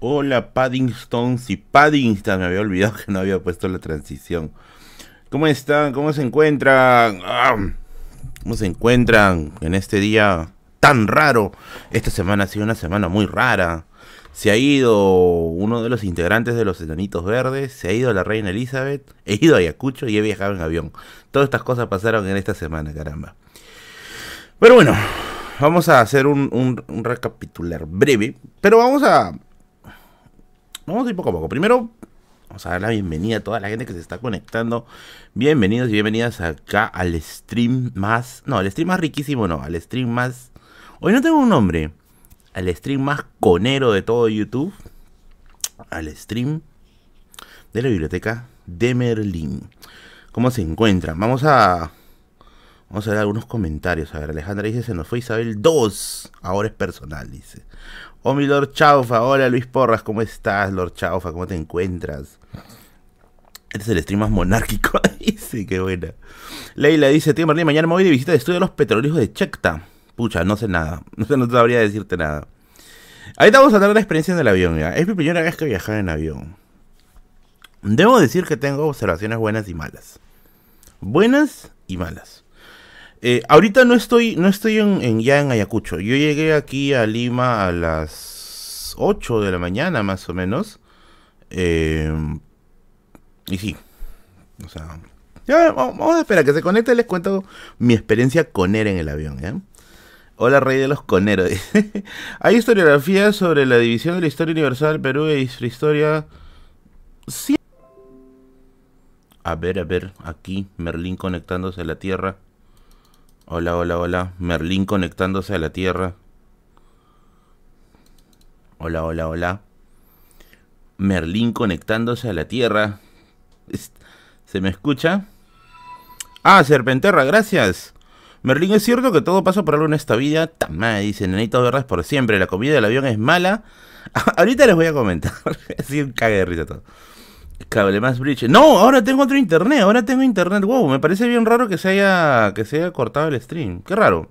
Hola Paddington, si Paddington me había olvidado que no había puesto la transición. ¿Cómo están? ¿Cómo se encuentran? Ah, ¿Cómo se encuentran en este día tan raro? Esta semana ha sido una semana muy rara. Se ha ido uno de los integrantes de los Enanitos Verdes, se ha ido la Reina Elizabeth, he ido a Ayacucho y he viajado en avión. Todas estas cosas pasaron en esta semana, caramba. Pero bueno, vamos a hacer un recapitular breve, pero vamos a Vamos a ir poco a poco. Primero, vamos a dar la bienvenida a toda la gente que se está conectando. Bienvenidos y bienvenidas acá al stream más. No, al stream más riquísimo, no. Al stream más. Hoy no tengo un nombre. Al stream más conero de todo YouTube. Al stream de la biblioteca de Merlín. ¿Cómo se encuentran? Vamos a. Vamos a ver algunos comentarios. A ver, Alejandra dice: Se nos fue Isabel 2. Ahora es personal, dice. Oh, mi Lord Chaufa. Hola, Luis Porras. ¿Cómo estás, Lord Chaufa? ¿Cómo te encuentras? Este es el stream más monárquico. dice, qué buena. Leila dice, tío Marlene, mañana me voy de visita de estudio a los petroleros de Checta. Pucha, no sé nada. No, sabría decirte nada. Ahorita vamos a dar la experiencia en el avión. Es mi primera vez que viajar en avión. Debo decir que tengo observaciones buenas y malas. Buenas y malas. Eh, ahorita no estoy, no estoy en, ya en Ayacucho. Yo llegué aquí a Lima a las 8 de la mañana, más o menos. Eh, y sí. O sea. Vamos a esperar que se conecte. Les cuento mi experiencia conera en el avión. Hola, rey de los coneros. Hay historiografía sobre la división de la historia universal Perú e historia. Sí. A ver, a ver, aquí Merlín conectándose a la Tierra. Hola, hola, hola. Merlín conectándose a la Tierra. Hola, hola, hola. Merlín conectándose a la Tierra. ¿Se me escucha? Ah, Serpenterra, gracias. Merlín, ¿es cierto que todo pasa por algo en esta vida? Tamá, dice Nenito Verdes por siempre. La comida del avión es mala. Ahorita les voy a comentar. Así un cague de risa todo. Cable más bridge. No, ahora tengo otro internet, ahora tengo internet. Wow, me parece bien raro que se haya que se haya cortado el stream. Qué raro.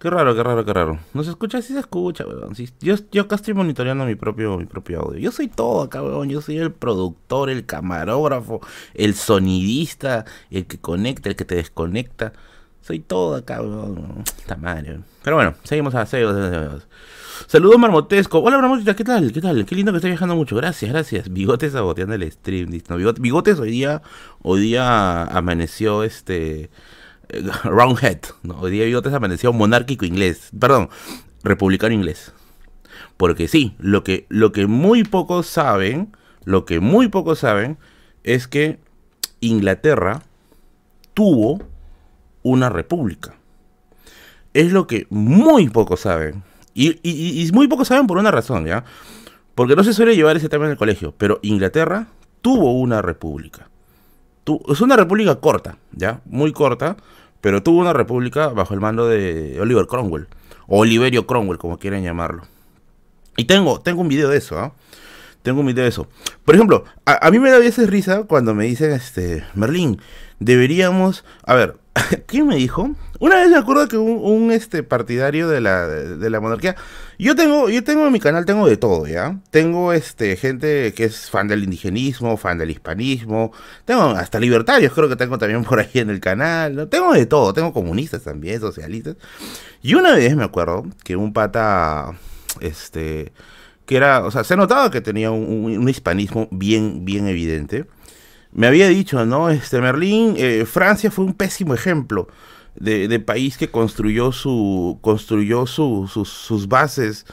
Qué raro, qué raro, qué raro. ¿No se escucha? Sí se escucha, weón. yo, yo acá estoy monitoreando mi propio, mi propio audio. Yo soy todo acá, weón. Yo soy el productor, el camarógrafo, el sonidista, el que conecta, el que te desconecta. Soy todo acá, weón. Esta madre. Pero bueno, seguimos a seguimos. Saludos marmotesco. Hola marmotesco, ¿qué tal? ¿Qué tal? Qué lindo que esté viajando mucho. Gracias, gracias. Bigotes saboteando el stream. bigotes hoy día, hoy día amaneció este eh, Roundhead. Hoy día Bigotes amaneció monárquico inglés. Perdón, republicano inglés. Porque sí, lo que, lo que muy pocos saben, lo que muy pocos saben es que Inglaterra tuvo una república. Es lo que muy pocos saben. Y, muy pocos saben por una razón, ¿ya? Porque no se suele llevar ese tema en el colegio, pero Inglaterra tuvo una república. es una república corta, ¿ya? Muy corta, pero tuvo una república bajo el mando de Oliver Cromwell, o Oliverio Cromwell, como quieran llamarlo. Y tengo, tengo un video de eso, ¿ah? Tengo un video de eso. Por ejemplo, a, a, mí me da a veces risa cuando me dicen, este, Merlín, deberíamos... A ver, ¿quién me dijo? Una vez me acuerdo que un, este partidario de la, de, la monarquía. Yo tengo, yo tengo en mi canal, tengo de todo, ¿ya? Tengo este gente que es fan del indigenismo, fan del hispanismo. Tengo hasta libertarios, creo que tengo también por ahí en el canal. ¿no? Tengo de todo, tengo comunistas también, socialistas. Y una vez me acuerdo que un pata. Este. que era. O sea, se notaba que tenía un, hispanismo bien, bien evidente. Me había dicho, ¿no? Este Merlín, eh, Francia fue un pésimo ejemplo de, país que construyó, su, construyó sus, bases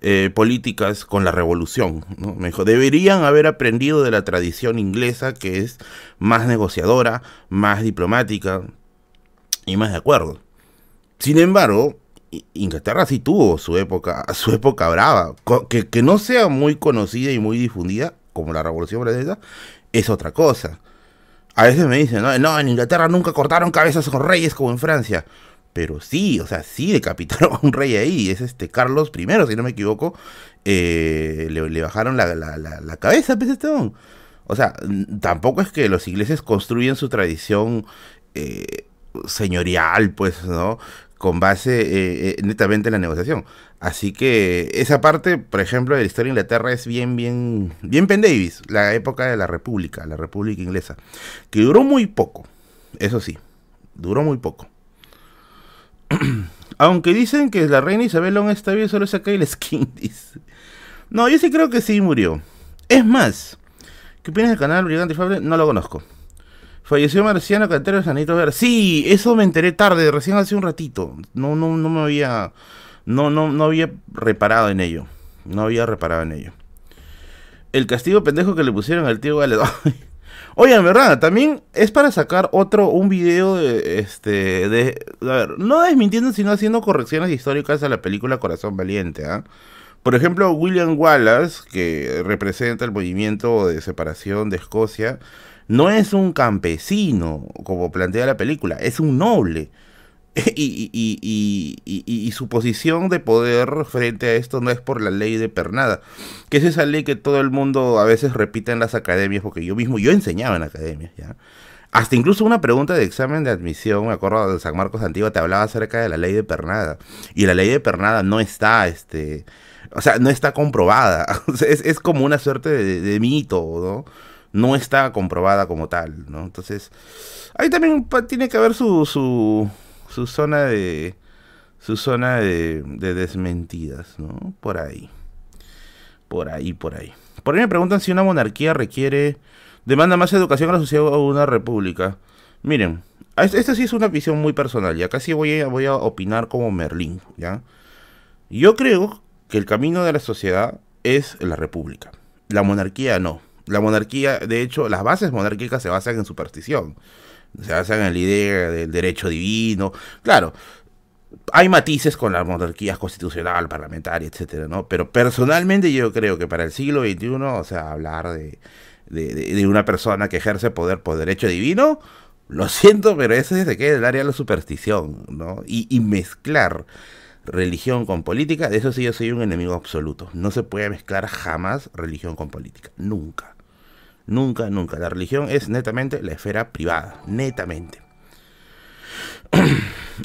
eh, políticas con la revolución. ¿no? Me dijo, deberían haber aprendido de la tradición inglesa que es más negociadora, más diplomática y más de acuerdo. Sin embargo, Inglaterra sí tuvo su época, su época brava, que, que no sea muy conocida y muy difundida como la Revolución Francesa, es otra cosa. A veces me dicen, no, en Inglaterra nunca cortaron cabezas con reyes como en Francia. Pero sí, o sea, sí decapitaron a un rey ahí. Es este Carlos I, si no me equivoco. Eh, le, bajaron la, la, cabeza, pues este O sea, tampoco es que los ingleses construyen su tradición eh, señorial, pues, ¿no? Con base eh, eh, netamente en la negociación. Así que esa parte, por ejemplo, de la historia de Inglaterra es bien, bien, bien Penn Davis, la época de la República, la República Inglesa, que duró muy poco, eso sí, duró muy poco. Aunque dicen que la reina Isabel aún está bien, solo saca el skin. No, yo sí creo que sí murió. Es más, ¿qué opinas del canal Brigante Fable? No lo conozco. Falleció Marciano Cantero Sanito Ver. Sí, eso me enteré tarde, recién hace un ratito. No, no, no me había. No, no, no había reparado en ello. No había reparado en ello. El castigo pendejo que le pusieron al tío Gale. Oye, en verdad, también es para sacar otro, un video de, este, de, a ver, no desmintiendo, sino haciendo correcciones históricas a la película Corazón Valiente, ¿ah? Por ejemplo, William Wallace, que representa el movimiento de separación de Escocia, no es un campesino, como plantea la película, es un noble. Y, y, su posición de poder frente a esto no es por la ley de Pernada, que es esa ley que todo el mundo a veces repite en las academias, porque yo mismo, yo enseñaba en academias. Hasta incluso una pregunta de examen de admisión, me acuerdo de San Marcos Antiguo, te hablaba acerca de la ley de Pernada. Y la ley de Pernada no está, este, o sea, no está comprobada. es, es, como una suerte de, de mito, ¿no? No está comprobada como tal, ¿no? Entonces, ahí también tiene que haber su, su, zona de su zona de, de, desmentidas, ¿no? Por ahí. Por ahí, por ahí. Por ahí me preguntan si una monarquía requiere demanda más educación a la sociedad o una república. Miren, esta sí es una visión muy personal, y acá sí voy a, voy a opinar como Merlín, ¿ya? Yo creo que el camino de la sociedad es la república. La monarquía no. La monarquía, de hecho, las bases monárquicas se basan en superstición. Se basan en la idea del derecho divino. Claro, hay matices con la monarquía constitucional, parlamentaria, etcétera, ¿no? Pero personalmente yo creo que para el siglo XXI, o sea, hablar de, de, una persona que ejerce poder por derecho divino, lo siento, pero ese se queda el área de la superstición, ¿no? Y mezclar religión con política, de eso sí yo soy un enemigo absoluto. No se puede mezclar jamás religión con política, nunca. Nunca, nunca. La religión es netamente la esfera privada, netamente.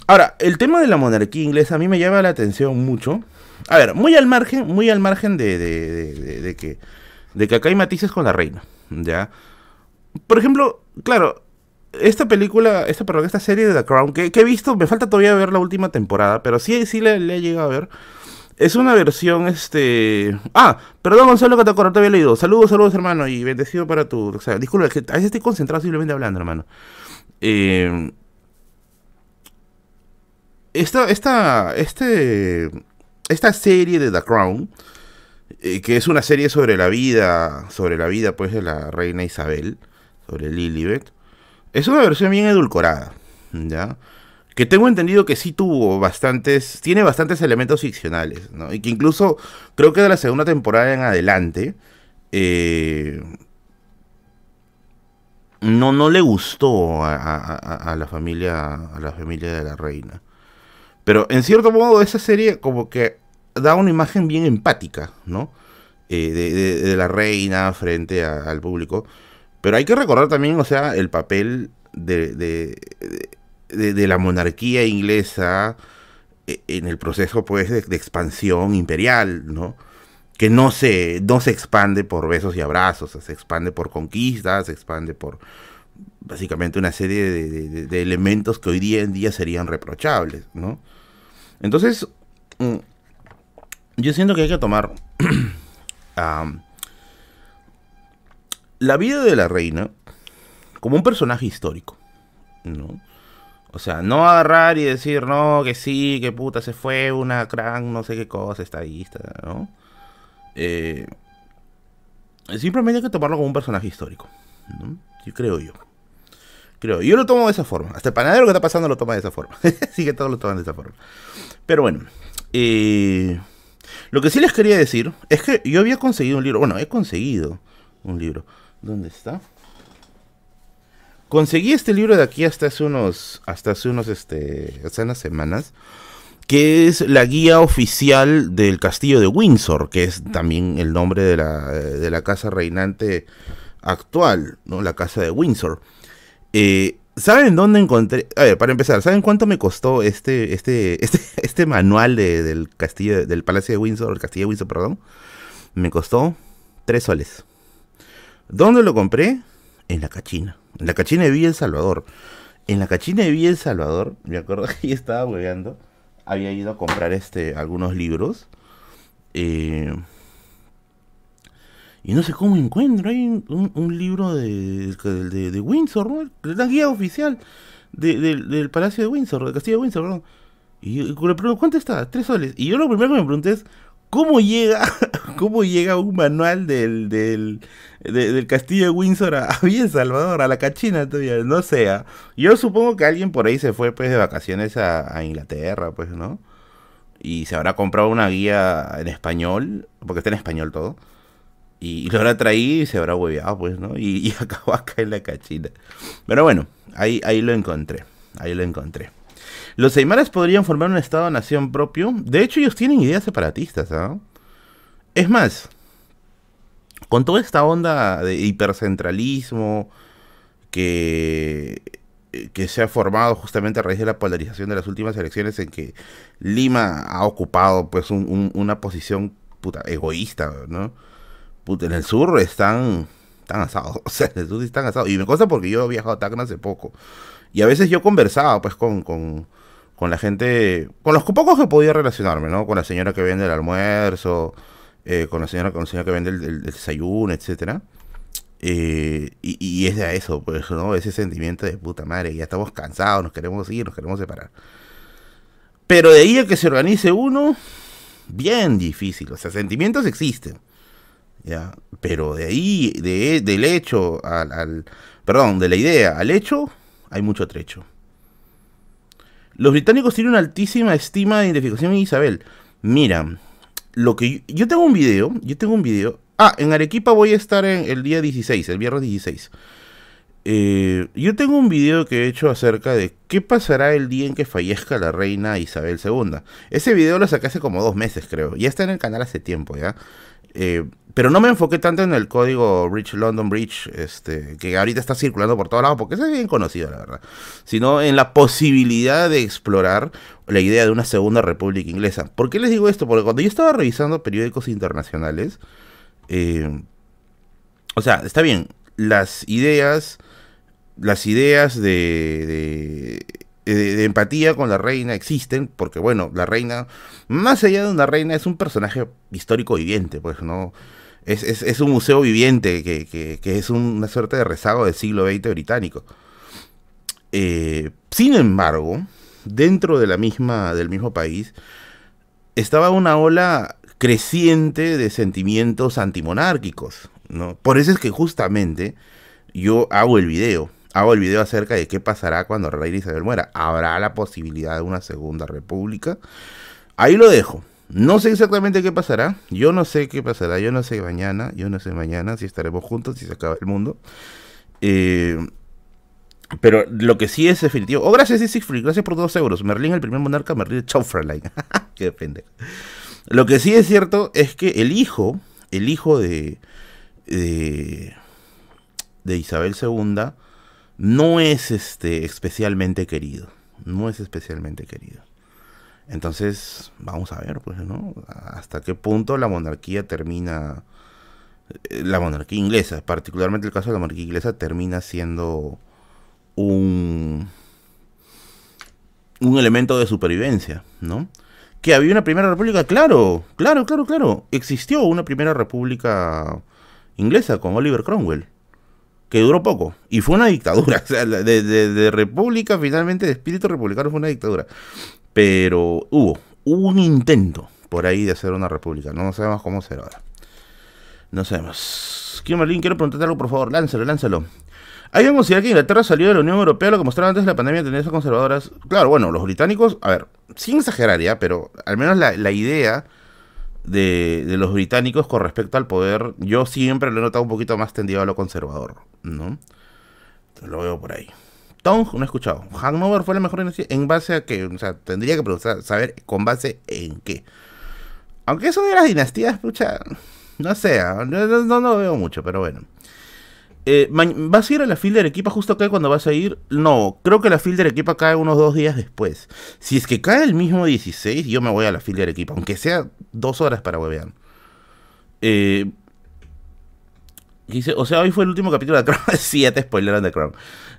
Ahora, el tema de la monarquía inglesa a mí me llama la atención mucho. A ver, muy al margen, muy al margen de, de, que, de que acá hay matices con la reina, ¿ya? Por ejemplo, claro, esta película, esta, perdón, esta serie de The Crown, que, he visto, me falta todavía ver la última temporada, pero sí, sí le, le he llegado a ver. Es una versión, este... Ah, perdón Gonzalo que te acordé, te había leído. Saludos, saludos hermano y bendecido para tu... O sea, disculpa, a veces estoy concentrado simplemente hablando, hermano. Eh... Esta, esta, este, esta serie de The Crown, eh, que es una serie sobre la vida, sobre la vida pues de la reina Isabel, sobre Lilibet, es una versión bien edulcorada, ¿ya? Que tengo entendido que sí tuvo bastantes, tiene bastantes elementos ficcionales, ¿no? Y que incluso creo que de la segunda temporada en adelante, eh, no, no le gustó a, la familia, a la familia de la reina. Pero en cierto modo esa serie como que da una imagen bien empática, ¿no? Eh, de, la reina frente al público. Pero hay que recordar también, o sea, el papel de de, la monarquía inglesa eh, en el proceso pues de, expansión imperial, ¿no? Que no se, no se expande por besos y abrazos, se expande por conquistas, se expande por básicamente una serie de, elementos que hoy día en día serían reprochables, ¿no? Entonces, mm, yo siento que hay que tomar la vida de la reina como un personaje histórico, ¿no? O sea, no agarrar y decir, no, que sí, que puta, se fue una gran no sé qué cosa estadista, ¿no? Eh, simplemente hay que tomarlo como un personaje histórico, ¿no? Yo creo yo. Creo, yo lo tomo de esa forma. Hasta el panadero que está pasando lo toma de esa forma. sí que todos lo toman de esa forma. Pero bueno, eh, lo que sí les quería decir es que yo había conseguido un libro. Bueno, he conseguido un libro. ¿Dónde está? Conseguí este libro de aquí hasta hace unos, hasta hace unos, este, hace unas semanas, que es la guía oficial del castillo de Windsor, que es también el nombre de la, de la casa reinante actual, ¿no? La casa de Windsor. Eh, ¿Saben dónde encontré? A ver, para empezar, ¿saben cuánto me costó este, este, este, este manual del castillo, del Palacio de Windsor, el castillo de Windsor, perdón? Me costó tres soles. ¿Dónde lo compré? En la cachina. En la cachina de Villa El Salvador. En la cachina de Villa El Salvador, me acuerdo que yo estaba hueveando. Había ido a comprar este, algunos libros. Eh, y no sé cómo encuentro. Hay un, libro de, de, Windsor, ¿no? La guía oficial del Palacio de Windsor, del Castillo de Windsor, perdón. Y le pregunto, ¿cuánto está? Tres soles. Y yo lo primero que me pregunté es, ¿cómo llega, cómo llega un manual del, del, del Castillo de Windsor a, a Salvador, a la cachina todavía? No sé. ¿ah? Yo supongo que alguien por ahí se fue pues de vacaciones a, Inglaterra, pues, ¿no? Y se habrá comprado una guía en español, porque está en español todo y lo habrá traído y se habrá hueveado, pues, ¿no? Y, acabó acá en la cachita. Pero bueno, ahí, ahí lo encontré. Ahí lo encontré. Los Aymaras podrían formar un Estado-nación propio. De hecho, ellos tienen ideas separatistas, ¿ah? Es más, con toda esta onda de hipercentralismo que, que se ha formado justamente a raíz de la polarización de las últimas elecciones en que Lima ha ocupado pues una posición egoísta, ¿no? en el sur están, están asados. O sea, en el sur están asados. Y me consta porque yo he viajado a Tacna hace poco. Y a veces yo conversaba, pues, con, con la gente, con los pocos que podía relacionarme, ¿no? Con la señora que vende el almuerzo, eh, con la señora, con la señora que vende el, desayuno, etcétera. Eh, y, es de eso, pues, ¿no? Ese sentimiento de puta madre, ya estamos cansados, nos queremos ir, nos queremos separar. Pero de ahí a que se organice uno, bien difícil. O sea, sentimientos existen. ¿ya? Pero de ahí, de, del hecho al, Perdón, de la idea al hecho, hay mucho trecho. Los británicos tienen una altísima estima de identificación en Isabel. Mira, lo que yo, tengo un video, yo tengo un video. Ah, en Arequipa voy a estar en el día 16, el viernes 16. Eh, yo tengo un video que he hecho acerca de qué pasará el día en que fallezca la reina Isabel II. Ese video lo saqué hace como dos meses, creo. Ya está en el canal hace tiempo, ¿ya? Eh, pero no me enfoqué tanto en el código Bridge London Bridge, este, que ahorita está circulando por todos lados, porque es bien conocido, la verdad. Sino en la posibilidad de explorar la idea de una segunda república inglesa. ¿Por qué les digo esto? Porque cuando yo estaba revisando periódicos internacionales, eh, o sea, está bien, las ideas, las ideas de de, empatía con la reina existen, porque bueno, la reina, más allá de una reina, es un personaje histórico viviente, pues, ¿no? Es, es, un museo viviente que, que, es una suerte de rezago del siglo XX británico. Eh, sin embargo, dentro de la misma, del mismo país, estaba una ola creciente de sentimientos antimonárquicos, ¿no? Por eso es que justamente yo hago el video hago el video acerca de qué pasará cuando rey Isabel muera. ¿Habrá la posibilidad de una segunda república? Ahí lo dejo. No sé exactamente qué pasará. Yo no sé qué pasará. Yo no sé mañana. Yo no sé mañana si estaremos juntos, si se acaba el mundo. Eh, pero lo que sí es definitivo. Oh, gracias, Siegfried. Gracias por dos euros. Merlín, el primer monarca. Merlín, chau, qué depende. Lo que sí es cierto es que el hijo, el hijo de, de, de Isabel II, no es este especialmente querido. No es especialmente querido. Entonces, vamos a ver, pues, ¿no? Hasta qué punto la monarquía termina. Eh, la monarquía inglesa, particularmente el caso de la monarquía inglesa, termina siendo un. un elemento de supervivencia, ¿no? Que había una primera república, claro, claro, claro, claro. Existió una primera república inglesa con Oliver Cromwell que duró poco. Y fue una dictadura. Sea, de, república, finalmente, de espíritu republicano fue una dictadura. Pero hubo, un intento por ahí de hacer una república. No sabemos cómo será ahora. No sabemos. Marlene, quiero preguntarte algo, por favor. Lánzalo, lánzalo. ¿Hay que considerar que Inglaterra salió de la Unión Europea, lo que mostraba antes de la pandemia, tendencias conservadoras? Claro, bueno, los británicos, a ver, sin exagerar ya, pero al menos la, la idea de, de, los británicos con respecto al poder, yo siempre lo he notado un poquito más tendido a lo conservador, ¿no? lo veo por ahí. Tong, no he escuchado. Hanover fue la mejor en base a que, o sea, tendría que preguntar, saber con base en qué. Aunque eso de las dinastías, pucha, no sé, no, no, lo veo mucho, pero bueno. Eh, ¿Vas a ir a la fila de justo acá cuando vas a ir? No, creo que la fila de cae unos dos días después. Si es que cae el mismo 16, yo me voy a la fila de aunque sea dos horas para huevear. Eh, o sea, hoy fue el último capítulo de Crown. sí, ya te spoileron de Crown.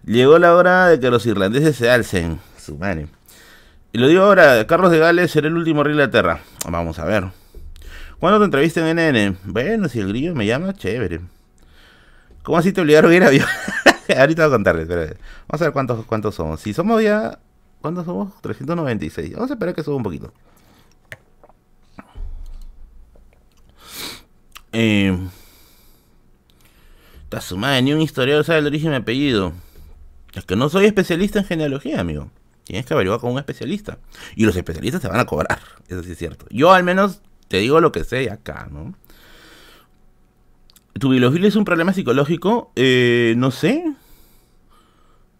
Llegó la hora de que los irlandeses se alcen. Su madre. Y lo digo ahora, Carlos de Gales será el último rey de Inglaterra. Vamos a ver. ¿Cuándo te entrevista en NN? Bueno, si el grillo me llama, chévere. ¿Cómo así te obligaron a ir a avión? Ahorita voy a contarles, pero vamos a ver cuántos, cuántos somos. Si somos ya... ¿Cuántos somos? 396. Vamos a esperar que suba un poquito. Eh, sumada ni un historiador sabe el origen de apellido. Es que no soy especialista en genealogía, amigo. Tienes que averiguar con un especialista. Y los especialistas te van a cobrar. Eso sí es cierto. Yo al menos te digo lo que sé acá, ¿no? ¿Tu biología es un problema psicológico? Eh, no sé.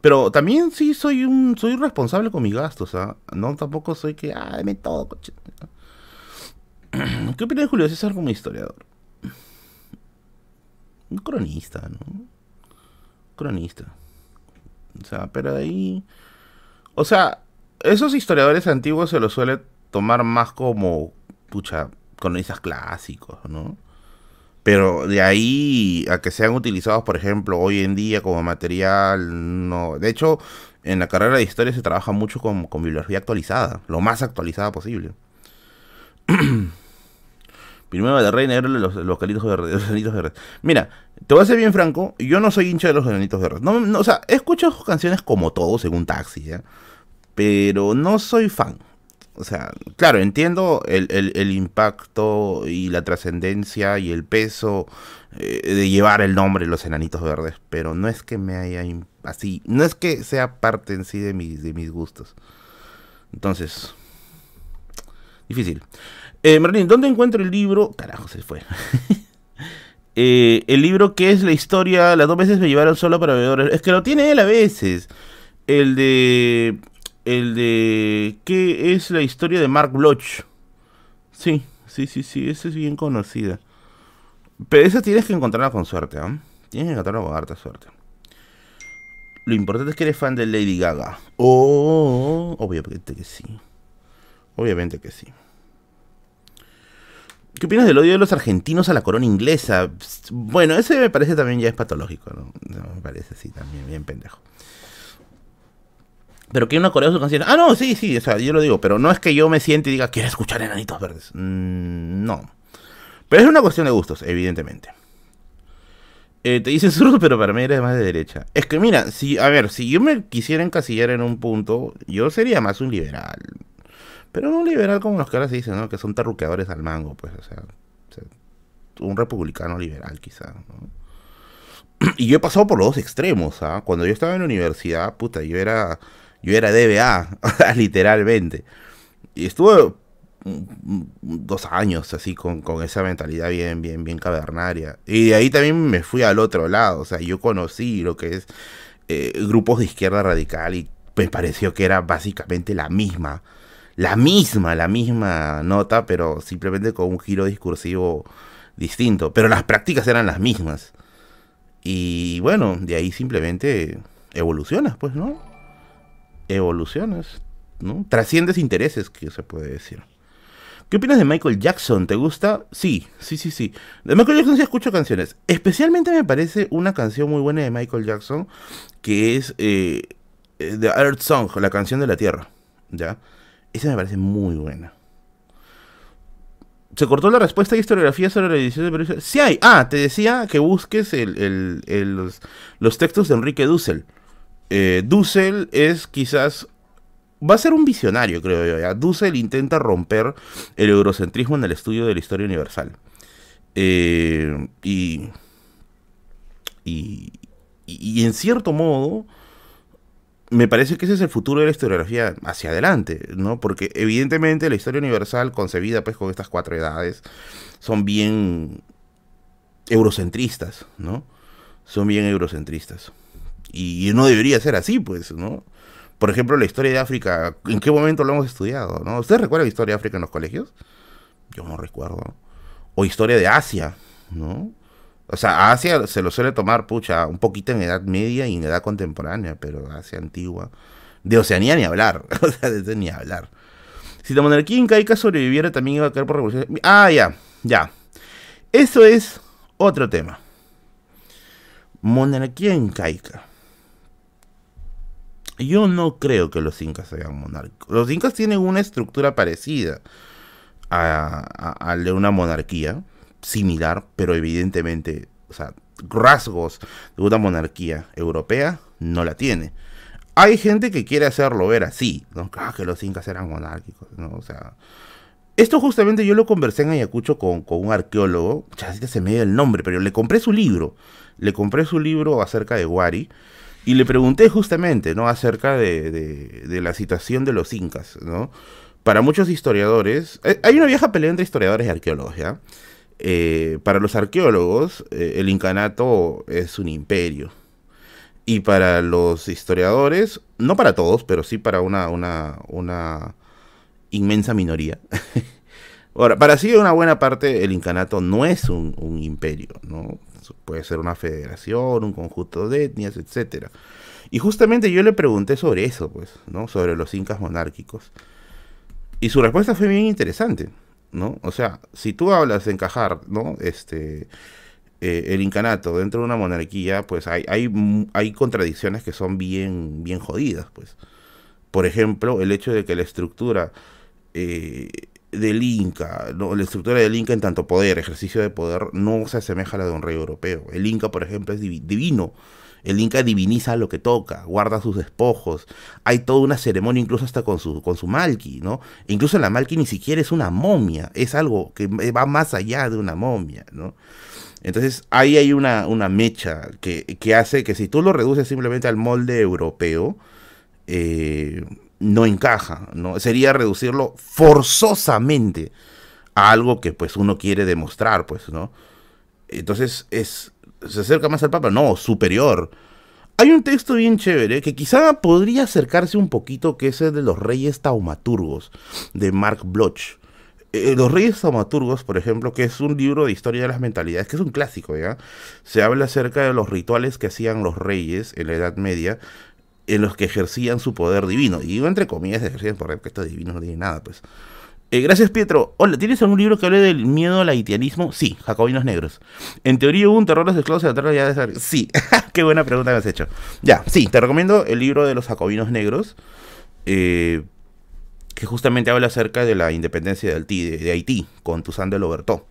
Pero también sí soy un soy responsable con mis gastos, ¿ah? No tampoco soy que, ah, deme todo, coche. ¿Qué opinas de Julio César como historiador? Un cronista, ¿no? Cronista. O sea, pero ahí... O sea, esos historiadores antiguos se los suele tomar más como, pucha, cronistas clásicos, ¿no? Pero de ahí a que sean utilizados, por ejemplo, hoy en día como material, no. De hecho, en la carrera de historia se trabaja mucho con, con bibliografía actualizada, lo más actualizada posible. Primero de Rey Negro, los, los calitos verdes, los verdes. Mira, te voy a ser bien franco, yo no soy hincha de los granitos verdes. No, no, o sea, escucho canciones como todo, según Taxi, ¿ya? Pero no soy fan. O sea, claro, entiendo el, impacto y la trascendencia y el peso eh, de llevar el nombre Los Enanitos Verdes, pero no es que me haya así, no es que sea parte en sí de mis, de mis gustos. Entonces, difícil. Eh, Martín, ¿dónde encuentro el libro? Carajo, se fue. Eh, el libro que es la historia, las dos veces me llevaron solo para bebedores. Es que lo tiene él a veces. El de el de ¿Qué es la historia de Mark Bloch? Sí, sí, sí, sí, esa es bien conocida. Pero esa tienes que encontrarla con suerte, ¿eh? Tienes que encontrarla con harta suerte. Lo importante es que eres fan de Lady Gaga. Oh, obviamente que sí. Obviamente que sí. ¿Qué opinas del odio de los argentinos a la corona inglesa? Bueno, ese me parece también ya es patológico, ¿no? me parece, sí, también bien pendejo. Pero que una corea su canción. Ah, no, sí, sí, o sea, yo lo digo, pero no es que yo me siente y diga, quiero escuchar enanitos verdes. Mm, no. Pero es una cuestión de gustos, evidentemente. Eh, te dicen zurdo, pero para mí eres más de derecha. Es que mira, si, a ver, si yo me quisiera encasillar en un punto, yo sería más un liberal. Pero no un liberal como los que ahora se dicen, ¿no? Que son terruqueadores al mango, pues, o sea, un republicano liberal quizá, Y yo he pasado por los dos extremos, ¿ah? Cuando yo estaba en la universidad, puta, yo era yo era DBA, literalmente. Y estuve dos años así con, esa mentalidad bien, bien, bien cavernaria. Y de ahí también me fui al otro lado. O sea, yo conocí lo que es eh, grupos de izquierda radical y me pareció que era básicamente la misma. La misma, la misma nota, pero simplemente con un giro discursivo distinto. Pero las prácticas eran las mismas. Y bueno, de ahí simplemente evolucionas, pues, ¿no? Evoluciones, ¿no? Trasciendes intereses, que se puede decir. ¿Qué opinas de Michael Jackson? ¿Te gusta? Sí, sí, sí, sí. De Michael Jackson sí escucho canciones. Especialmente me parece una canción muy buena de Michael Jackson, que es eh, The Earth Song, la canción de la Tierra. ¿Ya? Esa me parece muy buena. Se cortó la respuesta y historiografía sobre la edición de Perú. Sí hay. Ah, te decía que busques los, los, textos de Enrique Dussel eh, Dussel es quizás va a ser un visionario, creo yo. Dussel intenta romper el eurocentrismo en el estudio de la historia universal. Eh, y, y, y, en cierto modo, me parece que ese es el futuro de la historiografía hacia adelante, ¿no? Porque evidentemente la historia universal, concebida pues con estas cuatro edades, son bien eurocentristas, ¿no? Son bien eurocentristas. Y no debería ser así, pues, ¿no? Por ejemplo, la historia de África, ¿en qué momento lo hemos estudiado? ¿no? ¿Ustedes recuerdan la historia de África en los colegios? Yo no recuerdo. O historia de Asia, ¿no? O sea, Asia se lo suele tomar, pucha, un poquito en edad media y en edad contemporánea, pero Asia antigua. De Oceanía ni hablar, o sea, de ni hablar. Si la monarquía incaica sobreviviera, también iba a caer por revolución. Ah, ya, ya. Eso es otro tema. Monarquía incaica. Yo no creo que los incas sean monárquicos. Los incas tienen una estructura parecida a, a, de una monarquía, similar, pero evidentemente, o sea, rasgos de una monarquía europea no la tiene. Hay gente que quiere hacerlo ver así, ¿no? Ah, que los incas eran monárquicos, ¿no? O sea, esto justamente yo lo conversé en Ayacucho con, con un arqueólogo, ya se me dio el nombre, pero le compré su libro, le compré su libro acerca de Wari, y le pregunté justamente, ¿no? Acerca de, la situación de los incas, ¿no? Para muchos historiadores, eh, hay una vieja pelea entre historiadores y arqueólogos. Eh, para los arqueólogos, eh, el incanato es un imperio. Y para los historiadores, no para todos, pero sí para una, una, una inmensa minoría. Ahora, para sí una buena parte, el incanato no es un, un imperio, ¿no? Puede ser una federación, un conjunto de etnias, etcétera. Y justamente yo le pregunté sobre eso, pues, ¿no? Sobre los incas monárquicos. Y su respuesta fue bien interesante, ¿no? O sea, si tú hablas de encajar, ¿no? Este, eh, el incanato dentro de una monarquía, pues hay, hay, hay contradicciones que son bien, bien jodidas, pues. Por ejemplo, el hecho de que la estructura eh, del Inca, la estructura del Inca en tanto poder, ejercicio de poder, no se asemeja a la de un rey europeo. El Inca, por ejemplo, es divino. El Inca diviniza lo que toca, guarda sus despojos. Hay toda una ceremonia incluso hasta con su, con su Malki, ¿no? Incluso la Malki ni siquiera es una momia, es algo que va más allá de una momia, ¿no? Entonces ahí hay una, una mecha que, que hace que si tú lo reduces simplemente al molde europeo, eh, no encaja, ¿no? Sería reducirlo forzosamente a algo que pues uno quiere demostrar, pues, ¿no? Entonces es se acerca más al Papa, no, superior. Hay un texto bien chévere que quizá podría acercarse un poquito, que es el de los Reyes Taumaturgos, de Mark Bloch. Eh, los Reyes Taumaturgos, por ejemplo, que es un libro de historia de las mentalidades, que es un clásico, ¿ya? Se habla acerca de los rituales que hacían los reyes en la Edad Media en los que ejercían su poder divino. Y digo entre comillas ejercían porque esto divino no tiene nada, pues. Eh, gracias, Pietro. Hola, ¿tienes algún libro que hable del miedo al haitianismo? Sí, Jacobinos Negros. En teoría hubo un terror a los esclavos en la ya de. Sí, qué buena pregunta me has hecho. Ya, sí, te recomiendo el libro de los Jacobinos Negros, eh, que justamente habla acerca de la independencia de Haití, de, Haití con Toussaint de Louverture.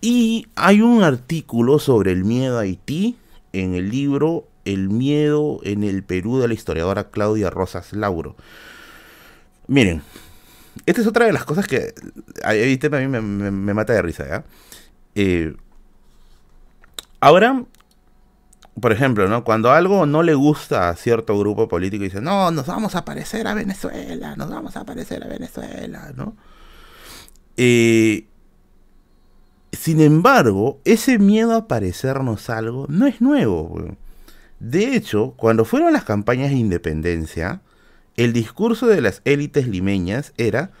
Y hay un artículo sobre el miedo a Haití en el libro el miedo en el Perú de la historiadora Claudia Rosas Lauro. Miren, esta es otra de las cosas que a mí me, mata de risa. Eh, ahora, por ejemplo, ¿no? Cuando algo no le gusta a cierto grupo político dice, no, nos vamos a parecer a Venezuela, nos vamos a parecer a Venezuela, ¿no? Eh, sin embargo, ese miedo a parecernos algo no es nuevo. De hecho, cuando fueron las campañas de independencia, el discurso de las élites limeñas era,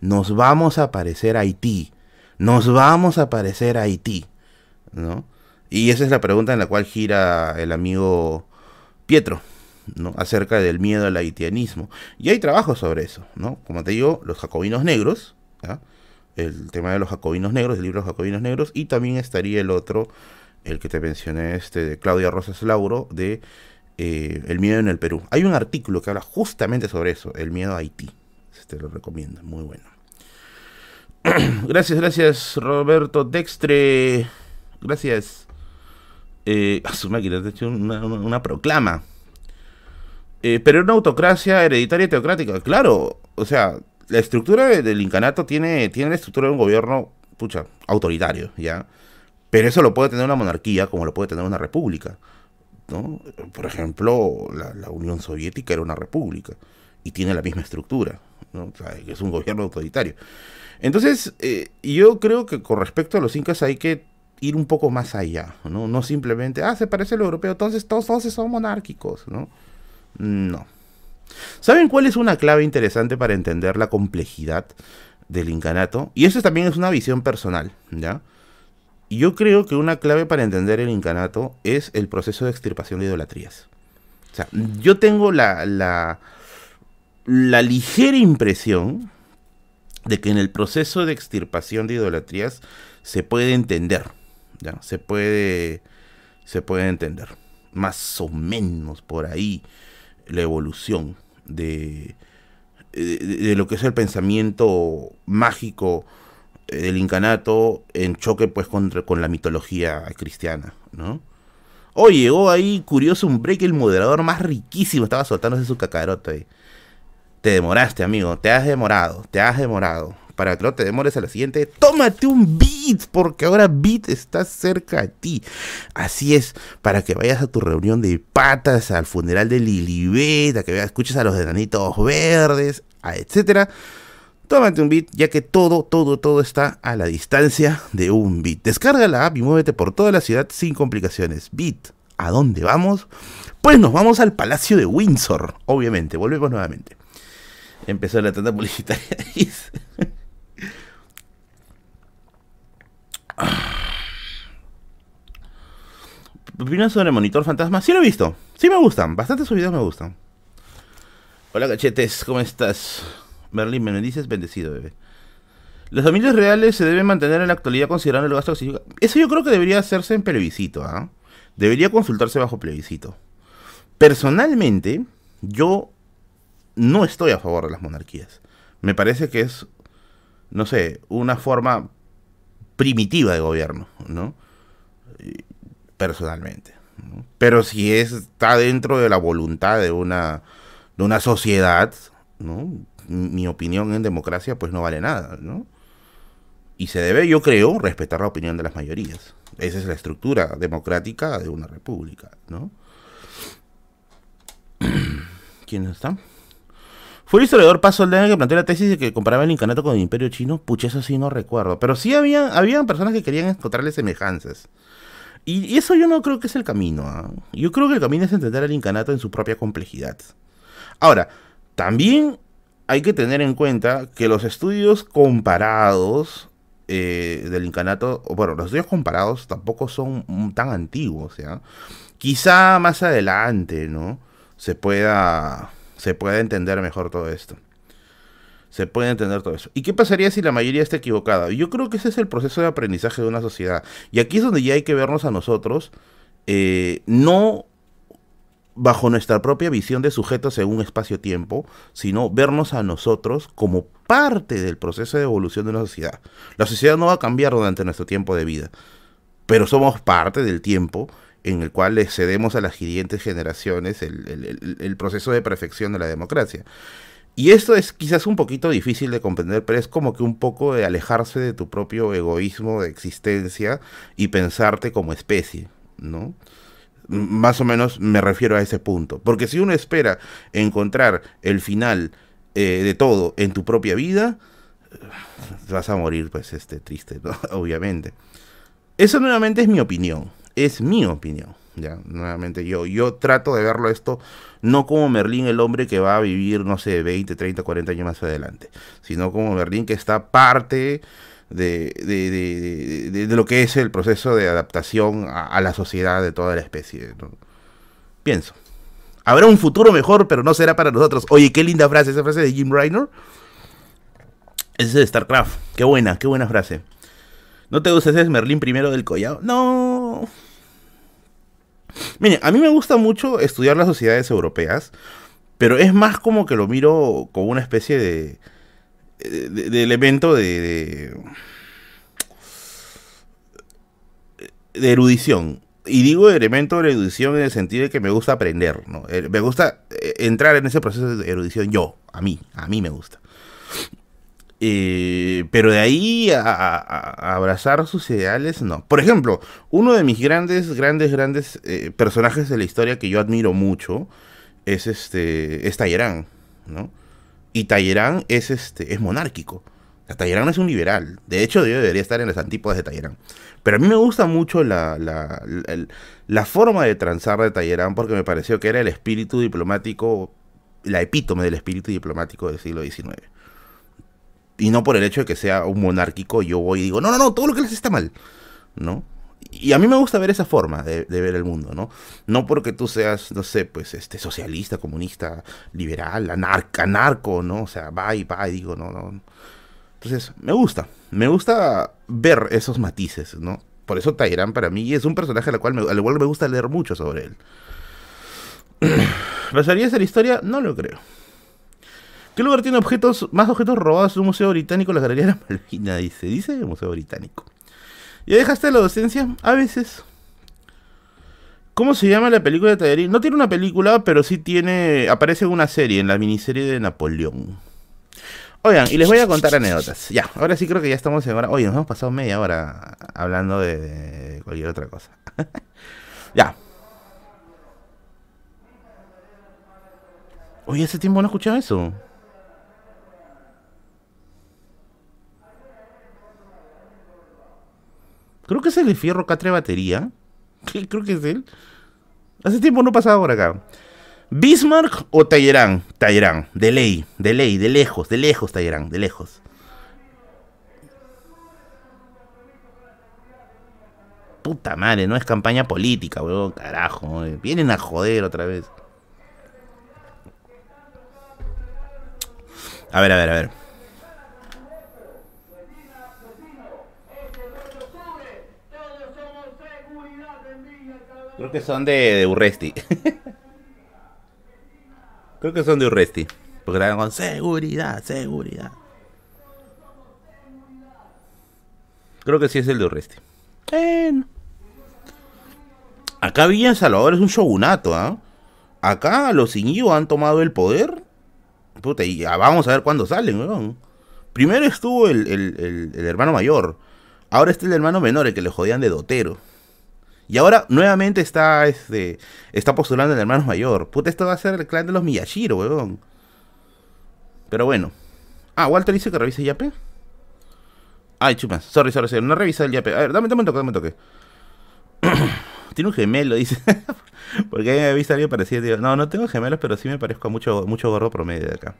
nos vamos a parecer a Haití, nos vamos a parecer a Haití, ¿no? Y esa es la pregunta en la cual gira el amigo Pietro, ¿no? Acerca del miedo al haitianismo. Y hay trabajos sobre eso, ¿no? Como te digo, los jacobinos negros, el tema de los jacobinos negros, el libro de los jacobinos negros, y también estaría el otro el que te mencioné, este de Claudia Rosas Lauro, de eh, El miedo en el Perú. Hay un artículo que habla justamente sobre eso, el miedo a Haití. Te lo recomiendo, muy bueno. gracias, gracias, Roberto Dextre. Gracias. Eh, a su máquina, te he hecho una, proclama. Eh, pero una autocracia hereditaria y teocrática. Claro, o sea, la estructura del incanato tiene, tiene la estructura de un gobierno, pucha, autoritario, ¿ya? Pero eso lo puede tener una monarquía como lo puede tener una república. ¿no? Por ejemplo, la, Unión Soviética era una república y tiene la misma estructura, ¿no? es un gobierno autoritario. Entonces, eh, yo creo que con respecto a los incas hay que ir un poco más allá, ¿no? No simplemente, ah, se parece al europeo, entonces todos, todos son monárquicos, ¿no? No. ¿Saben cuál es una clave interesante para entender la complejidad del incanato? Y eso también es una visión personal, ¿ya? Yo creo que una clave para entender el incanato es el proceso de extirpación de idolatrías. O sea, yo tengo la, la, la ligera impresión de que en el proceso de extirpación de idolatrías se puede entender, ¿ya? Se puede, se puede entender, más o menos por ahí, la evolución de, de, lo que es el pensamiento mágico del incanato en choque pues contra, con la mitología cristiana, ¿no? Oye, llegó ahí curioso un break, el moderador más riquísimo estaba soltándose su cacarote. Te demoraste, amigo, te has demorado, te has demorado. Para que no te demores a la siguiente, tómate un beat, porque ahora beat está cerca de ti. Así es, para que vayas a tu reunión de patas, al funeral de Lilibet, a que escuches a los enanitos verdes, etcétera Tómate un beat, ya que todo, todo, todo está a la distancia de un beat. Descarga la app y muévete por toda la ciudad sin complicaciones. Beat, ¿a dónde vamos? Pues nos vamos al Palacio de Windsor, obviamente. Volvemos nuevamente. Empezó la tanda publicitaria. ¿Opinas sobre Monitor Fantasma? Sí lo he visto. Sí me gustan. Bastante sus videos me gustan. Hola cachetes, ¿cómo estás? Merlin Menendíez, bendecido, bebé. Las familias reales se deben mantener en la actualidad considerando el gasto Eso yo creo que debería hacerse en plebiscito, ¿ah? Debería consultarse bajo plebiscito. Personalmente, yo no estoy a favor de las monarquías. Me parece que es, no sé, una forma primitiva de gobierno, ¿no? Personalmente. Pero si está dentro de la voluntad de una, de una sociedad, ¿no? Mi opinión en democracia pues no vale nada, ¿no? Y se debe, yo creo, respetar la opinión de las mayorías. Esa es la estructura democrática de una república, ¿no? ¿Quién está? Fue el historiador Paso Aldana que planteó la tesis de que comparaba el incanato con el imperio chino. Pucha, eso sí no recuerdo. Pero sí había, habían personas que querían encontrarle semejanzas. Y, eso yo no creo que es el camino. ¿ah? Yo creo que el camino es entender el incanato en su propia complejidad. Ahora, también hay que tener en cuenta que los estudios comparados eh, del incanato, bueno, los estudios comparados tampoco son tan antiguos, ¿ya? Quizá más adelante, ¿no? Se pueda, se pueda entender mejor todo esto. Se puede entender todo eso. ¿Y qué pasaría si la mayoría está equivocada? Yo creo que ese es el proceso de aprendizaje de una sociedad. Y aquí es donde ya hay que vernos a nosotros, eh, no bajo nuestra propia visión de sujetos en un espacio-tiempo, sino vernos a nosotros como parte del proceso de evolución de una sociedad. La sociedad no va a cambiar durante nuestro tiempo de vida, pero somos parte del tiempo en el cual le cedemos a las siguientes generaciones el, proceso de perfección de la democracia. Y esto es quizás un poquito difícil de comprender, pero es como que un poco de alejarse de tu propio egoísmo de existencia y pensarte como especie, ¿no? Más o menos me refiero a ese punto. Porque si uno espera encontrar el final eh, de todo en tu propia vida, eh, vas a morir, pues, este, triste, obviamente. Eso nuevamente es mi opinión. Es mi opinión. Ya, nuevamente yo, yo trato de verlo esto no como Merlín el hombre que va a vivir, no sé, 20, 30, 40 años más adelante, sino como Merlín que está parte de, de, de, lo que es el proceso de adaptación a, la sociedad de toda la especie. Pienso. Habrá un futuro mejor, pero no será para nosotros. Oye, qué linda frase, esa frase de Jim Reiner. Es de StarCraft. Qué buena, qué buena frase. ¿No te gusta ese Merlín primero del collado? No. Mire, a mí me gusta mucho estudiar las sociedades europeas, pero es más como que lo miro como una especie de, de, elemento de, de, erudición. Y digo elemento de erudición en el sentido de que me gusta aprender, ¿no? Eh, me gusta eh, entrar en ese proceso de erudición yo, a mí, a mí me gusta. Eh, pero de ahí a, abrazar sus ideales, no. Por ejemplo, uno de mis grandes, grandes, grandes personajes de la historia que yo admiro mucho es este es Talleyrand, ¿no? Y Talleyrand es, este, es monárquico. O Talleyrand no es un liberal. De hecho, yo debería estar en las antípodas de Talleyrand. Pero a mí me gusta mucho la, la, la, forma de transar de Talleyrand porque me pareció que era el espíritu diplomático, la epítome del espíritu diplomático del siglo XIX. Y no por el hecho de que sea un monárquico, yo voy y digo, no, no, no, todo lo que les está mal. ¿no? Y a mí me gusta ver esa forma de, ver el mundo, ¿no? No porque tú seas, no sé, pues, este, socialista, comunista, liberal, anarca, anarco, ¿no? O sea, va y va y digo, no, no. Entonces, me gusta, me gusta ver esos matices, ¿no? Por eso Tyrant para mí es un personaje al cual me, al cual me gusta leer mucho sobre él. ¿Pasaría a la historia? No lo creo. ¿Qué lugar tiene objetos, más objetos robados en un museo británico? La Galería de la Malvina, dice. Dice el Museo Británico. ¿Ya dejaste la docencia? A veces. ¿Cómo se llama la película de Tallerín? No tiene una película, pero sí tiene. Aparece en una serie, en la miniserie de Napoleón. Oigan, y les voy a contar anécdotas. Ya, ahora sí creo que ya estamos en hora. Oye, nos hemos pasado media hora hablando de, cualquier otra cosa. ya. Oye, hace tiempo no escuchaba eso. Creo que es el de Fierro Catre Batería. Creo que es él. Hace tiempo no pasaba por acá. ¿Bismarck o Tallerán? Tallerán, de ley, de ley, de lejos, de lejos Tallerán, de lejos. Puta madre, no es campaña política, weón, carajo. Vienen a joder otra vez. A ver, a ver, a ver. Creo que son de, Urresti. Creo que son de Urresti. Porque graban con seguridad, seguridad. Creo que sí es el de Urresti. Acá Villa Salvador es un shogunato, ¿ah? Acá los Iñigo han tomado el poder. Puta, y ya vamos a ver cuándo salen, weón. Primero estuvo el, el, el hermano mayor. Ahora está el hermano menor, el que le jodían de dotero. Y ahora nuevamente está, este, está postulando el hermano mayor. Puta, esto va a ser el clan de los Miyashiro, weón. Pero bueno. Ah, Walter dice que revise Yape. Ay, chupas. Sorry, sorry, sorry. No revisa el Yape. A ver, dame, dame un toque, dame un toque. Tiene un gemelo, dice. Porque ahí me visto alguien parecido. no, no tengo gemelos, pero sí me parezco a mucho, mucho gorro promedio de acá.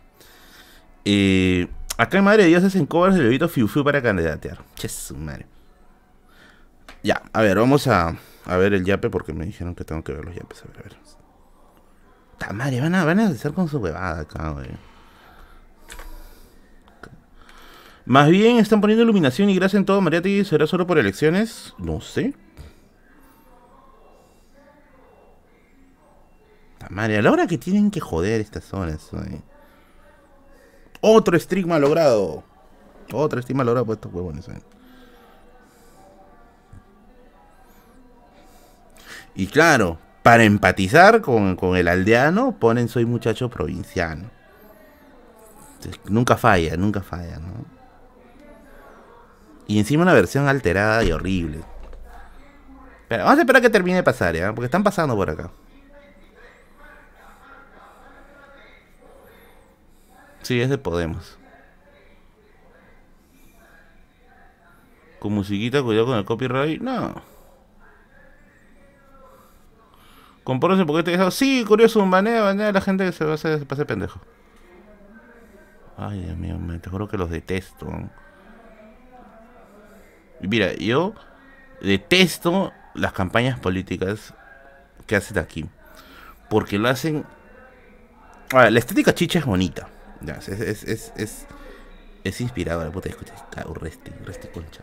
Eh, acá en Madre de Dios hacen covers de bebito Fiu Fiu para candidatear. Che, su madre. Ya, a ver, vamos a a ver el yape porque me dijeron que tengo que ver los yapes. A ver, a ver. Ta madre, van a, van a hacer con su huevada acá, güey. Más bien están poniendo iluminación y gracia en todo. María será solo por elecciones. No sé. Ta madre, a la hora que tienen que joder estas zonas, güey. Otro estigma logrado. Otro estigma logrado por estos huevones, güey. Y claro, para empatizar con, el aldeano, ponen soy muchacho provinciano. nunca falla, nunca falla, ¿no? Y encima una versión alterada y horrible. Pero vamos a esperar a que termine de pasar, ¿ya? Porque están pasando por acá. Sí, es de Podemos. Con musiquita, cuidado con el copyright. No. Compórese porque te dijo, sí, curioso, banea, banea a la gente que se va a hacer, se pase pendejo. Ay, Dios mío, me te juro que los detesto. Mira, yo detesto las campañas políticas que hacen aquí. Porque lo hacen. La estética chicha es bonita. es, es, es, es, es inspiradora. Puta, escucha, resti, resti concha.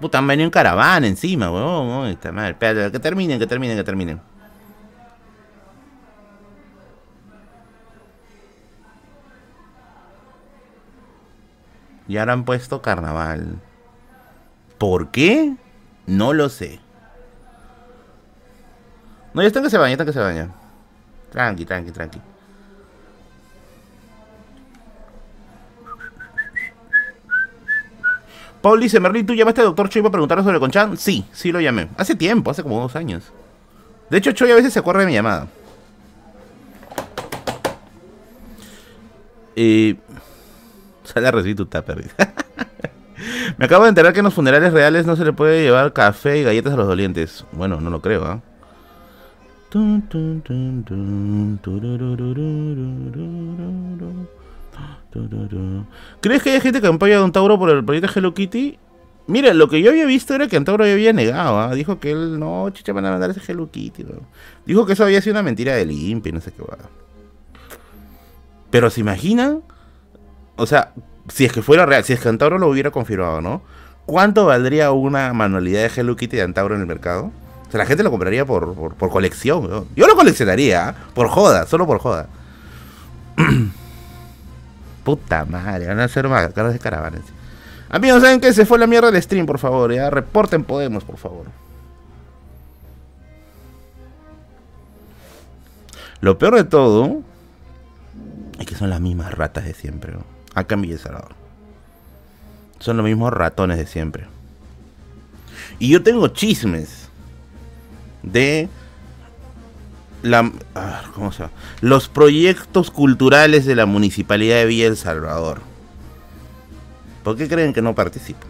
Puta, han venido en caravana encima, weón. Está mal. Espérate, que terminen, que terminen, que terminen. Y ahora han puesto carnaval. ¿Por qué? No lo sé. No, ya están que se bañan, ya están que se bañan. Tranqui, tranqui, tranqui. Paul dice, Merlin, ¿tú llamaste al doctor Choi para preguntarle sobre Conchan? Sí, sí lo llamé. Hace tiempo, hace como dos años. De hecho, Choi a veces se acuerda de mi llamada. Y... Sale a recibir tu tupper. Me acabo de enterar que en los funerales reales no se le puede llevar café y galletas a los dolientes. Bueno, no lo creo, ¿ah? ¿Crees que hay gente que apoya a Don Tauro por el proyecto Hello Kitty? Mira, lo que yo había visto era que Antauro había negado, ¿ah? Dijo que él, no, chicha, van a mandar ese Hello Kitty. Dijo que eso había sido una mentira de limpia y no sé qué va. Pero ¿se imaginan? O sea, si es que fuera real, si es que Antauro lo hubiera confirmado, ¿no? ¿Cuánto valdría una manualidad de Hello Kitty de Antauro en el mercado? O sea, la gente lo compraría por, por, colección. ¿no? Yo lo coleccionaría, ¿ah? por joda, solo por joda. Puta madre, van a hacer más caras de caravanas. Amigos, ¿saben qué? Se fue la mierda del stream, por favor. Ya reporten Podemos, por favor. Lo peor de todo es que son las mismas ratas de siempre. ¿no? Acá en Villa Salvador. Son los mismos ratones de siempre. Y yo tengo chismes de la, ¿cómo se llama? los proyectos culturales de la Municipalidad de Villa El Salvador. ¿Por qué creen que no participo?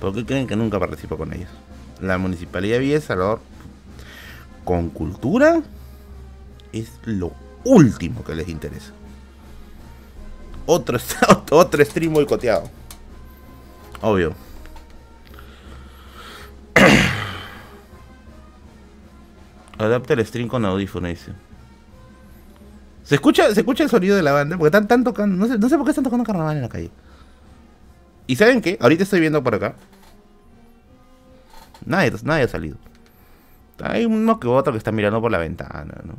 ¿Por qué creen que nunca participo con ellos? La Municipalidad de Villa El Salvador, con cultura, es lo último que les interesa. Otro, otro stream boicoteado. Obvio. Adapta el stream con audífono, dice. ¿Se escucha, se escucha el sonido de la banda? Porque están, están tocando. No sé, no sé por qué están tocando carnaval en la calle. ¿Y saben qué? Ahorita estoy viendo por acá. Nadie, nadie ha salido. Hay uno que otro que está mirando por la ventana, ¿no?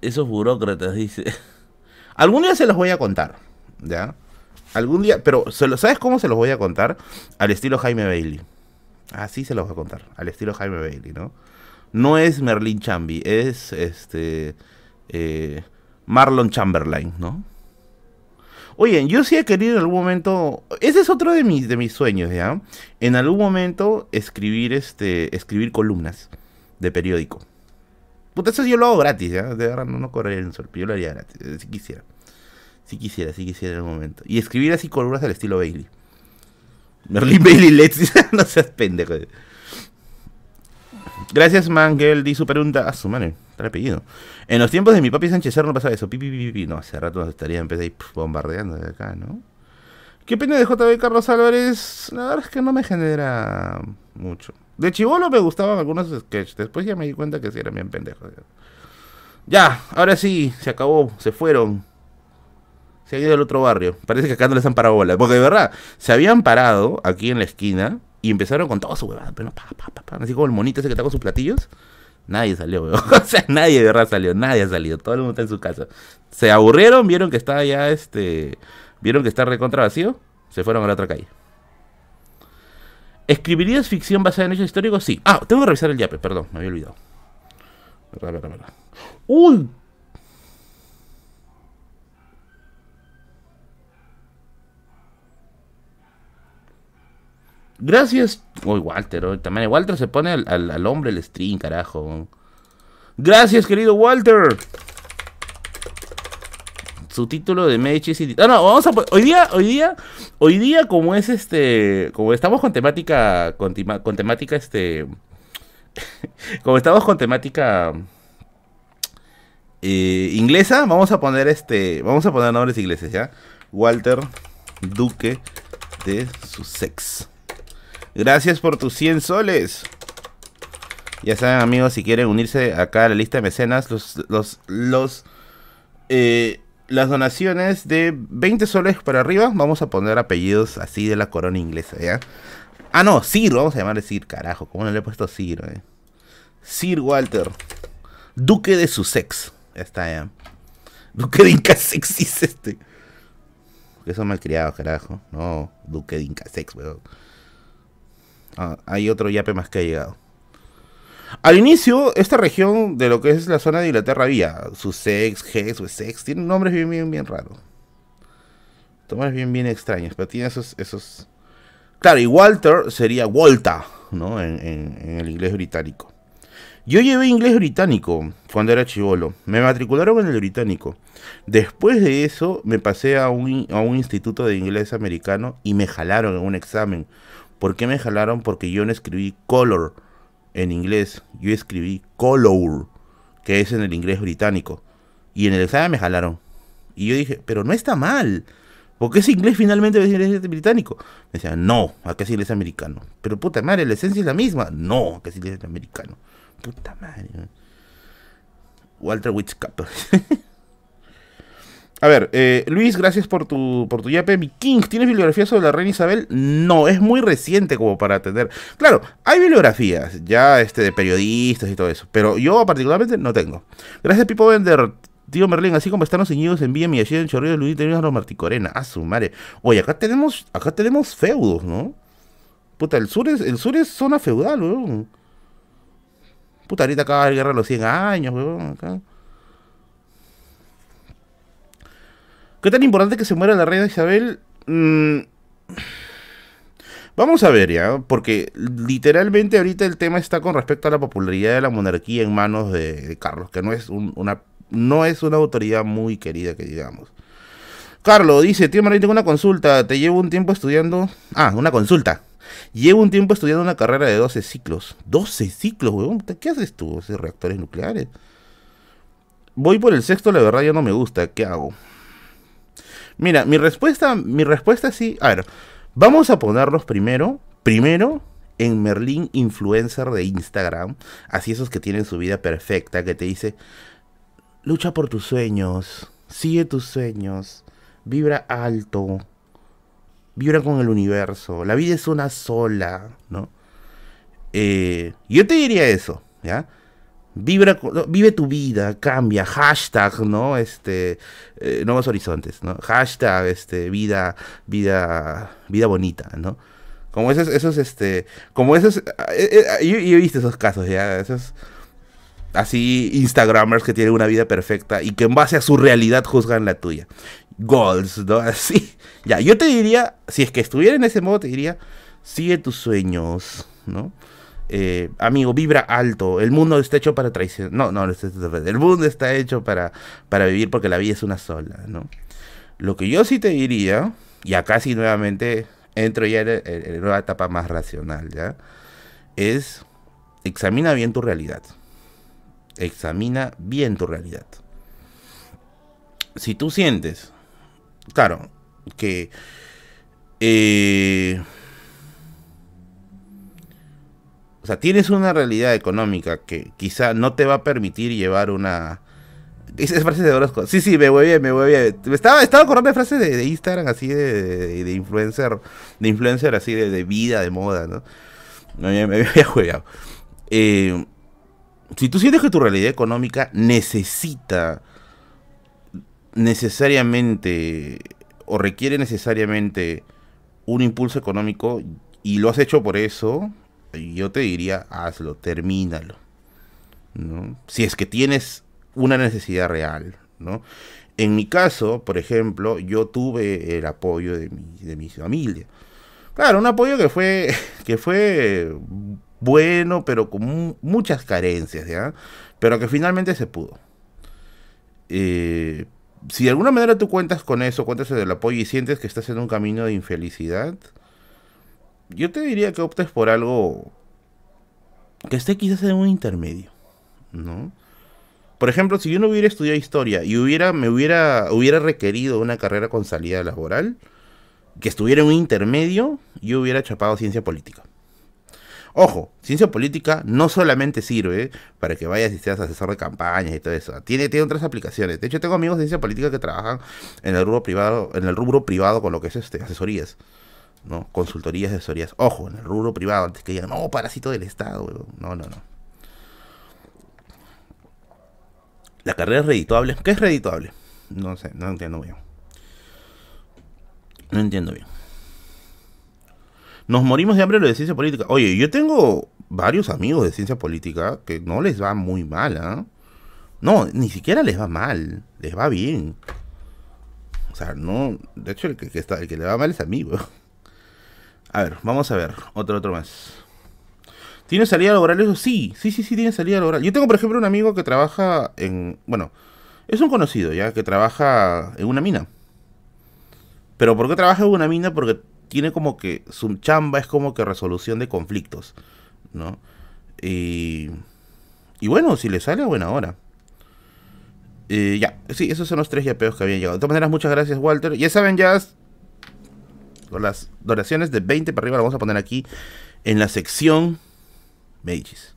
Esos burócratas, dice. Algún día se los voy a contar, ¿ya? Algún día, pero ¿sabes cómo se los voy a contar? Al estilo Jaime Bailey. Así se los voy a contar, al estilo Jaime Bailey, ¿no? No es Merlin Chambi, es este eh, Marlon Chamberlain, ¿no? Oye, yo sí he querido en algún momento, ese es otro de mis de mis sueños, ¿ya? En algún momento escribir este escribir columnas de periódico. Puta, eso yo lo hago gratis, ¿ya? De verdad no, no correr en sol, yo lo haría gratis, si quisiera. Si quisiera, si quisiera en el momento. Y escribir así columnas del estilo Bailey. Merlin Bailey Let's. no seas pendejo. Gracias, Mangel. Di su pregunta. A su madre. Está apellido. En los tiempos de mi papi Sánchez no pasaba eso. Pipi, pipi, No, hace rato nos estaría empezando ahí bombardeando de acá, ¿no? ¿Qué opina de JB Carlos Álvarez? La verdad es que no me genera mucho. De chivolo me gustaban algunos sketches. Después ya me di cuenta que sí eran bien pendejos. Ya, ahora sí, se acabó. Se fueron se ha ido al otro barrio. Parece que acá no les han parado bola. Porque de verdad, se habían parado aquí en la esquina y empezaron con todo su huevada. Pero pa, pa, pa, así como el monito ese que está con sus platillos. Nadie salió, weón. O sea, nadie de verdad salió. Nadie ha salido. Todo el mundo está en su casa. Se aburrieron, vieron que estaba ya este. Vieron que está recontra vacío. Se fueron a la otra calle. ¿Escribirías ficción basada en hechos históricos? Sí. Ah, tengo que revisar el yape, perdón, me había olvidado. Verdad, verdad, verdad. Uy, Gracias. Uy, Walter, hoy también. Walter se pone al, hombre el stream, carajo. Gracias, querido Walter. Su título de Medici y... Ah, no, vamos a hoy día, hoy día, hoy día como es este, como estamos con temática, con, temática este, como estamos con temática eh, inglesa, vamos a poner este, vamos a poner nombres ingleses, ¿ya? Walter Duque de Sussex. Gracias por tus 100 soles. Ya saben, amigos, si quieren unirse acá a la lista de mecenas, los, los, los, eh, las donaciones de 20 soles para arriba, vamos a poner apellidos así de la corona inglesa, ¿ya? Ah, no, Sir, vamos a llamarle Sir, carajo, ¿cómo no le he puesto Sir, eh? Sir Walter, Duque de Sussex, ya está, ya. Duque de Incasex es este. Que son malcriados, carajo. No, Duque de Incasex, weón. Ah, hay otro yape más que ha llegado. Al inicio, esta región de lo que es la zona de Inglaterra había Sussex, Hex, Wessex, tienen nombres bien, bien, bien raros. Nombres bien, bien extraños, pero tiene esos, esos... Claro, y Walter sería Volta, ¿no? En, el inglés británico. Yo llevé inglés británico cuando era chivolo. Me matricularon en el británico. Después de eso me pasé a un, a un instituto de inglés americano y me jalaron en un examen. ¿Por qué me jalaron? Porque yo no escribí color en inglés. Yo escribí color, que es en el inglés británico. Y en el examen me jalaron. Y yo dije, pero no está mal. Porque ese inglés finalmente es inglés británico. Me decían, no, acá es inglés americano. Pero puta madre, la esencia es la misma. No, acá es inglés americano. Puta madre. Walter Whitcap. A ver, eh, Luis, gracias por tu, por tu yape. Mi King, ¿tienes bibliografía sobre la reina Isabel? No, es muy reciente como para atender. Claro, hay bibliografías ya este, de periodistas y todo eso, pero yo particularmente no tengo. Gracias, Pipo Bender. Tío Merlín, así como están los ceñidos, envía mi en Chorrillo de Luis los Marticorena. A su madre. Oye, acá tenemos, acá tenemos feudos, ¿no? Puta, el sur es, el sur es zona feudal, weón. Puta, ahorita acaba la guerra de los 100 años, weón. Acá. ¿Qué tan importante que se muera la reina Isabel? Mm, vamos a ver ya, porque literalmente ahorita el tema está con respecto a la popularidad de la monarquía en manos de, Carlos, que no es una no es una autoridad muy querida que digamos. Carlos dice, tío Marín, tengo una consulta, te llevo un tiempo estudiando... Ah, una consulta. Llevo un tiempo estudiando una carrera de 12 ciclos. 12 ciclos, weón. ¿Qué haces tú? ¿Haces reactores nucleares? Voy por el sexto, la verdad ya no me gusta. ¿Qué hago? Mira, mi respuesta, mi respuesta sí. A ver, vamos a ponerlos primero, primero en Merlin Influencer de Instagram. Así esos que tienen su vida perfecta, que te dice, lucha por tus sueños, sigue tus sueños, vibra alto, vibra con el universo. La vida es una sola, ¿no? Eh, yo te diría eso, ¿ya? Vive tu vida, cambia, hashtag, ¿no? Este, eh, nuevos horizontes, ¿no? Hashtag, este, vida, vida, vida bonita, ¿no? Como esos, esos, este, como esos, eh, eh, yo, he visto esos casos, ya, esos, así, Instagramers que tienen una vida perfecta y que en base a su realidad juzgan la tuya. Goals, ¿no? Así, ya, yo te diría, si es que estuviera en ese modo, te diría, sigue tus sueños, ¿no? Eh, amigo, vibra alto, el mundo está hecho para traicionar. No, no, el mundo está hecho para, para vivir porque la vida es una sola, ¿no? Lo que yo sí te diría, y acá sí nuevamente entro ya en, en, una etapa más racional, ¿ya? Es examina bien tu realidad. Examina bien tu realidad. Si tú sientes, claro, que eh, o sea, tienes una realidad económica que quizá no te va a permitir llevar una... Esas frases de Orozco. Sí, sí, me voy bien, me voy bien. Estaba, estaba acordando de frases de, Instagram así de, de, influencer, de influencer así de, vida, de moda, ¿no? Me, me, había jugado. Eh, si tú sientes que tu realidad económica necesita necesariamente o requiere necesariamente un impulso económico y lo has hecho por eso, yo te diría, hazlo, termínalo. ¿no? Si es que tienes una necesidad real, ¿no? En mi caso, por ejemplo, yo tuve el apoyo de mi, de mi familia. Claro, un apoyo que fue, que fue bueno, pero con muchas carencias, ¿ya? Pero que finalmente se pudo. Eh, si de alguna manera tú cuentas con eso, cuentas el apoyo y sientes que estás en un camino de infelicidad, yo te diría que optes por algo que esté quizás en un intermedio, ¿no? Por ejemplo, si yo no hubiera estudiado historia y hubiera, me hubiera, hubiera requerido una carrera con salida laboral, que estuviera en un intermedio, yo hubiera chapado ciencia política. Ojo, ciencia política no solamente sirve para que vayas y seas asesor de campañas y todo eso. Tiene, tiene otras aplicaciones. De hecho, tengo amigos de ciencia política que trabajan en el rubro privado, en el rubro privado con lo que es este, asesorías. ¿No? Consultorías, asesorías. Ojo, en el rubro privado, antes que digan, no, parásito del Estado, No, no, no. La carrera es redituable. ¿Qué es redituable? No sé, no entiendo bien. No entiendo bien. Nos morimos de hambre lo de ciencia política. Oye, yo tengo varios amigos de ciencia política que no les va muy mal, ¿ah? No, ni siquiera les va mal, les va bien. O sea, no, de hecho el que, está, el que le va mal es a mí, A ver, vamos a ver, otro, otro más. ¿Tiene salida laboral eso? Sí, sí, sí, sí, tiene salida laboral. Yo tengo, por ejemplo, un amigo que trabaja en, bueno, es un conocido, ¿ya? Que trabaja en una mina. Pero ¿por qué trabaja en una mina? Porque tiene como que su chamba es como que resolución de conflictos, ¿no? Y, y bueno, si le sale a buena hora. Eh, ya, sí, esos son los tres yapeos que habían llegado. De todas maneras, muchas gracias, Walter. Ya saben, ya con las donaciones de 20 para arriba, lo vamos a poner aquí en la sección Medicis.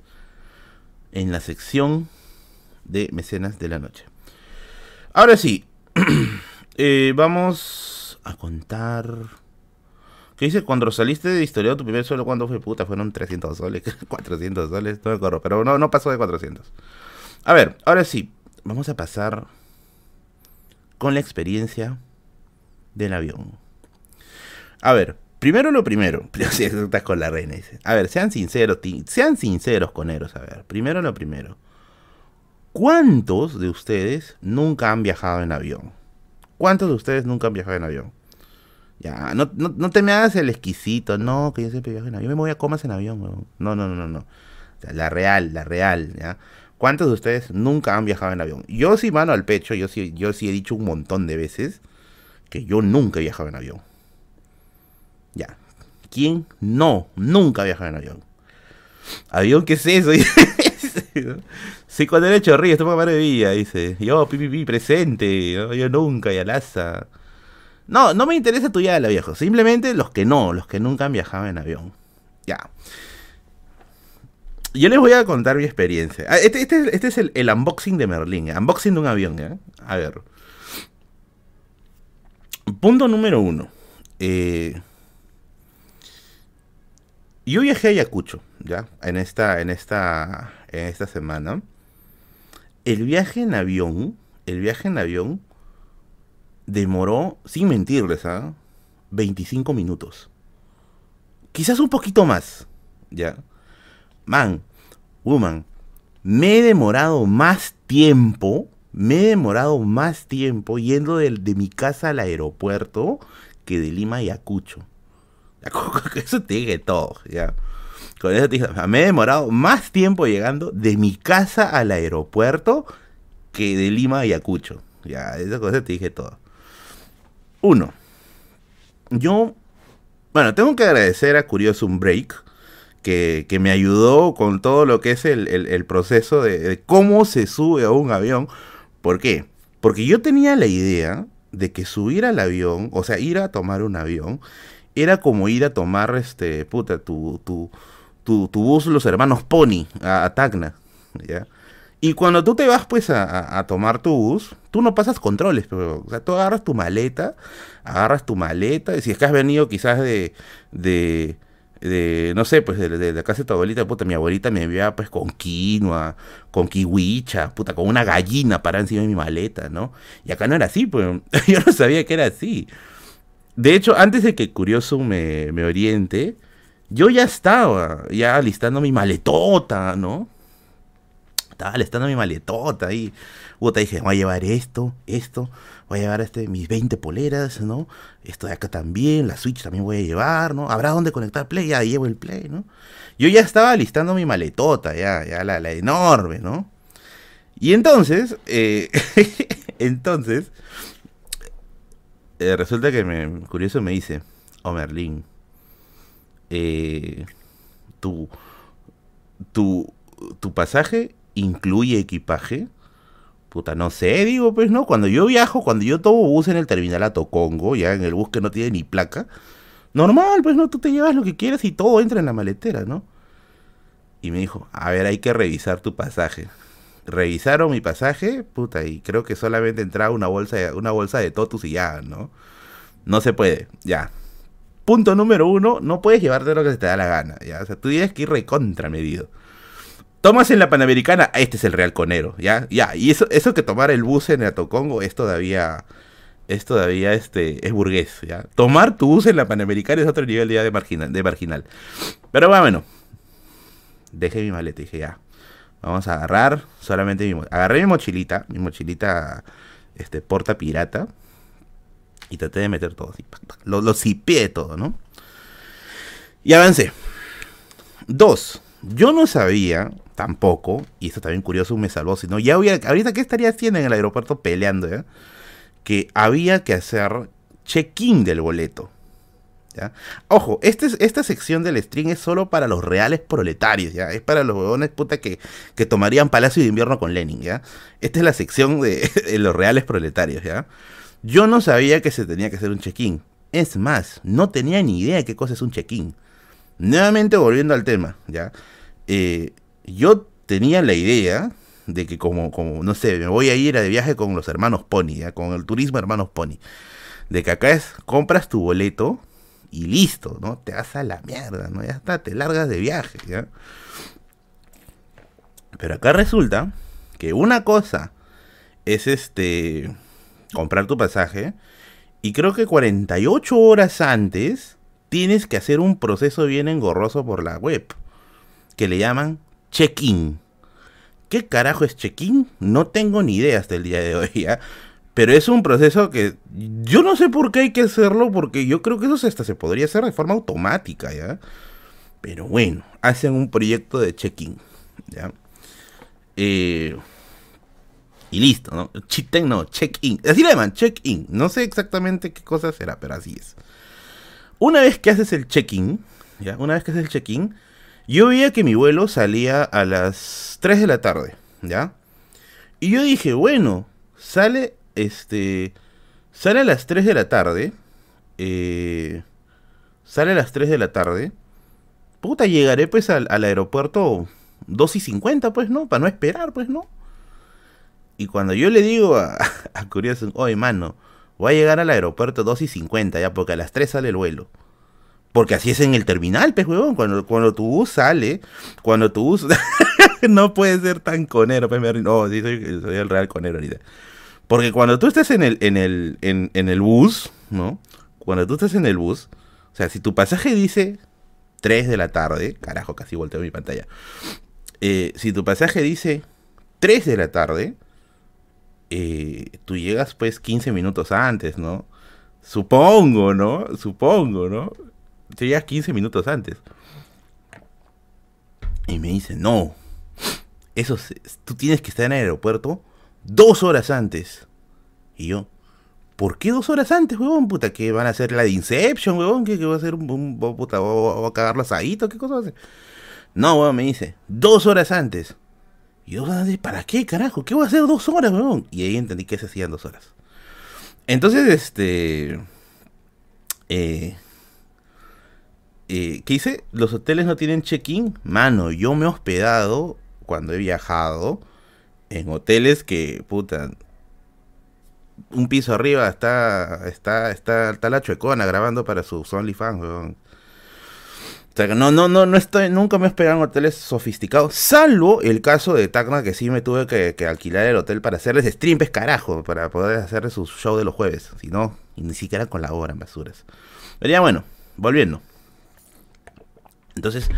En la sección de mecenas de la noche. Ahora sí, eh, vamos a contar. ¿Qué dice? Cuando saliste de historia, tu primer suelo, ¿cuándo fue puta? Fueron 300 soles, 400 soles, no me acuerdo, pero no, no pasó de 400. A ver, ahora sí, vamos a pasar con la experiencia del avión. A ver, primero lo primero. Si estás con la reina. A ver, sean sinceros, sean sinceros con Eros. A ver, primero lo primero. ¿Cuántos de ustedes nunca han viajado en avión? ¿Cuántos de ustedes nunca han viajado en avión? Ya, no, no, te me hagas el exquisito, no, que yo siempre viajo en avión. Yo me voy a comas en avión, weón. No, no, no, no, no. la real, la real. ¿Cuántos de ustedes nunca han viajado en avión? Yo sí, mano al pecho, yo sí, yo sí he dicho un montón de veces que yo nunca he viajado en avión. Ya. ¿Quién no? Nunca ha viajado en avión. ¿Avión qué es eso? sí, cuando era chorrillo, esto fue maravilla, dice. Yo, pipipi, presente. Yo nunca, y alaza. No, no me interesa tu la viejo. Simplemente los que no, los que nunca han viajado en avión. Ya. Yo les voy a contar mi experiencia. Ah, este, este, este es el, unboxing de Merlin. ¿eh? Unboxing de un avión. ¿eh? A ver. Punto número uno. Eh, yo viajé a Ayacucho, ¿ya? En esta, en esta, en esta semana. El viaje en avión, el viaje en avión demoró, sin mentirles, ¿ah? 25 minutos. Quizás un poquito más, ¿ya? Man, woman, me he demorado más tiempo, me he demorado más tiempo yendo de, de mi casa al aeropuerto que de Lima a Ayacucho. Eso te dije todo, ya. Con eso te dije, me he demorado más tiempo llegando de mi casa al aeropuerto que de Lima a Ayacucho. Ya, esa cosa te dije todo. Uno, yo, bueno, tengo que agradecer a Curioso un Break, que, me ayudó con todo lo que es el, proceso de, de, cómo se sube a un avión. ¿Por qué? Porque yo tenía la idea de que subir al avión, o sea, ir a tomar un avión, era como ir a tomar, este, puta, tu, tu, tu, bus, los hermanos Pony, a, Tacna, ¿ya? Y cuando tú te vas, pues, a, tomar tu bus, tú no pasas controles, pero, o sea, tú agarras tu maleta, agarras tu maleta, y si es que has venido quizás de, de, de no sé, pues, de, la casa de tu abuelita, puta, mi abuelita me enviaba, pues, con quinoa, con kiwicha, puta, con una gallina para encima de mi maleta, ¿no? Y acá no era así, pues, yo no sabía que era así. De hecho, antes de que Curioso me, oriente, yo ya estaba, ya listando mi maletota, ¿no? Estaba listando mi maletota ahí. Puta, dije, voy a llevar esto, esto, voy a llevar este, mis 20 poleras, ¿no? Esto de acá también, la Switch también voy a llevar, ¿no? Habrá donde conectar Play, ya llevo el Play, ¿no? Yo ya estaba listando mi maletota, ya, ya la, la enorme, ¿no? Y entonces, eh, entonces, eh, resulta que me, curioso me dice, oh Merlin, eh, tu, tu, tu pasaje incluye equipaje. Puta, no sé, digo, pues no. Cuando yo viajo, cuando yo tomo bus en el terminal a Tocongo, ya en el bus que no tiene ni placa, normal, pues no, tú te llevas lo que quieras y todo entra en la maletera, ¿no? Y me dijo, a ver, hay que revisar tu pasaje revisaron mi pasaje, puta, y creo que solamente entraba una bolsa de, una bolsa de totus y ya, ¿no? No se puede, ya. Punto número uno, no puedes llevarte lo que se te da la gana, ya. O sea, tú tienes que ir recontra medido. Tomas en la Panamericana, este es el Real Conero, ¿ya? Ya, y eso, eso que tomar el bus en Atocongo es todavía, es todavía, este, es burgués, ¿ya? Tomar tu bus en la Panamericana es otro nivel ya de marginal, de marginal. Pero bueno, dejé mi maleta y ya, Vamos a agarrar solamente mi Agarré mi mochilita, mi mochilita este, porta pirata. Y traté de meter todo así. Lo, lo todo, ¿no? Y avancé. Dos. yo no sabía tampoco, y esto también curioso me salvó, si no, ya hubiera, ahorita qué estaría haciendo en el aeropuerto peleando, ¿ya? Que había que hacer check-in del boleto. Ojo, este, esta sección del string es solo para los reales proletarios, ¿ya? Es para los huevones puta que, que tomarían Palacio de Invierno con Lenin, ¿ya? Esta es la sección de, de los reales proletarios, ¿ya? Yo no sabía que se tenía que hacer un check-in. Es más, no tenía ni idea de qué cosa es un check-in. Nuevamente volviendo al tema, ¿ya? Eh, yo tenía la idea de que como, como, no sé, me voy a ir a de viaje con los hermanos Pony, ¿ya? Con el turismo hermanos Pony. De que acá es, compras tu boleto y listo, ¿no? Te vas a la mierda, ¿no? Ya está, te largas de viaje, ¿ya? Pero acá resulta que una cosa es este comprar tu pasaje y creo que 48 horas antes tienes que hacer un proceso bien engorroso por la web que le llaman check-in. ¿Qué carajo es check-in? No tengo ni idea hasta el día de hoy, ¿ya? Pero es un proceso que yo no sé por qué hay que hacerlo, porque yo creo que eso hasta se podría hacer de forma automática, ¿ya? Pero bueno, hacen un proyecto de check-in, ¿ya? Eh, y listo, ¿no? Check-in, no, check-in. Así le llaman, check-in. No sé exactamente qué cosa será, pero así es. Una vez que haces el check-in, ¿ya? Una vez que haces el check-in, yo veía que mi vuelo salía a las 3 de la tarde, ¿ya? Y yo dije, bueno, sale este. Sale a las 3 de la tarde. Eh, sale a las 3 de la tarde. Puta, llegaré pues al, aeropuerto 2 y 50, pues, ¿no? Para no esperar, pues, ¿no? Y cuando yo le digo a, a Curioso, oye, mano, voy a llegar al aeropuerto 2 y 50, ya, porque a las 3 sale el vuelo. Porque así es en el terminal, pues, huevón. Cuando, cuando tu bus sale, cuando tu bus. no puede ser tan conero, pues, No, sí, soy, soy el real conero ahorita. Porque cuando tú estás en el, en el, en, el bus, ¿no? Cuando tú estás en el bus, o sea, si tu pasaje dice 3 de la tarde, carajo, casi volteo mi pantalla. Eh, si tu pasaje dice 3 de la tarde, eh, tú llegas pues 15 minutos antes, ¿no? Supongo, ¿no? Supongo, ¿no? Tú llegas 15 minutos antes. Y me dice, no, eso, tú tienes que estar en el aeropuerto dos horas antes. Y yo, ¿por qué dos horas antes, huevón? Puta, que van a hacer la de Inception, huevón, que, va a hacer un, puta, va a cagar los ¿qué cosa va a hacer? No, huevón, me dice, dos horas antes. Y yo, ¿para qué, carajo? ¿Qué voy a hacer dos horas, huevón? Y ahí entendí que se hacían dos horas. Entonces, este... Eh, eh, ¿Qué hice? Los hoteles no tienen check-in. Mano, yo me he hospedado cuando he viajado en hoteles que, puta, un piso arriba está, está, está, está la chuecona grabando para sus OnlyFans, weón. O sea, no, no, no, no estoy, nunca me he hospedado en hoteles sofisticados, salvo el caso de Tacna, que sí me tuve que, alquilar el hotel para hacerles stream, pues carajo, para poder hacer su show de los jueves. Si no, ni siquiera con la en basuras. Pero ya bueno, volviendo. Entonces,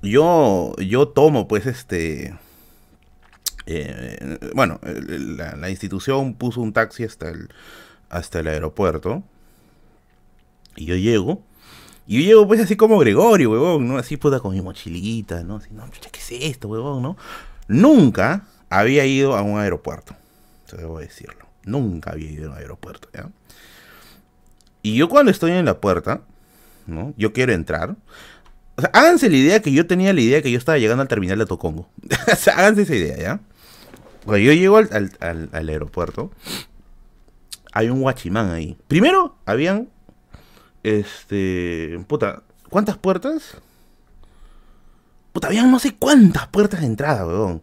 yo, yo tomo pues este eh, bueno, la, institución puso un taxi hasta el, hasta el aeropuerto. Y yo llego. Y yo llego pues así como Gregorio, huevón, ¿no? Así puta con mi mochilita, ¿no? Así, no, ¿qué es esto, huevón, no? Nunca había ido a un aeropuerto. Eso debo decirlo. Nunca había ido a un aeropuerto, ¿ya? Y yo cuando estoy en la puerta, ¿no? Yo quiero entrar. O sea, háganse la idea que yo tenía la idea que yo estaba llegando al terminal de Tocongo. o sea, háganse esa idea, ¿ya? Cuando yo llego al, aeropuerto, hay un guachimán ahí. Primero, habían. Este. Puta, ¿cuántas puertas? Puta, habían no sé cuántas puertas de entrada, weón.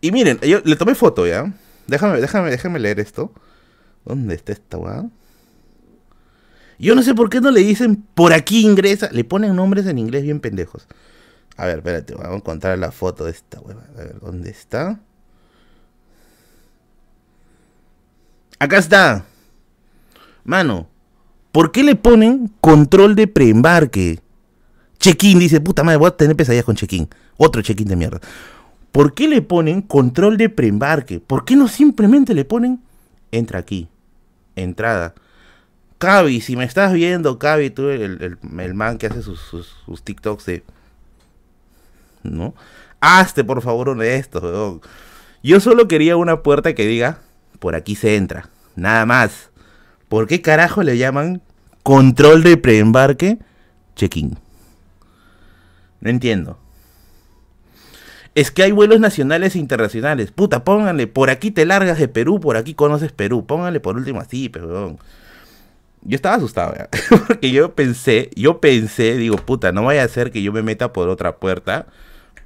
Y miren, yo le tomé foto ya. Déjame, déjame, déjame leer esto. ¿Dónde está esta weón? Yo no sé por qué no le dicen por aquí ingresa. Le ponen nombres en inglés bien pendejos. A ver, espérate, vamos a encontrar la foto de esta weón. A ver, ¿dónde está? Acá está. Mano, ¿por qué le ponen control de preembarque? Check-in, dice, puta madre, voy a tener pesadillas con check-in. Otro check-in de mierda. ¿Por qué le ponen control de preembarque? ¿Por qué no simplemente le ponen entra aquí? Entrada. Cavi, si me estás viendo, Cavi, tú, el, el, man que hace sus, sus, sus TikToks de. ¿no? Hazte por favor uno de estos, weón. Yo solo quería una puerta que diga, por aquí se entra, nada más. ¿Por qué carajo le llaman control de preembarque check-in? No entiendo. Es que hay vuelos nacionales e internacionales. Puta, pónganle, por aquí te largas de Perú, por aquí conoces Perú. Pónganle por último así, perdón. Yo estaba asustado, ¿ya? porque yo pensé, yo pensé, digo, puta, no vaya a ser que yo me meta por otra puerta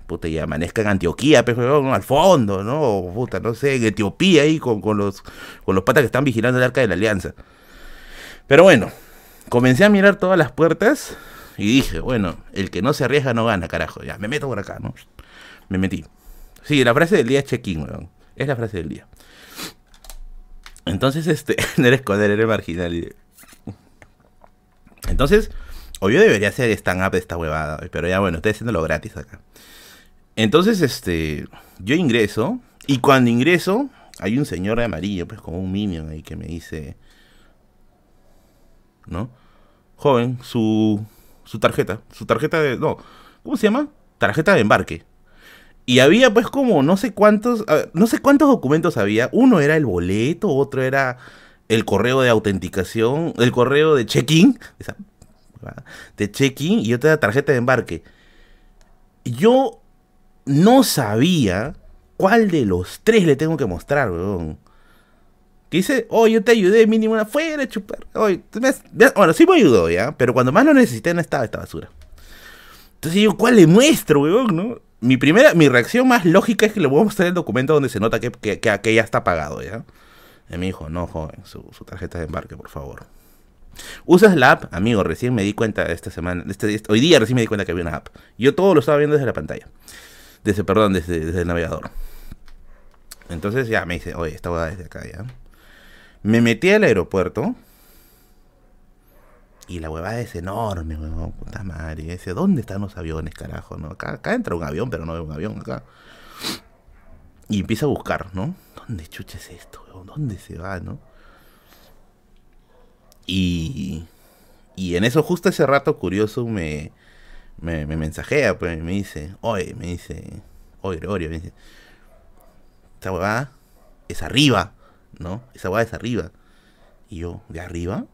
puta, y amanezca en Antioquía, pero al fondo, ¿no? Puta, no sé, en Etiopía ahí con, los, con los patas que están vigilando el arca de la alianza. Pero bueno, comencé a mirar todas las puertas y dije, bueno, el que no se arriesga no gana, carajo. Ya, me meto por acá, ¿no? Me metí. Sí, la frase del día es check-in, weón. Es la frase del día. Entonces, este, no eres coder, eres marginal. Entonces, o yo debería hacer stand-up de esta huevada, pero ya bueno, estoy haciéndolo gratis acá. Entonces, este, yo ingreso y cuando ingreso hay un señor de amarillo, pues como un minion ahí que me dice, ¿no? Joven, su, su tarjeta, su tarjeta de, no, ¿cómo se llama? Tarjeta de embarque. Y había pues como no sé cuántos, no sé cuántos documentos había. Uno era el boleto, otro era el correo de autenticación, el correo de check-in, de check-in y otra tarjeta de embarque. Yo no sabía cuál de los tres le tengo que mostrar, weón. Que dice, oh, yo te ayudé, mínimo una fuera, chupar. Bueno, sí me ayudó, ya, pero cuando más lo necesité no estaba esta basura. Entonces digo, ¿cuál le muestro, weón? Mi primera, mi reacción más lógica es que le voy a mostrar el documento donde se nota que, que, que, ya está pagado, ¿ya? Y me dijo, no, joven, su, tarjeta de embarque, por favor. ¿Usas la app? Amigo, recién me di cuenta esta semana, este, este, hoy día recién me di cuenta que había una app. Yo todo lo estaba viendo desde la pantalla desde, perdón, desde, el navegador. Entonces ya me dice, oye, esta hueá desde acá ya. Me metí al aeropuerto. Y la huevada es enorme, huevón, puta madre. Dice, ¿dónde están los aviones, carajo? ¿no? Acá, acá entra un avión, pero no veo un avión acá. Y empieza a buscar, ¿no? ¿Dónde chucha es esto, huevón? ¿Dónde se va, no? Y, y en eso, justo ese rato curioso, me, me, me mensajea, pues, me dice, oye, me dice, oye, Gregorio, me dice, esta huevada es arriba, ¿no? Esa huevada es arriba. Y yo, ¿de arriba?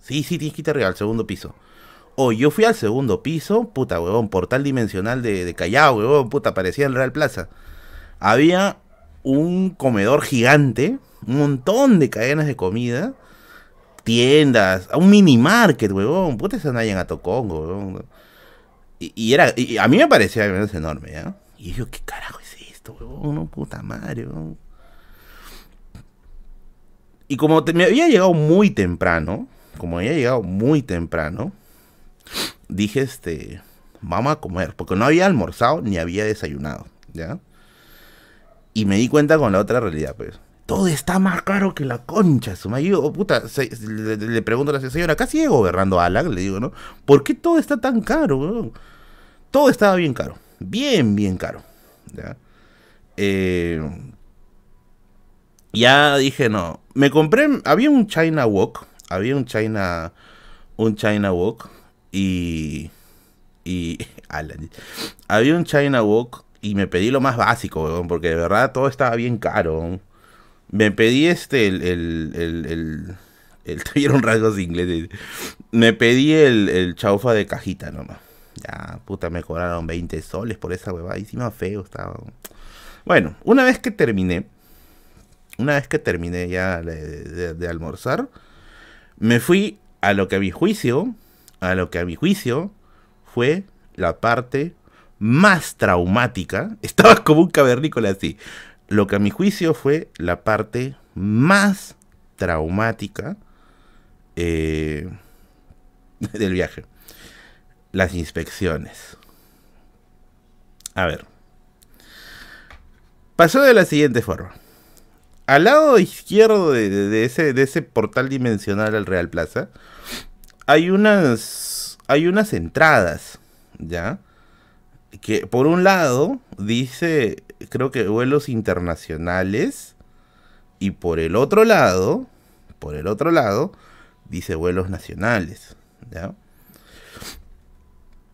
Sí, sí, tienes que ir arriba, al segundo piso. O yo fui al segundo piso, puta, huevón, portal dimensional de, de Callao, huevón, puta, parecía el Real Plaza. Había un comedor gigante, un montón de cadenas de comida, tiendas, un mini market, huevón, puta, esa nadie en Atocongo, huevón. Y, era, y a mí me parecía enorme, ¿ya? Y yo, ¿qué carajo es esto, weón? puta madre, Y como me había llegado muy temprano, como había llegado muy temprano, dije, este, vamos a comer, porque no había almorzado ni había desayunado, ¿ya? Y me di cuenta con la otra realidad, pues. Todo está más caro que la concha, su marido, puta, le, pregunto a la señora, ¿acá sigue gobernando Alan? Le digo, ¿no? ¿Por qué todo está tan caro, weón? Todo estaba bien caro, bien, bien caro. ¿ya? Eh, ya dije, no, me compré, había un China Walk, había un China, un China Walk y, y, había un China Walk y me pedí lo más básico, porque de verdad todo estaba bien caro. Me pedí este, el, el, el, el, tuvieron rasgos ingleses. Me pedí el, el chaufa de cajita nomás. Ya, puta, me cobraron 20 soles por esa huevada. Encima feo estaba. Bueno, una vez que terminé, una vez que terminé ya de, almorzar, me fui a lo que a mi juicio, a lo que a mi juicio fue la parte más traumática. Estaba como un cavernícola así. Lo que a mi juicio fue la parte más traumática eh, del viaje las inspecciones. A ver. Pasó de la siguiente forma. Al lado izquierdo de, ese, de ese portal dimensional al Real Plaza, hay unas, hay unas entradas, ¿ya? Que por un lado dice, creo que vuelos internacionales, y por el otro lado, por el otro lado, dice vuelos nacionales, ¿ya?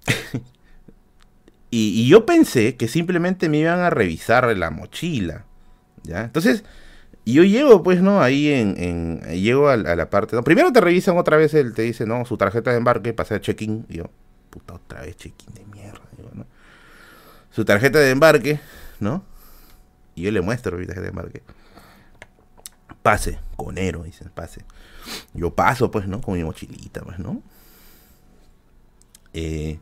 Y, yo pensé que simplemente me iban a revisar la mochila. ¿Ya? Entonces, yo llego, pues, ¿no? Ahí en. llego a, la parte. primero te revisan otra vez, él te dice, no, su tarjeta de embarque, pasa a check-in. Y yo, puta, otra vez check-in de mierda. Su tarjeta de embarque, ¿no? Y yo le muestro mi tarjeta de embarque. Pase, conero, dicen, pase. Yo paso, pues, ¿no? Con mi mochilita, pues, ¿no? Eh,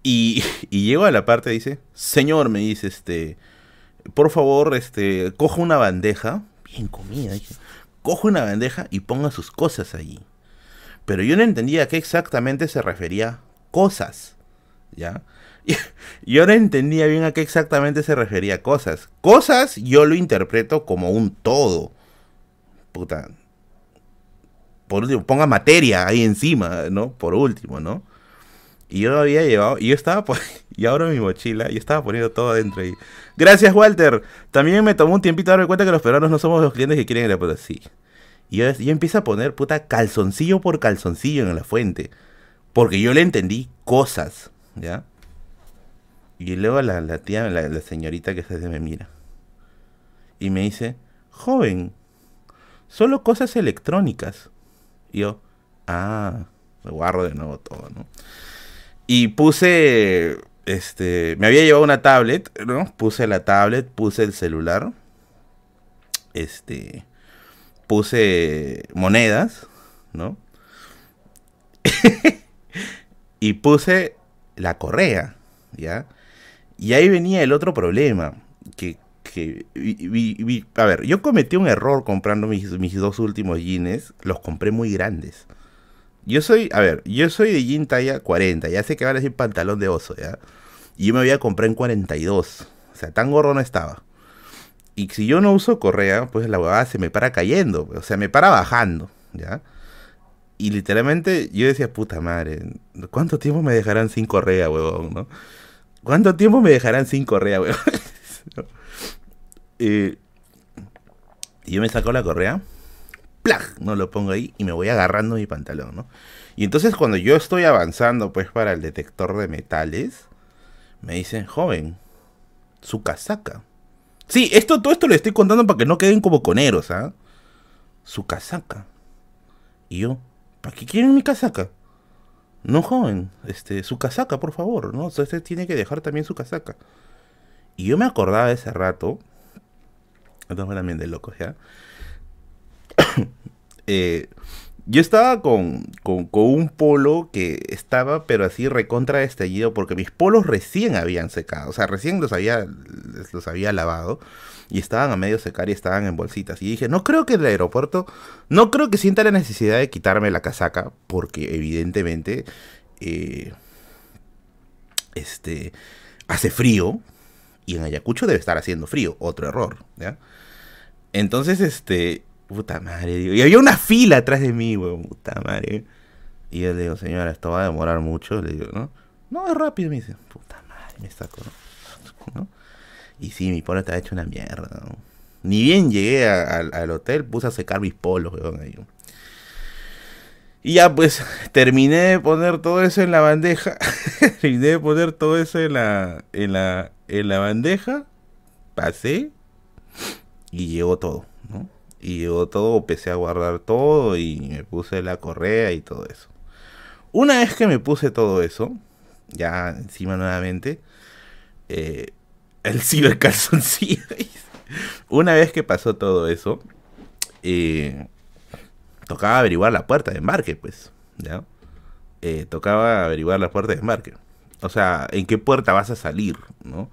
y, llego a la parte, dice, señor, me dice, este, por favor, este, coja una bandeja, bien comida, coja una bandeja y ponga sus cosas allí. Pero yo no entendía a qué exactamente se refería cosas, ¿ya? yo no entendía bien a qué exactamente se refería cosas. Cosas yo lo interpreto como un todo. Puta. Por último, ponga materia ahí encima, ¿no? Por último, ¿no? Y yo había llevado, y yo estaba, y ahora mi mochila, y estaba poniendo todo adentro ahí. Gracias, Walter. También me tomó un tiempito darme cuenta que los peruanos no somos los clientes que quieren ir a pero sí. Y yo, empiezo a poner, puta, calzoncillo por calzoncillo en la fuente. Porque yo le entendí cosas, ¿ya? Y luego la, la tía, la, señorita que se me mira. Y me dice, joven, solo cosas electrónicas. Y yo, ah, me guardo de nuevo todo, ¿no? Y puse, este, me había llevado una tablet, ¿no? Puse la tablet, puse el celular, este, puse monedas, ¿no? y puse la correa, ¿ya? Y ahí venía el otro problema, que, que a ver, yo cometí un error comprando mis, mis dos últimos jeans, los compré muy grandes. Yo soy, a ver, yo soy de jean talla 40, ya sé que van a decir pantalón de oso, ¿ya? Y yo me voy a comprar en 42. O sea, tan gordo no estaba. Y si yo no uso correa, pues la huevada se me para cayendo, o sea, me para bajando, ¿ya? Y literalmente yo decía, puta madre, ¿cuánto tiempo me dejarán sin correa, huevón, no? ¿Cuánto tiempo me dejarán sin correa, huevón? y yo me saco la correa No lo pongo ahí y me voy agarrando mi pantalón, ¿no? Y entonces cuando yo estoy avanzando, pues, para el detector de metales, me dicen, joven, su casaca. Sí, esto, todo esto le estoy contando para que no queden como coneros, ¿ah? Su casaca. Y yo, ¿para qué quieren mi casaca? No, joven, este, su casaca, por favor, ¿no? usted tiene que dejar también su casaca. Y yo me acordaba de ese rato, fue también de locos, ¿ya? Eh, yo estaba con, un polo que estaba, pero así recontra estallido, porque mis polos recién habían secado, o sea, recién los había, los había lavado y estaban a medio secar y estaban en bolsitas. Y dije, no creo que el aeropuerto, no creo que sienta la necesidad de quitarme la casaca, porque evidentemente, eh, este, hace frío y en Ayacucho debe estar haciendo frío, otro error, ¿ya? Entonces, este, Puta madre, digo. Y había una fila atrás de mí, weón. Puta madre. Y yo le digo, señora, esto va a demorar mucho. Le digo, ¿no? No, es rápido. Me dice, puta madre, me saco, ¿no? Y sí, mi polo está hecho una mierda, ¿no? Ni bien llegué al hotel, puse a secar mis polos, weón. Ahí. Y ya pues terminé de poner todo eso en la bandeja. terminé de poner todo eso en la, en la, en la bandeja. Pasé y llegó todo. Y yo todo, empecé a guardar todo y me puse la correa y todo eso. Una vez que me puse todo eso, ya encima nuevamente, eh, el cibercalzoncillo. Una vez que pasó todo eso, eh, tocaba averiguar la puerta de embarque, pues, ¿ya? Eh, tocaba averiguar la puerta de embarque. O sea, en qué puerta vas a salir, ¿no?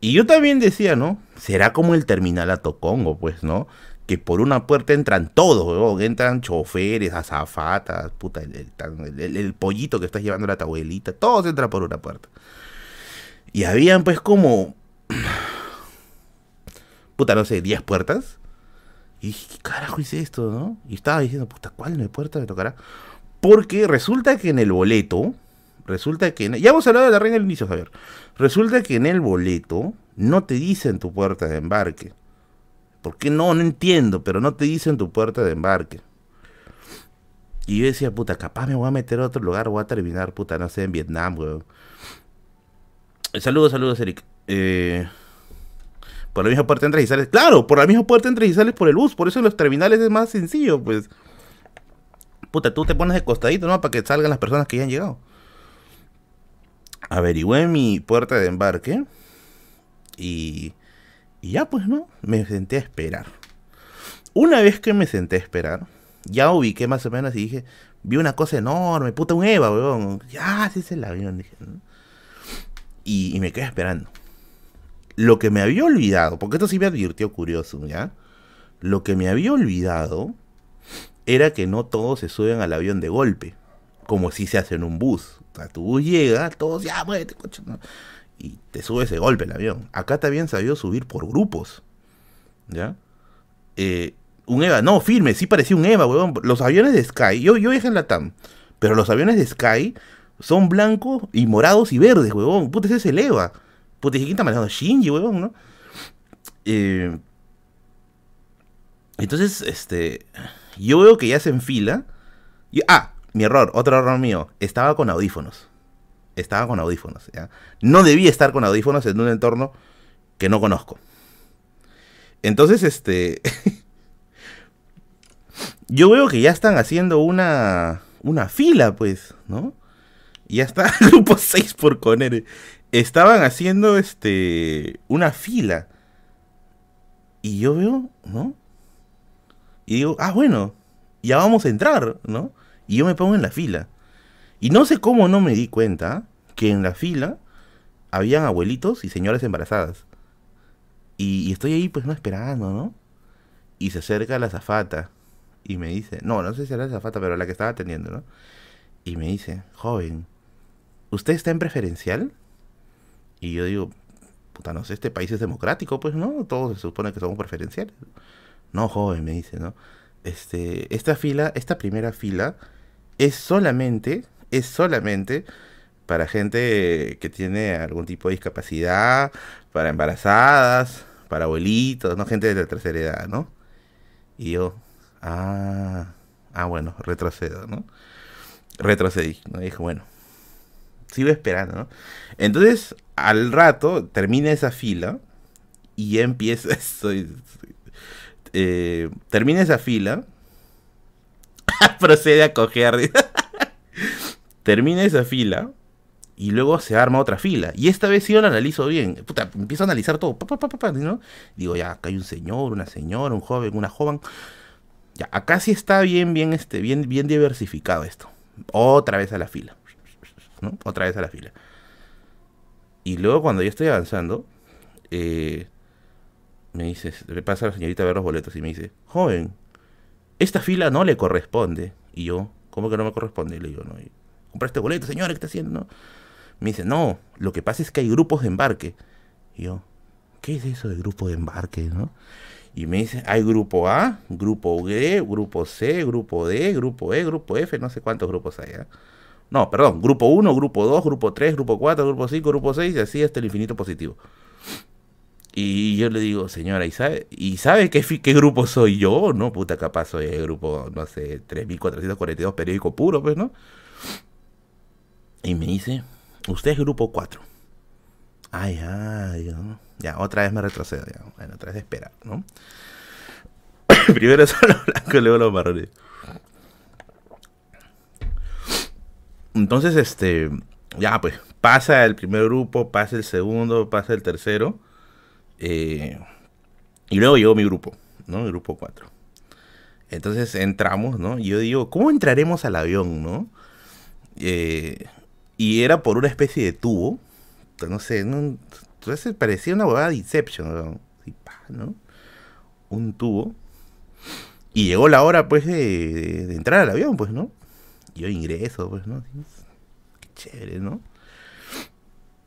Y yo también decía, ¿no? Será como el terminal a Tocongo, pues, ¿no? Que por una puerta entran todos, entran choferes, azafatas, puta, el, pollito que estás llevando a tu abuelita, todos entran por una puerta. Y habían pues como, puta, no sé, 10 puertas. Y dije, ¿qué carajo hice esto, no? Y estaba diciendo, puta, ¿cuál de puerta me tocará? Porque resulta que en el boleto, resulta que, ya hemos hablado de la reina del inicio, Javier. Resulta que en el boleto no te dicen tu puerta de embarque ¿Por qué no? No entiendo, pero no te dicen tu puerta de embarque. Y yo decía, puta, capaz me voy a meter a otro lugar, voy a terminar, puta, no sé, en Vietnam, weón. Saludos, saludos, Eric. Eh, por la misma puerta entras y sales. Claro, por la misma puerta entras y sales por el bus. Por eso en los terminales es más sencillo, pues. Puta, tú te pones de costadito, ¿no? Para que salgan las personas que ya han llegado. Averigüé mi puerta de embarque. Y. Y ya, pues, ¿no? Me senté a esperar. Una vez que me senté a esperar, ya ubiqué más o menos y dije, vi una cosa enorme, puta, un Eva, weón. Ya, sí es el avión, dije. Y, y me quedé esperando. Lo que me había olvidado, porque esto sí me advirtió curioso, ¿ya? Lo que me había olvidado era que no todos se suben al avión de golpe, como si se hace en un bus. O sea, tu bus llega, todos, ya, muévete, coche, y te subes de golpe el avión. Acá te habían sabido subir por grupos, ¿ya? Eh, un EVA, no, firme, sí parecía un EVA, weón. Los aviones de Sky, yo, yo viajé en la TAM, pero los aviones de Sky son blancos y morados y verdes, weón. Puta, ese es el EVA. Puta, ¿quién está manejando? Shinji, weón, ¿no? Eh, entonces, este. Yo veo que ya se enfila. Ah, mi error, otro error mío. Estaba con audífonos. Estaba con audífonos, ¿ya? No debía estar con audífonos en un entorno que no conozco. Entonces, este. yo veo que ya están haciendo una. Una fila, pues, ¿no? Ya está, grupo 6 por Conere. Estaban haciendo este. Una fila. Y yo veo, ¿no? Y digo, ah, bueno, ya vamos a entrar, ¿no? Y yo me pongo en la fila. Y no sé cómo no me di cuenta que en la fila habían abuelitos y señoras embarazadas. Y, estoy ahí, pues, no esperando, ¿no? Y se acerca la zafata y me dice, no, no sé si era la zafata, pero la que estaba atendiendo, ¿no? Y me dice, joven, ¿usted está en preferencial? Y yo digo, puta, no sé, este país es democrático, pues, ¿no? Todos se supone que somos preferenciales. No, joven, me dice, ¿no? Este, esta fila, esta primera fila, es solamente, es solamente para gente que tiene algún tipo de discapacidad, para embarazadas, para abuelitos, ¿no? Gente de la tercera edad, ¿no? Y yo, ah, ah, bueno, retrocedo, ¿no? Retrocedí, ¿no? Y dije, bueno, sigo esperando, ¿no? Entonces, al rato, termina esa fila y ya empieza, eh, termina esa fila, procede a coger, termina esa fila y luego se arma otra fila. Y esta vez sí yo la analizo bien. Puta, empiezo a analizar todo. ¿no? Digo, ya, acá hay un señor, una señora, un joven, una joven. Ya, acá sí está bien, bien, este, bien, bien diversificado esto. Otra vez a la fila. ¿no? Otra vez a la fila. Y luego cuando yo estoy avanzando, eh, me dice, le pasa a la señorita a ver los boletos y me dice, joven, esta fila no le corresponde. Y yo, ¿cómo que no me corresponde? Y le digo, no, compraste boleto, señora, ¿qué está haciendo? Me dice, no, lo que pasa es que hay grupos de embarque. Y yo, ¿qué es eso de grupo de embarque, no? Y me dice, hay grupo A, grupo B, grupo C, grupo D, grupo E, grupo F, no sé cuántos grupos hay. ¿eh? No, perdón, grupo 1, grupo 2, grupo 3, grupo 4, grupo 5, grupo 6 y así hasta el infinito positivo. Y yo le digo, señora, ¿y sabe, ¿y sabe qué, qué grupo soy yo? No, puta, capaz soy el grupo, no sé, 3442 periódico puro, pues, ¿no? Y me dice, usted es grupo 4. Ay, ay, ya, otra vez me retrocedo, ya. Bueno, otra vez espera, ¿no? Primero son los blancos, luego los marrones. Entonces, este, ya, pues, pasa el primer grupo, pasa el segundo, pasa el tercero eh, y luego llegó mi grupo, ¿no? Mi grupo 4. Entonces entramos, ¿no? Y yo digo, ¿cómo entraremos al avión, no? Eh, y era por una especie de tubo. No sé, entonces parecía una huevada de Inception. Un tubo. Y llegó la hora, pues, de, entrar al avión, pues, ¿no? Yo ingreso, pues, ¿no? Qué chévere, ¿no?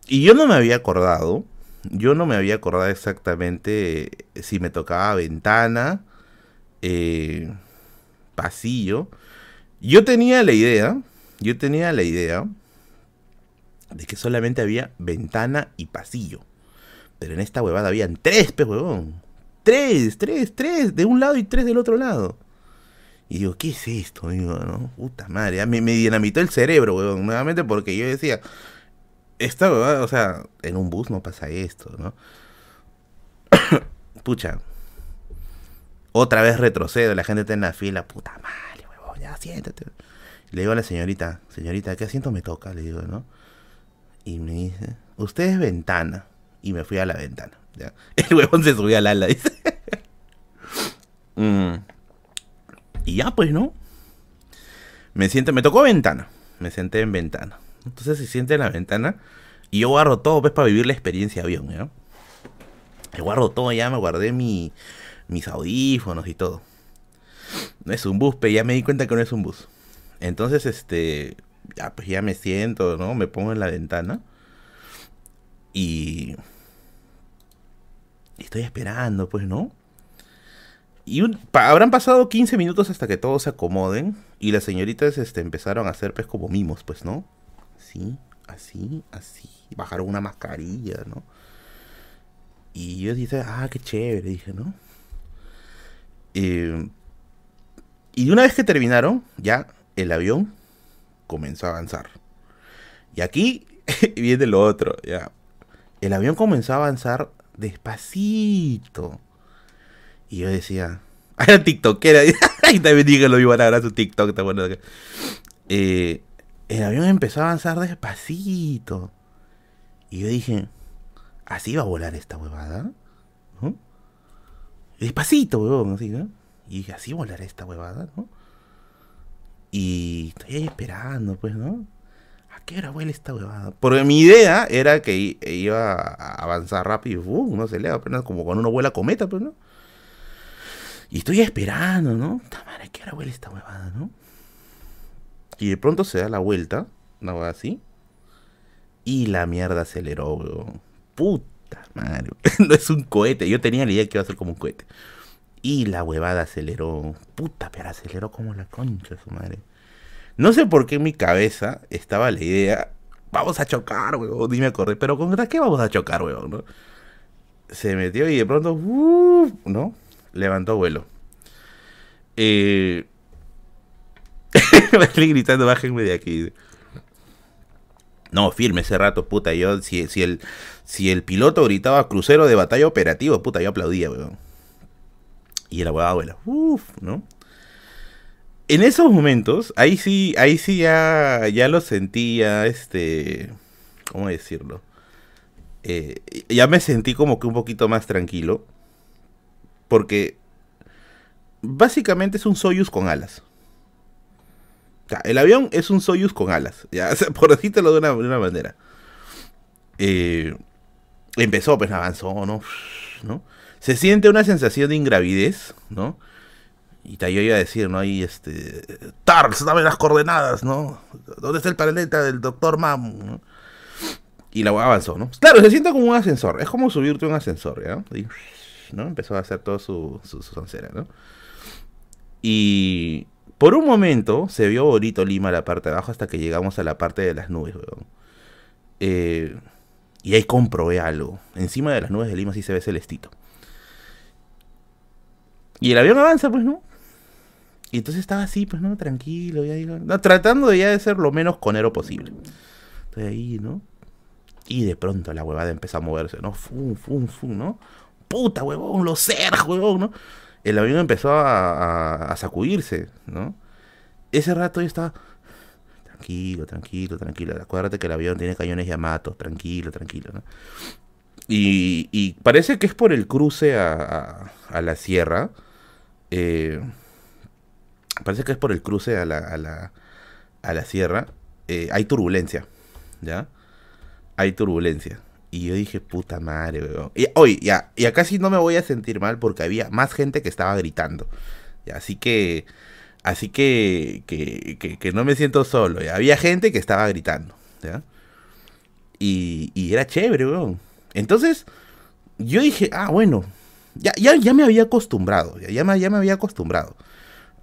Y yo no me había acordado yo no me había acordado exactamente si me tocaba ventana, eh, pasillo. Yo tenía la idea, yo tenía la idea de que solamente había ventana y pasillo. Pero en esta huevada habían tres, pe huevón. Tres, tres, tres, de un lado y tres del otro lado. Y digo, ¿qué es esto? Digo, ¿no? Puta madre, me, me dinamitó el cerebro, weón, nuevamente porque yo decía, esta o sea, en un bus no pasa esto, ¿no? Pucha. Otra vez retrocedo, la gente está en la fila, puta madre, huevón, ya siéntate. Le digo a la señorita, señorita, ¿qué asiento me toca? Le digo, ¿no? Y me dice, usted es ventana. Y me fui a la ventana. El huevón se subió al ala, dice. Mm. Y ya, pues, ¿no? Me siento, me tocó ventana. Me senté en ventana. Entonces se siente en la ventana y yo guardo todo, pues, para vivir la experiencia avión, ¿no? Me guardo todo, ya me guardé mi, mis audífonos y todo. No es un bus, pero ya me di cuenta que no es un bus. Entonces, este, ya pues ya me siento, ¿no? Me pongo en la ventana y, estoy esperando, pues, ¿no? Y habrán pasado 15 minutos hasta que todos se acomoden y las señoritas este, empezaron a hacer pues como mimos, pues, ¿no? Así, así, así. Bajaron una mascarilla, ¿no? Y yo dije, ah, qué chévere, dije, ¿no? Eh, y una vez que terminaron, ya el avión comenzó a avanzar. Y aquí viene lo otro, ya. El avión comenzó a avanzar despacito. Y yo decía, era TikTokera. y también dije lo iban a grabar su TikTok. Está bueno. Eh, el avión empezó a avanzar despacito. Y yo dije, así va a volar esta huevada. Despacito, huevón, así, ¿no? Y dije, así volará esta huevada, ¿no? Y estoy ahí esperando, pues, ¿no? ¿A qué hora vuela esta huevada? Porque mi idea era que iba a avanzar rápido, ¡uh! no se le apenas como cuando uno vuela cometa, pues, ¿no? Y estoy esperando, ¿no? ¿a qué hora vuela esta huevada, no? Y de pronto se da la vuelta, una huevada así. Y la mierda aceleró, weón. Puta madre. no es un cohete. Yo tenía la idea que iba a ser como un cohete. Y la huevada aceleró. Puta, pero aceleró como la concha su madre. No sé por qué en mi cabeza estaba la idea. Vamos a chocar, weón. Dime a correr. Pero ¿contra qué vamos a chocar, weón? ¿no? Se metió y de pronto. ¿No? Levantó vuelo. Eh. Gritando, bájenme de aquí. No, firme ese rato, puta. Yo, si, si, el, si el piloto gritaba crucero de batalla operativo, puta, yo aplaudía, weón. Y el abogado abuela, uff, ¿no? En esos momentos, ahí sí, ahí sí ya, ya lo sentía, este, ¿cómo decirlo? Eh, ya me sentí como que un poquito más tranquilo, porque básicamente es un Soyuz con alas. O sea, el avión es un Soyuz con alas, ya, por decírtelo de una, de una manera. Eh, empezó, pues avanzó. ¿no? Se siente una sensación de ingravidez, ¿no? Y yo iba a decir, ¿no? Ahí, este, Tars, dame las coordenadas, ¿no? ¿Dónde está el planeta del doctor Mam? Y la avanzó, ¿no? Claro, se siente como un ascensor, es como subirte a un ascensor, ¿ya? ¿no? Empezó a hacer todo su, su, ¿no? Y por un momento se vio bonito Lima la parte de abajo hasta que llegamos a la parte de las nubes, weón. Eh, y ahí comprobé algo. Encima de las nubes de Lima sí se ve celestito. Y el avión avanza, pues, ¿no? Y entonces estaba así, pues, ¿no? Tranquilo, ya digo. Tratando de ya de ser lo menos conero posible. Estoy ahí, ¿no? Y de pronto la huevada empezó a moverse, ¿no? Fum, fum, fum, ¿no? Puta, huevón, lo ser, huevón, ¿no? El avión empezó a, sacudirse, ¿no? Ese rato yo estaba, tranquilo, tranquilo, tranquilo. Acuérdate que el avión tiene cañones Yamato, tranquilo, tranquilo, ¿no? Y, y parece que es por el cruce a la sierra eh, parece que es por el cruce a la, a la, a la sierra. Eh, hay turbulencia, ¿ya? Hay turbulencia. Y yo dije, puta madre, weón. Y hoy, ya, sí no me voy a sentir mal porque había más gente que estaba gritando. Así que, así que, que, que, no me siento solo. Había gente que estaba gritando, ¿ya? Y, y era chévere, weón. Entonces, yo dije, ah, bueno, ya, ya, ya me había acostumbrado, ya, ya, me, ya me había acostumbrado.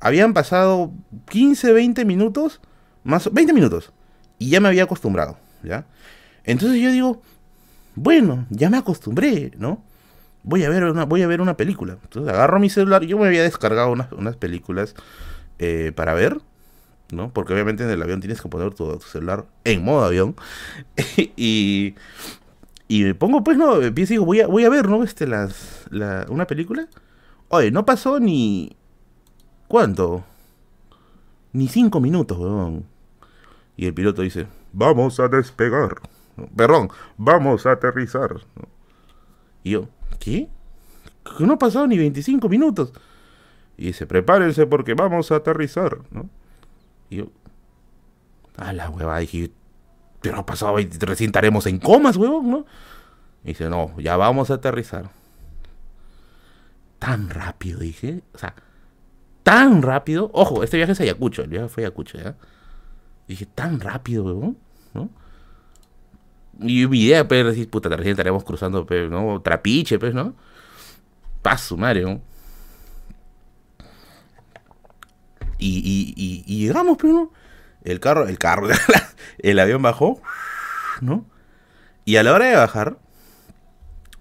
Habían pasado 15, 20 minutos, más 20 minutos, y ya me había acostumbrado, ¿ya? Entonces yo digo, bueno, ya me acostumbré, ¿no? Voy a ver una, voy a ver una película. Entonces agarro mi celular, yo me había descargado unas, unas películas eh, para ver, ¿no? Porque obviamente en el avión tienes que poner tu, celular en modo avión. y, y me pongo, pues, no, empiezo y digo, voy a, voy a ver, ¿no? Este, las, la, una película. Oye, no pasó ni... ¿Cuánto? Ni cinco minutos, weón. Y el piloto dice, vamos a despegar. Perdón, vamos a aterrizar. Y yo, ¿qué? Que no ha pasado ni 25 minutos. Y dice, prepárense porque vamos a aterrizar, ¿no? Y yo, a la hueva, dije, pero ha pasado, recién estaremos en comas, huevón, ¿no? Y dice, no, ya vamos a aterrizar. Tan rápido, dije, o sea, tan rápido. Ojo, este viaje es Ayacucho, el viaje fue a Ayacucho, ¿ya? dije, tan rápido, huevón, ¿no? Y mi idea, pues, decir, puta, recién estaremos cruzando, pues, ¿no? Trapiche, pues, ¿no? Paso, Mario. Y, y, y, llegamos, pero pues, ¿no? El carro, el carro, el avión bajó, ¿no? Y a la hora de bajar,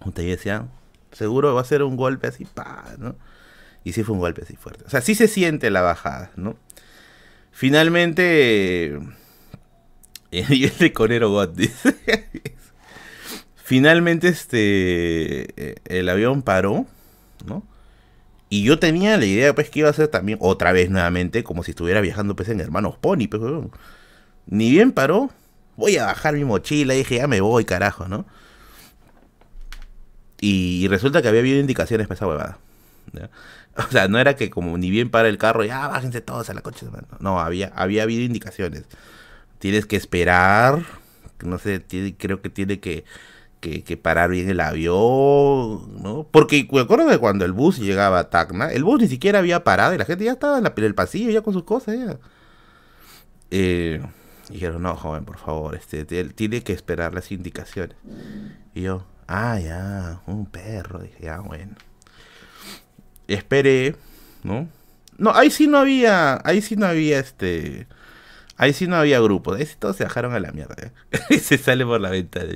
usted decía, seguro va a ser un golpe así, pa, ¿no? Y sí fue un golpe así fuerte. O sea, sí se siente la bajada, ¿no? Finalmente, y dice. Finalmente, este. El avión paró, ¿no? Y yo tenía la idea, pues, que iba a ser también, otra vez nuevamente, como si estuviera viajando, pues, en Hermanos Pony, pues, Ni bien paró, voy a bajar mi mochila, y dije, ya me voy, carajo, ¿no? Y, resulta que había habido indicaciones para esa huevada. O sea, no era que como ni bien para el carro, ya bájense todos a la coche. No, había, había habido indicaciones tienes que esperar, no sé, creo que tiene que, que, parar bien el avión, ¿no? Porque me acuerdo de cuando el bus llegaba a Tacna, el bus ni siquiera había parado y la gente ya estaba en, la, el pasillo ya con sus cosas ya. Eh, dijeron, no, joven, por favor, este, tiene que esperar las indicaciones. Y yo, ah, ya, un perro, dije, ya, bueno. Esperé, ¿no? No, ahí sí no había, ahí sí no había este Ahí sí no había grupo. Ahí sí todos se bajaron a la mierda. ¿eh? y se sale por la ventana.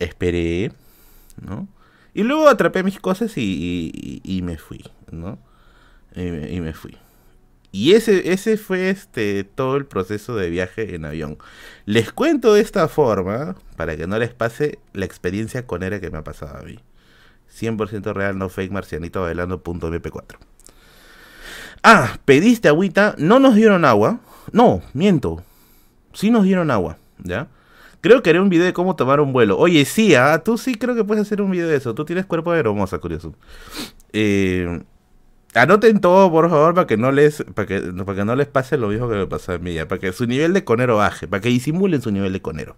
Esperé, ¿no? Y luego atrapé mis cosas y, y, me fui, ¿no? Y me, fui. Y ese, ese fue este todo el proceso de viaje en avión. Les cuento de esta forma para que no les pase la experiencia conera que me ha pasado a mí. 100% real, no fake, marcianito bailando.mp4. Ah, pediste agüita, no nos dieron agua, no, miento. Sí nos dieron agua, ¿ya? Creo que haré un video de cómo tomar un vuelo. Oye, sí, ¿ah? tú sí creo que puedes hacer un video de eso. Tú tienes cuerpo de hermosa, curioso. Eh, anoten todo, por favor, para que no les para que, para que no les pase lo mismo que me pasó a mí, para que su nivel de conero baje, para que disimulen su nivel de conero.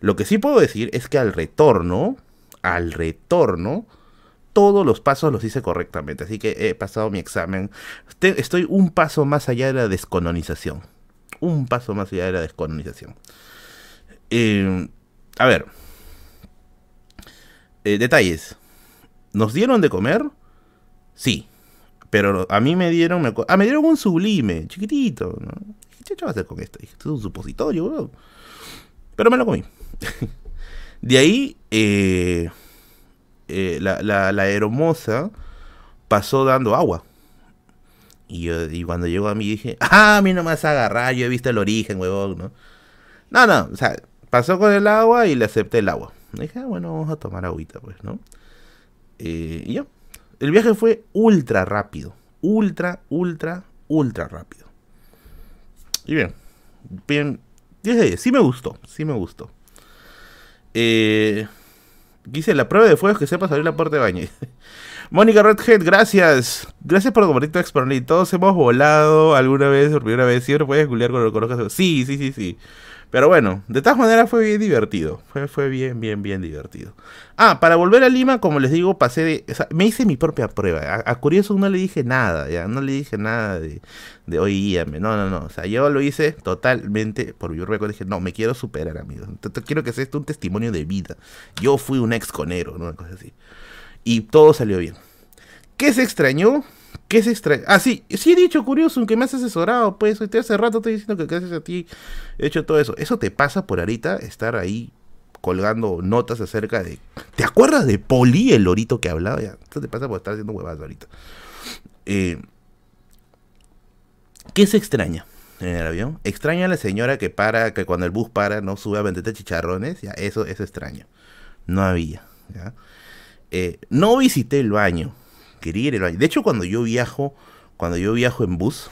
Lo que sí puedo decir es que al retorno, al retorno, todos los pasos los hice correctamente. Así que he pasado mi examen. Estoy un paso más allá de la descolonización un paso más allá de la descolonización. Eh, a ver. Eh, detalles. ¿Nos dieron de comer? Sí. Pero a mí me dieron. Me, ah, me dieron un sublime, chiquitito. ¿no? ¿Qué va a hacer con esto? Esto es un supositorio, Pero me lo comí. de ahí, eh, la, la, la hermosa pasó dando agua. Y, yo, y cuando llegó a mí dije, ah, a mí no me vas a agarrar, yo he visto el origen, huevón, ¿no? No, no, o sea, pasó con el agua y le acepté el agua. dije, ah, bueno, vamos a tomar agüita, pues, ¿no? Eh, y ya. El viaje fue ultra rápido. Ultra, ultra, ultra rápido. Y bien, bien, 10 de 10, sí me gustó, sí me gustó. Eh, dice, la prueba de fuego es que sepa abrir la puerta de baño. Mónica Redhead, gracias. Gracias por compartir tu experiencia. Todos hemos volado alguna vez, por primera vez. Siempre puedes googlear con lo conozcas. Sí, sí, sí, sí. Pero bueno, de todas maneras fue bien divertido. Fue, fue bien, bien, bien divertido. Ah, para volver a Lima, como les digo, pasé de. me hice mi propia prueba. A, Curioso no le dije nada, ya. No le dije nada de, de oye, No, no, no. O sea, yo lo hice totalmente por mi propia Dije, no, me quiero superar, amigos. Quiero que sea esto un testimonio de vida. Yo fui un ex conero, ¿no? Una cosa así. Y todo salió bien. ¿Qué se extrañó? ¿Qué se extrañó? Ah, sí, sí he dicho, curioso, que me has asesorado, pues, hace rato estoy diciendo que gracias a ti he hecho todo eso. Eso te pasa por ahorita, estar ahí colgando notas acerca de... ¿Te acuerdas de Poli, el lorito que hablaba? Ya, eso te pasa por estar haciendo huevadas ahorita. Eh, ¿Qué se extraña en el avión? Extraña a la señora que para, que cuando el bus para no sube a venderte chicharrones, ya, eso es extraño. No había, eh, no visité el baño, quería ir al baño. De hecho, cuando yo viajo, cuando yo viajo en bus.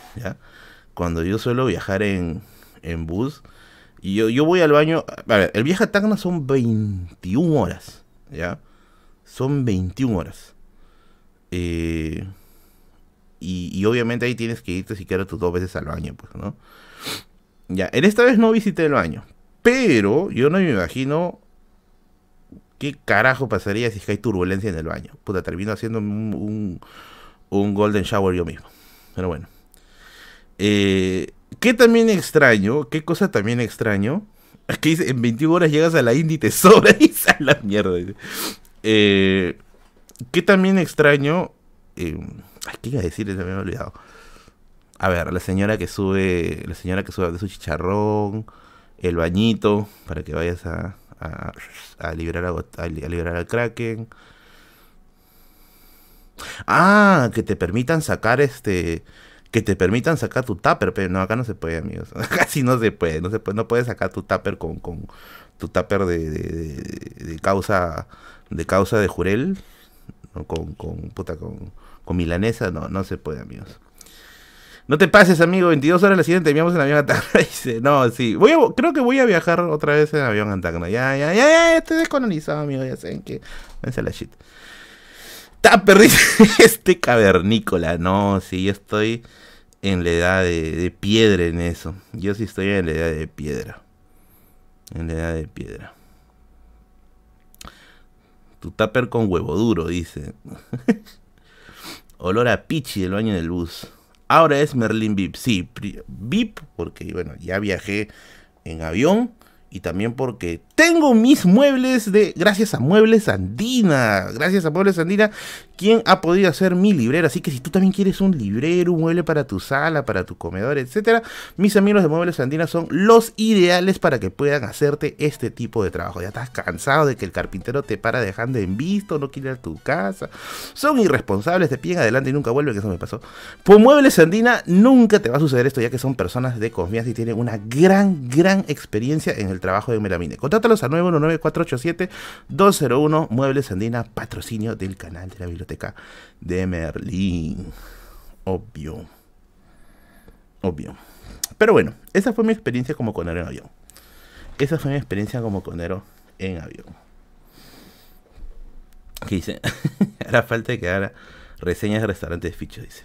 Cuando yo suelo viajar en, en bus, y yo, yo voy al baño, el viaje a Tacna son 21 horas, ¿ya? Son 21 horas. Eh, y, obviamente ahí tienes que irte siquiera tus dos veces al baño, pues, ¿no? Ya, en esta vez no visité el baño. Pero yo no me imagino qué carajo pasaría si hay turbulencia en el baño. Puta, termino haciendo un, un, golden shower yo mismo. Pero bueno. Eh, ¿Qué también extraño? ¿Qué cosa también extraño? Es que en 21 horas llegas a la Indy y te sobra y sale la mierda. Eh, ¿Qué también extraño? Eh, ¿Qué iba a decir? Se me había olvidado. A ver, la señora que sube, la señora que sube de su chicharrón, el bañito, para que vayas a, a, liberar a, liberar al Kraken. Ah, que te permitan sacar este que te permitan sacar tu tupper, pero no, acá no se puede, amigos. Casi no se puede, no se puede, no puedes sacar tu tupper con, con tu tupper de, de, causa de causa de jurel, con, con puta con con milanesa, no, no se puede, amigos. No te pases, amigo, 22 horas la siguiente enviamos en avión a Tacna. Dice, no, sí. Voy creo que voy a viajar otra vez en avión a Tacna. Ya, ya, ya, ya, estoy descolonizado, amigo. Ya saben que. Vence la shit. Tupper dice este cavernícola. No, sí, yo estoy en la edad de, de, piedra en eso. Yo sí estoy en la edad de piedra. En la edad de piedra. Tu tupper con huevo duro, dice. olor a pichi del baño del bus. Ahora es Merlin VIP. Sí, VIP porque, bueno, ya viajé en avión y también porque tengo mis muebles de gracias a Muebles Andina, gracias a Muebles Andina, quien ha podido hacer mi librero. Así que si tú también quieres un librero, un mueble para tu sala, para tu comedor, etcétera, mis amigos de Muebles Andina son los ideales para que puedan hacerte este tipo de trabajo. Ya estás cansado de que el carpintero te para dejando en visto, no quiere ir a tu casa, son irresponsables, te piden adelante y nunca vuelven, que eso me pasó. Por Muebles Andina nunca te va a suceder esto, ya que son personas de confianza y tienen una gran, gran experiencia en el trabajo de melamine. Contátalos a 919-487-201 Muebles Andina, patrocinio del canal de la biblioteca de Merlín. Obvio. Obvio. Pero bueno, esa fue mi experiencia como conero en avión. Esa fue mi experiencia como conero en avión. ¿Qué dice? Hará falta que haga reseñas de restaurantes de fichos, dice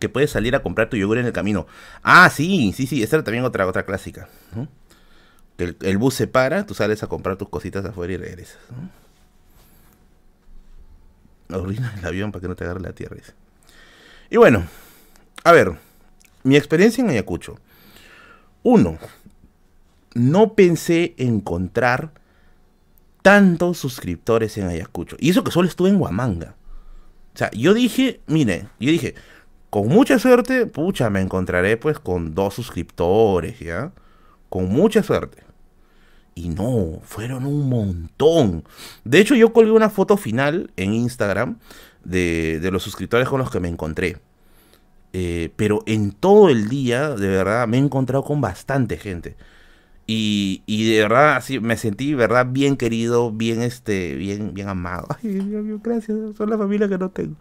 que puedes salir a comprar tu yogur en el camino. Ah, sí, sí, sí, esa era también otra, otra clásica. El, bus se para, tú sales a comprar tus cositas afuera y regresas. ¿no? El avión para que no te agarre la tierra. Y bueno, a ver, mi experiencia en Ayacucho. Uno, no pensé encontrar tantos suscriptores en Ayacucho. Y eso que solo estuve en Huamanga. O sea, yo dije, mire, yo dije, con mucha suerte, pucha, me encontraré pues con dos suscriptores, ¿ya? Con mucha suerte. Y no, fueron un montón. De hecho, yo colgué una foto final en Instagram de, los suscriptores con los que me encontré. Eh, pero en todo el día, de verdad, me he encontrado con bastante gente. Y, y, de verdad, así me sentí, verdad, bien querido, bien, este, bien, bien amado. Ay, Dios mío, gracias, son la familia que no tengo.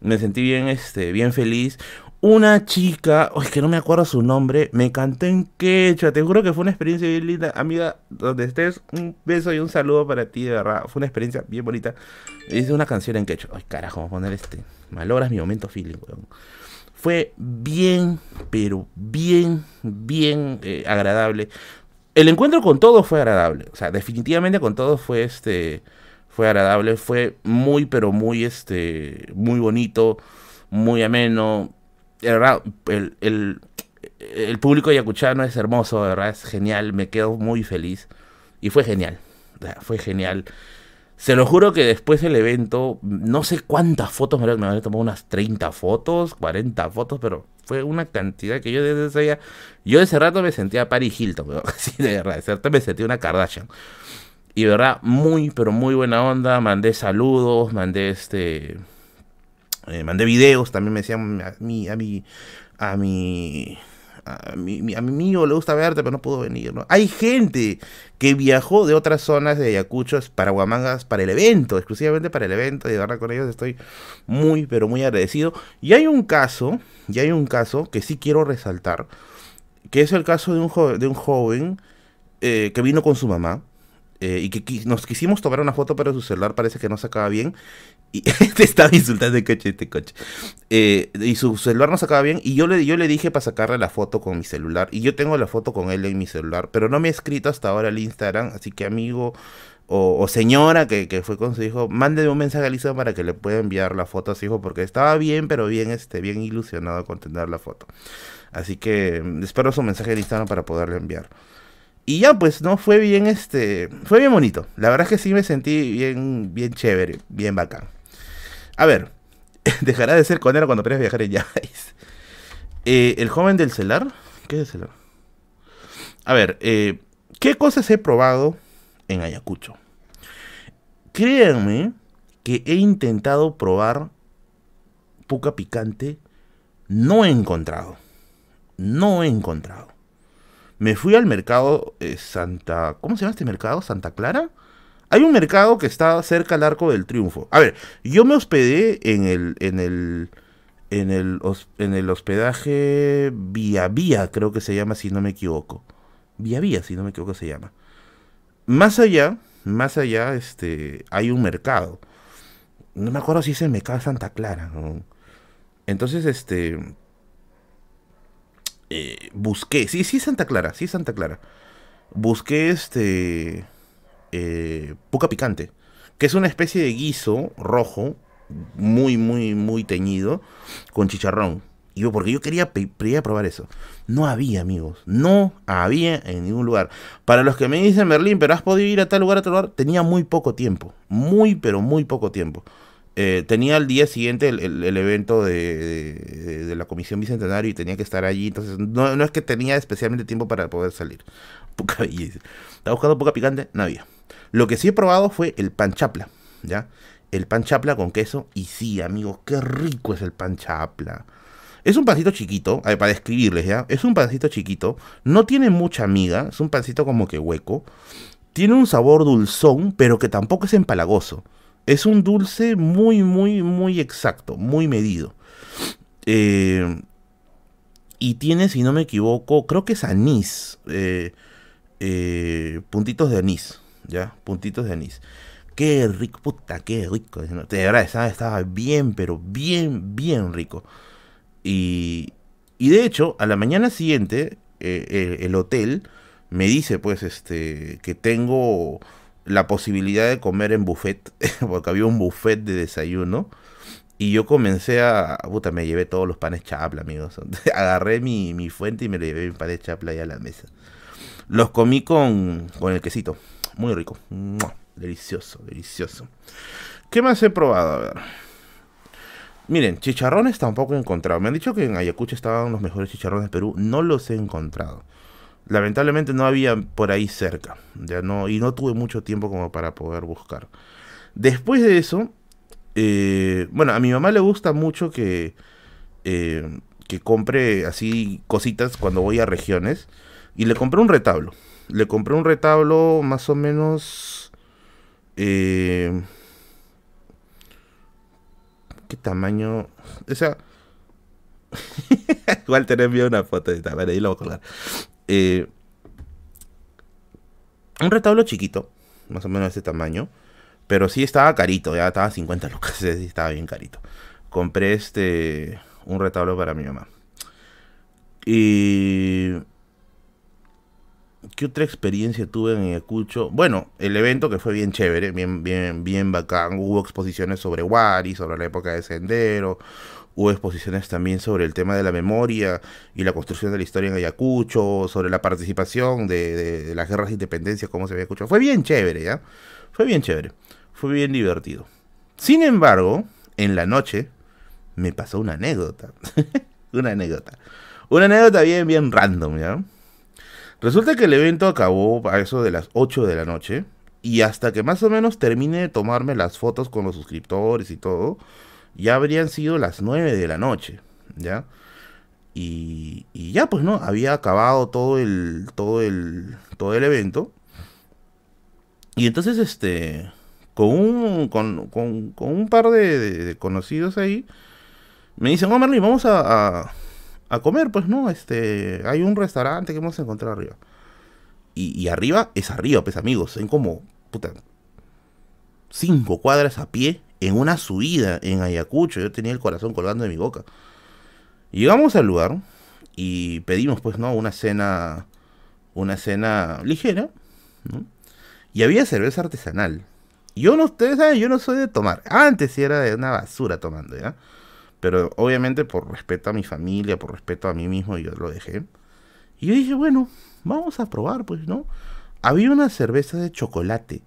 Me sentí bien, este, bien feliz. Una chica, es que no me acuerdo su nombre, me cantó en quechua. Te juro que fue una experiencia bien linda. Amiga, donde estés, un beso y un saludo para ti, de verdad. Fue una experiencia bien bonita. Hice una canción en quechua. Ay, carajo, vamos a poner este. Malogras mi momento feeling, weón. Fue bien, pero bien, bien eh, agradable el encuentro con todos fue agradable. O sea, definitivamente con todos fue este. Fue agradable. Fue muy, pero muy este. Muy bonito. Muy ameno. El, el, el público yacuchano es hermoso, de verdad, es genial. Me quedo muy feliz. Y fue genial. Fue genial. Se lo juro que después del evento, no sé cuántas fotos, me, me tomado unas 30 fotos, 40 fotos, pero fue una cantidad que yo desde ese día, yo ese rato me sentía Paris Hilton, así de verdad, ese rato me sentía una Kardashian. Y de verdad, muy, pero muy buena onda, mandé saludos, mandé este, Eh, mandé videos, también me decían a mi, a mi, a mi, a mi, a mi amigo le gusta verte, pero no pudo venir. ¿no? Hay gente que viajó de otras zonas de Ayacucho para Huamangas para el evento, exclusivamente para el evento, y de verdad con ellos estoy muy, pero muy agradecido. Y hay un caso, y hay un caso que sí quiero resaltar, que es el caso de un, joven, de un joven eh, que vino con su mamá. Eh, y que nos quisimos tomar una foto, pero su celular parece que no sacaba bien. Y te estaba insultando el coche, este coche. Eh, y su celular no sacaba bien. Y yo le, yo le dije para sacarle la foto con mi celular. Y yo tengo la foto con él en mi celular. Pero no me ha escrito hasta ahora el Instagram. Así que amigo o, señora que, que, fue con su hijo, mándeme un mensaje a Lisa para que le pueda enviar la foto a su hijo. Porque estaba bien, pero bien, este, bien ilusionado con tener la foto. Así que mm, espero su mensaje de Instagram para poderle enviar. Y ya pues, ¿no? Fue bien, este, fue bien bonito. La verdad es que sí me sentí bien, bien chévere, bien bacán. A ver, dejará de ser conero cuando quieras viajar en Yais. Eh, el joven del celar. ¿Qué es el celar? A ver, eh, ¿qué cosas he probado en Ayacucho? Créanme que he intentado probar puca picante. No he encontrado. No he encontrado. Me fui al mercado eh, Santa... ¿Cómo se llama este mercado? ¿Santa Clara? Hay un mercado que está cerca al Arco del Triunfo. A ver, yo me hospedé en el... En el en el, en el hospedaje Vía Vía, creo que se llama, si no me equivoco. Vía Vía, si no me equivoco, se llama. Más allá, más allá, este, hay un mercado. No me acuerdo si es el mercado Santa Clara. Entonces, este, eh, busqué, sí, sí Santa Clara, sí Santa Clara. Busqué este eh, puca picante, que es una especie de guiso rojo, muy, muy, muy teñido, con chicharrón. Y yo, porque yo quería, quería probar eso. No había, amigos. No había en ningún lugar. Para los que me dicen, Berlín, pero has podido ir a tal lugar, a tal lugar, tenía muy poco tiempo. Muy, pero muy poco tiempo. Eh, tenía al día siguiente el, evento de, la Comisión Bicentenario y tenía que estar allí. Entonces, no, es que tenía especialmente tiempo para poder salir. Poca belleza. Estaba buscando poca picante, no había. Lo que sí he probado fue el pan chapla, ¿ya? El pan chapla con queso. Y sí, amigos, qué rico es el pan chapla. Es un pancito chiquito, para describirles, ¿ya? Es un pancito chiquito. No tiene mucha miga, es un pancito como que hueco. Tiene un sabor dulzón, pero que tampoco es empalagoso. Es un dulce muy, muy, muy exacto, muy medido. Eh, y tiene, si no me equivoco, creo que es anís. Eh, eh, puntitos de anís. ¿Ya? Puntitos de anís. Qué rico, puta, qué rico. De verdad, estaba, estaba bien, pero bien, bien rico. Y, y de hecho, a la mañana siguiente, el hotel me dice, pues, este, que tengo la posibilidad de comer en buffet, porque había un buffet de desayuno. Y yo comencé a. Puta, me llevé todos los panes chapla, amigos. Agarré mi, mi fuente y me le llevé mi panes chapla ahí a la mesa. Los comí con, con el quesito. Muy rico. Delicioso, delicioso. ¿Qué más he probado? A ver. Miren, chicharrones tampoco he encontrado. Me han dicho que en Ayacucho estaban los mejores chicharrones de Perú. No los he encontrado lamentablemente no había por ahí cerca, ya no, y no tuve mucho tiempo como para poder buscar. Después de eso, eh, bueno, a mi mamá le gusta mucho que, eh, que compre así cositas cuando voy a regiones, y le compré un retablo. Le compré un retablo más o menos... Eh, ¿Qué tamaño? O sea... Igual te enviado una foto de manera y lo voy a colgar. Eh, un retablo chiquito, más o menos de este tamaño, pero sí estaba carito, ya estaba 50 lucas, sí estaba bien carito. Compré este un retablo para mi mamá. Y ¿Qué otra experiencia tuve en Ayacucho? Bueno, el evento que fue bien chévere, bien, bien, bien bacán. Hubo exposiciones sobre Wari, sobre la época de Sendero. Hubo exposiciones también sobre el tema de la memoria y la construcción de la historia en Ayacucho, sobre la participación de, las guerras de independencia, cómo se había escuchado. Fue bien chévere, ¿ya? Fue bien chévere. Fue bien divertido. Sin embargo, en la noche me pasó una anécdota. una anécdota. Una anécdota bien, bien random, ¿ya? Resulta que el evento acabó a eso de las 8 de la noche. Y hasta que más o menos termine de tomarme las fotos con los suscriptores y todo, Ya habrían sido las 9 de la noche, ¿ya? Y, y ya pues, ¿no? Había acabado todo el, todo el, todo el evento. Y entonces, este, con un, con, con, con un par de, conocidos ahí, me dicen, oh Merlin, vamos a, comer, pues, ¿no? Este, hay un restaurante que hemos encontrado arriba. Y, y arriba es arriba, pues, amigos, en como, puta, cinco cuadras a pie, en una subida en Ayacucho. Yo tenía el corazón colgando de mi boca. Llegamos al lugar y pedimos, pues, ¿no? Una cena, una cena ligera, ¿no? Y había cerveza artesanal. Yo no, ustedes yo no soy de tomar. Antes sí era de una basura tomando, ¿ya? Pero obviamente por respeto a mi familia, por respeto a mí mismo, yo lo dejé. Y yo dije, bueno, vamos a probar, pues, ¿no? Había una cerveza de chocolate.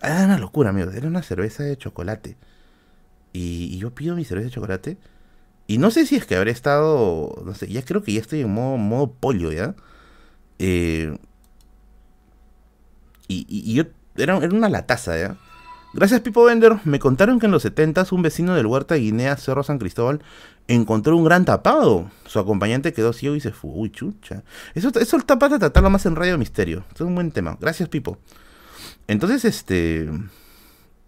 Era una locura, amigo. Era una cerveza de chocolate. Y, yo pido mi cerveza de chocolate. Y no sé si es que habré estado. No sé, ya creo que ya estoy en modo, modo pollo, ¿ya? Eh, y, yo, era, era, una lataza, ¿ya? Gracias, Pipo Bender. Me contaron que en los 70 un vecino del Huerta de Guinea, Cerro San Cristóbal, encontró un gran tapado. Su acompañante quedó ciego y se fue. Uy, chucha. Eso, eso tapa de tratarlo más en Radio Misterio. es un buen tema. Gracias, Pipo. Entonces, este.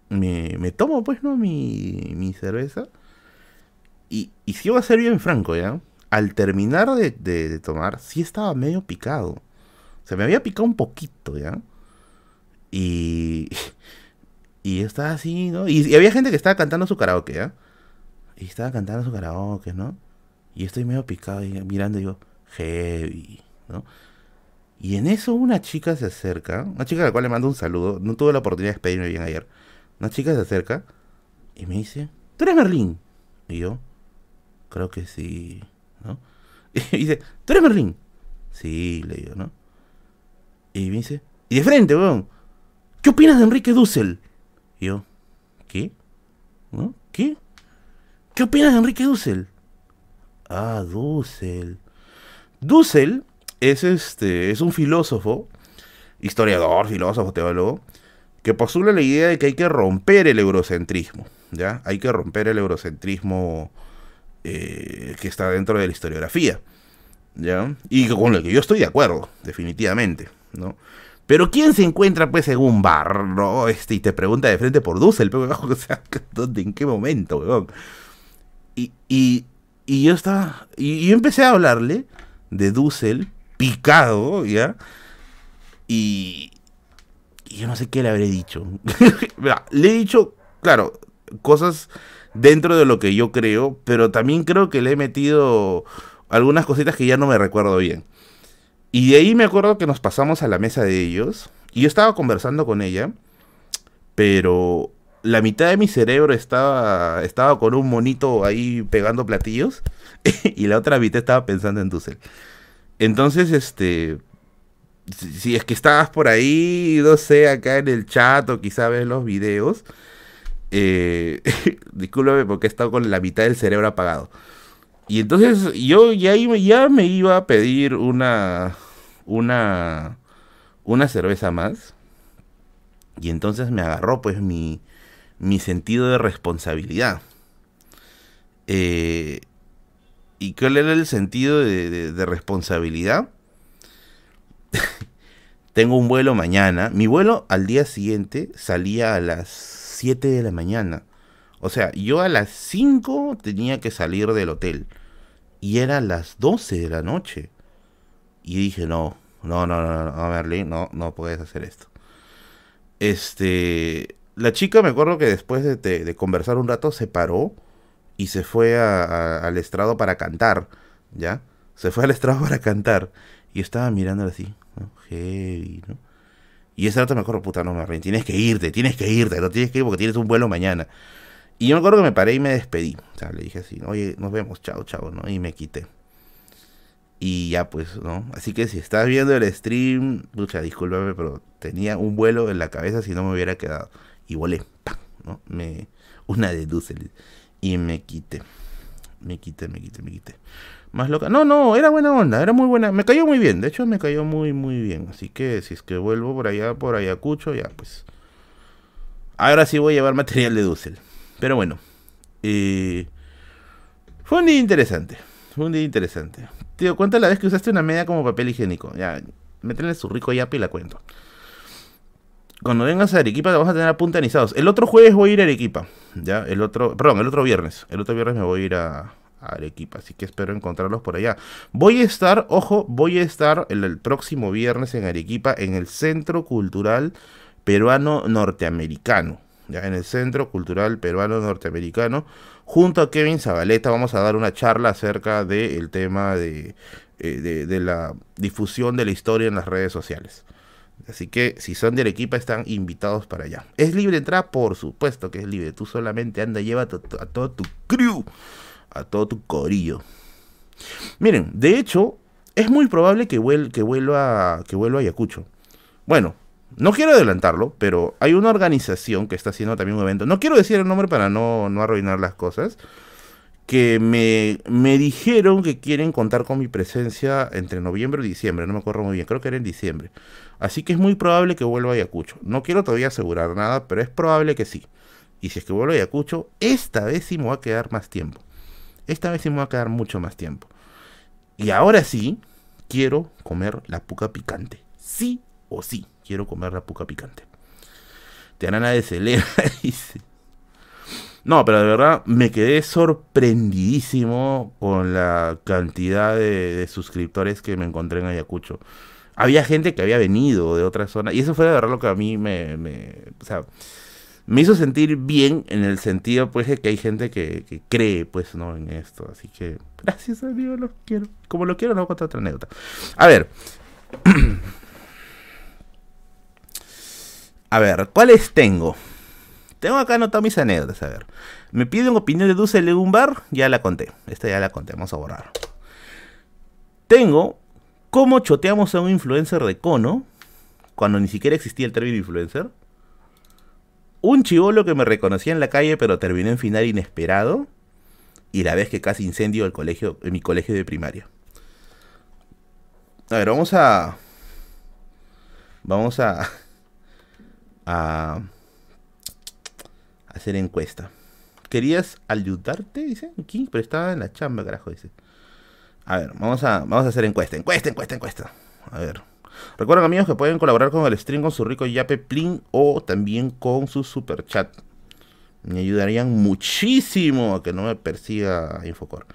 Me, tomo, pues, ¿no? Mi, mi cerveza. Y, y si iba a ser bien franco, ¿ya? Al terminar de tomar, sí estaba medio picado. Se me había picado un poquito, ¿ya? Y, y estaba así, ¿no? Y, había gente que estaba cantando su karaoke, ¿ya? Y estaba cantando su karaoke, ¿no? Y estoy medio picado y mirando y digo, heavy, ¿no? Y en eso una chica se acerca, una chica a la cual le mando un saludo, no tuve la oportunidad de despedirme bien ayer. Una chica se acerca y me dice, ¿tú eres Merlín? Y yo, creo que sí, ¿no? Y dice, ¿tú eres Merlín? Sí, le digo, ¿no? Y me dice, y de frente, weón, ¿Qué opinas de Enrique Dussel? Yo, ¿qué? ¿No? ¿Qué? ¿Qué opinas de Enrique Dussel? Ah, Dussel. Dussel es este es un filósofo, historiador, filósofo, teólogo, que postula la idea de que hay que romper el eurocentrismo, ¿ya? Hay que romper el eurocentrismo eh, que está dentro de la historiografía, ¿ya? Y con el que yo estoy de acuerdo, definitivamente, ¿no? Pero ¿quién se encuentra pues en un bar, ¿no? Este, y te pregunta de frente por Dussel, pero, o sea, ¿dónde, ¿en qué momento, weón? Y, y, y yo estaba, y, yo empecé a hablarle de Dussel, picado, ¿ya? Y, y yo no sé qué le habré dicho. le he dicho, claro, cosas dentro de lo que yo creo, pero también creo que le he metido algunas cositas que ya no me recuerdo bien. Y de ahí me acuerdo que nos pasamos a la mesa de ellos. Y yo estaba conversando con ella. Pero la mitad de mi cerebro estaba, estaba con un monito ahí pegando platillos. y la otra mitad estaba pensando en Dussel. Entonces, este. Si, es que estabas por ahí, no sé, acá en el chat o quizá ves los videos. Eh, discúlpame porque he estado con la mitad del cerebro apagado. Y entonces yo ya, ya me iba a pedir una, una, una cerveza más. Y entonces me agarró pues mi, mi sentido de responsabilidad. Eh, ¿Y cuál era el sentido de, de responsabilidad? Tengo un vuelo mañana. Mi vuelo al día siguiente salía a las 7 de la mañana. O sea, yo a las 5 tenía que salir del hotel. Y era las 12 de la noche. Y dije, no, no, no, no, no, Merlin, no, no puedes hacer esto. Este, la chica me acuerdo que después de, conversar un rato se paró y se fue al estrado para cantar, ¿ya? Se fue al estrado para cantar. Y estaba mirando así. Heavy, ¿no? Y ese rato me acuerdo, puta, no, Merlin, tienes que irte, tienes que irte, no tienes que ir porque tienes un vuelo mañana. Y yo me acuerdo que me paré y me despedí. O sea, le dije así, oye, nos vemos, chao, chao, ¿no? Y me quité. Y ya pues, ¿no? Así que si estás viendo el stream, pucha, discúlpame, pero tenía un vuelo en la cabeza si no me hubiera quedado. Y volé, ¡pam! ¿no? Me, una de Y me quité. Me quité, me quité, me quité. Más loca. No, no, era buena onda, era muy buena. Me cayó muy bien, de hecho me cayó muy, muy bien. Así que si es que vuelvo por allá, por Ayacucho, ya pues. Ahora sí voy a llevar material de Dussel. Pero bueno, Eh, fue un día interesante. Fue un día interesante. Tío, cuenta la vez que usaste una media como papel higiénico. Ya, métele su rico yape y la cuento. Cuando vengas a Arequipa te vamos a tener apuntanizados. El otro jueves voy a ir a Arequipa. Ya, el otro, perdón, el otro viernes. El otro viernes me voy a ir a, Arequipa, así que espero encontrarlos por allá. Voy a estar, ojo, voy a estar el, próximo viernes en Arequipa en el Centro Cultural Peruano Norteamericano. Ya en el Centro Cultural Peruano Norteamericano, junto a Kevin Zabaleta, vamos a dar una charla acerca del tema de, eh, de, de la difusión de la historia en las redes sociales. Así que si son de Arequipa están invitados para allá. ¿Es libre entrar? Por supuesto que es libre. Tú solamente anda, lleva a, todo tu crew a todo tu corillo. Miren, de hecho, es muy probable que, que, vuelva, que vuelva a Ayacucho. Bueno, no quiero adelantarlo, pero hay una organización que está haciendo también un evento. No quiero decir el nombre para no, no arruinar las cosas. Que me, me, dijeron que quieren contar con mi presencia entre noviembre y diciembre. No me acuerdo muy bien, creo que era en diciembre. Así que es muy probable que vuelva a Ayacucho. No quiero todavía asegurar nada, pero es probable que sí. Y si es que vuelvo a Ayacucho, esta vez sí me va a quedar más tiempo. Esta vez sí me va a quedar mucho más tiempo. Y ahora sí, quiero comer la puca picante. Sí o sí, quiero comer la puca picante. Te harán a de dice. No, pero de verdad me quedé sorprendidísimo con la cantidad de, suscriptores que me encontré en Ayacucho. Había gente que había venido de otra zona. Y eso fue de verdad lo que a mí me, o sea, me hizo sentir bien en el sentido pues de que hay gente que, cree pues no en esto así que gracias a Dios lo quiero como lo quiero no contar otra anécdota a ver a ver cuáles tengo tengo acá anotadas mis anécdotas a ver me piden opinión de Dulce Legumbar ya la conté esta ya la conté vamos a borrar tengo cómo choteamos a un influencer de cono cuando ni siquiera existía el término influencer un chivolo que me reconocía en la calle pero terminó en final inesperado. Y la vez que casi incendio el colegio, en mi colegio de primaria. A ver, vamos a. Vamos a. A. Hacer encuesta. ¿Querías ayudarte? Dice. ¿Quién? Pero estaba en la chamba, carajo, dice. A ver, vamos a, vamos a hacer encuesta. Encuesta, encuesta, encuesta. A ver. Recuerden amigos que pueden colaborar con el stream con su rico yape plin o también con su super chat. Me ayudarían muchísimo a que no me persiga Infocor.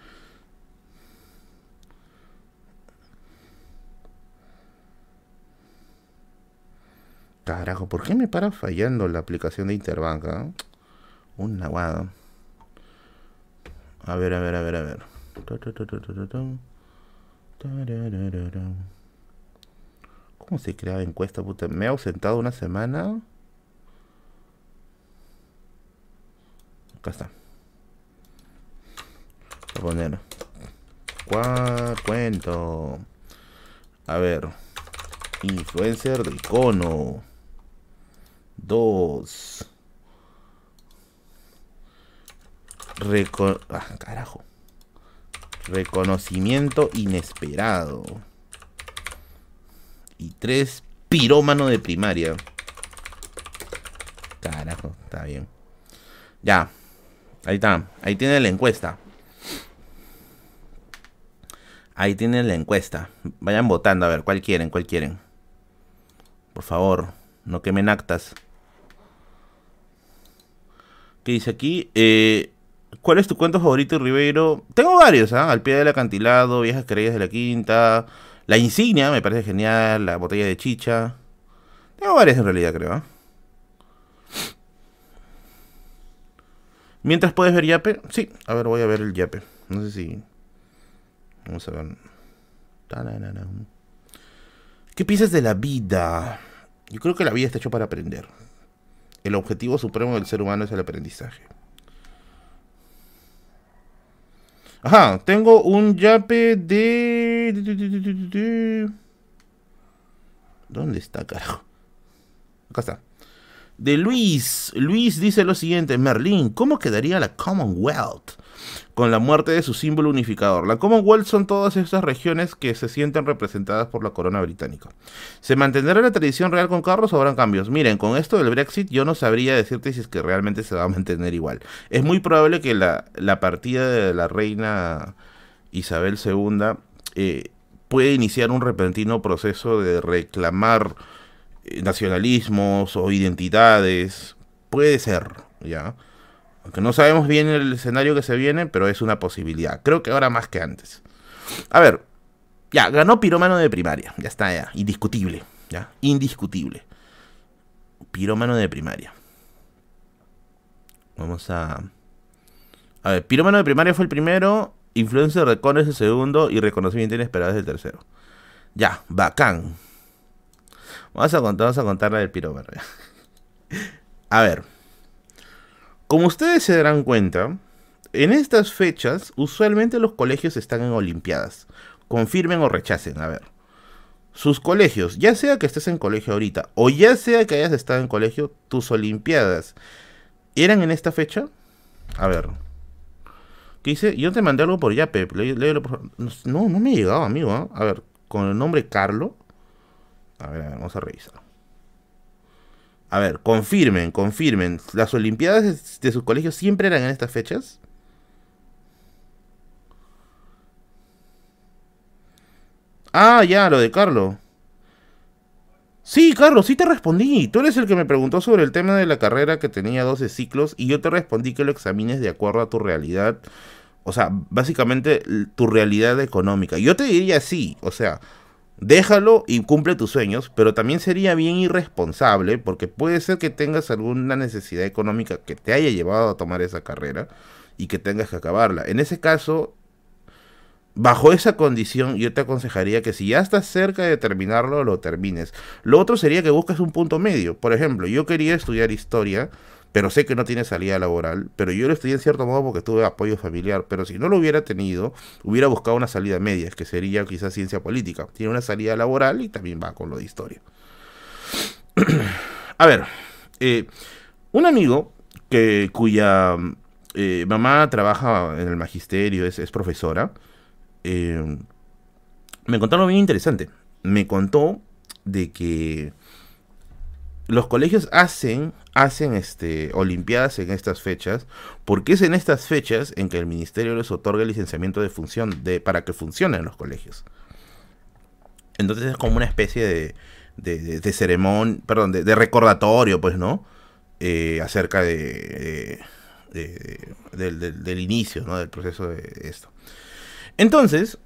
Carajo, ¿por qué me para fallando la aplicación de Interbanca? Un aguado. A ver, a ver, a ver, a ver. ¿Cómo se creaba encuesta, puta? Me he ausentado una semana. Acá está. Voy a poner. ¿Cuál cuento? A ver. Influencer del cono. Dos. Reco ah, carajo. Reconocimiento inesperado y tres pirómano de primaria. Carajo, está bien. Ya. Ahí está. Ahí tiene la encuesta. Ahí tienen la encuesta. Vayan votando a ver cuál quieren, cuál quieren. Por favor, no quemen actas. ¿Qué dice aquí? Eh, ¿Cuál es tu cuento favorito, Ribeiro? Tengo varios, ¿ah? Al pie del acantilado, Viejas Querellas de la Quinta, la insignia me parece genial, la botella de chicha. Tengo varias en realidad, creo. ¿eh? Mientras puedes ver Yape. Sí, a ver, voy a ver el Yape. No sé si. Vamos a ver. ¿Qué piensas de la vida? Yo creo que la vida está hecha para aprender. El objetivo supremo del ser humano es el aprendizaje. Ajá, tengo un yape de... ¿Dónde está, carajo? Acá está. De Luis. Luis dice lo siguiente, Merlín, ¿cómo quedaría la Commonwealth con la muerte de su símbolo unificador. La Commonwealth son todas estas regiones que se sienten representadas por la corona británica. ¿Se mantendrá la tradición real con Carlos o habrán cambios? Miren, con esto del Brexit yo no sabría decirte si es que realmente se va a mantener igual. Es muy probable que la, partida de la reina Isabel II eh, pueda iniciar un repentino proceso de reclamar eh, nacionalismos o identidades. Puede ser, ¿ya? Aunque no sabemos bien el escenario que se viene, pero es una posibilidad. Creo que ahora más que antes. A ver, ya, ganó Pirómano de primaria. Ya está, ya. Indiscutible. Ya, indiscutible. Pirómano de primaria. Vamos a. A ver, Pirómano de primaria fue el primero. Influencer de Cones el segundo. Y reconocimiento inesperado es el tercero. Ya, bacán. Vamos a contar, vamos a contar la del Pirómano. a ver. Como ustedes se darán cuenta, en estas fechas usualmente los colegios están en Olimpiadas. Confirmen o rechacen, a ver. Sus colegios, ya sea que estés en colegio ahorita o ya sea que hayas estado en colegio, tus Olimpiadas, ¿eran en esta fecha? A ver. ¿Qué dice? Yo te mandé algo por ya, Pep. No, no me ha llegado, amigo. ¿ah? A ver, con el nombre Carlo. A ver, a ver, vamos a revisar. A ver, confirmen, confirmen. ¿Las Olimpiadas de sus colegios siempre eran en estas fechas? Ah, ya, lo de Carlos. Sí, Carlos, sí te respondí. Tú eres el que me preguntó sobre el tema de la carrera que tenía 12 ciclos y yo te respondí que lo examines de acuerdo a tu realidad. O sea, básicamente tu realidad económica. Yo te diría sí, o sea, déjalo y cumple tus sueños, pero también sería bien irresponsable porque puede ser que tengas alguna necesidad económica que te haya llevado a tomar esa carrera y que tengas que acabarla. En ese caso, bajo esa condición, yo te aconsejaría que si ya estás cerca de terminarlo, lo termines. Lo otro sería que busques un punto medio. Por ejemplo, yo quería estudiar historia pero sé que no tiene salida laboral, pero yo lo estudié en cierto modo porque tuve apoyo familiar, pero si no lo hubiera tenido, hubiera buscado una salida media, que sería quizás ciencia política. Tiene una salida laboral y también va con lo de historia. A ver, eh, un amigo que, cuya eh, mamá trabaja en el magisterio, es, profesora, eh, me contó algo bien interesante. Me contó de que los colegios hacen, hacen este, olimpiadas en estas fechas, porque es en estas fechas en que el ministerio les otorga el licenciamiento de función, de, para que funcionen los colegios. Entonces es como una especie de, de, de, ceremonia, perdón, de, recordatorio, pues, ¿no? Eh, acerca de, del, inicio, ¿no? Del proceso de esto. Entonces,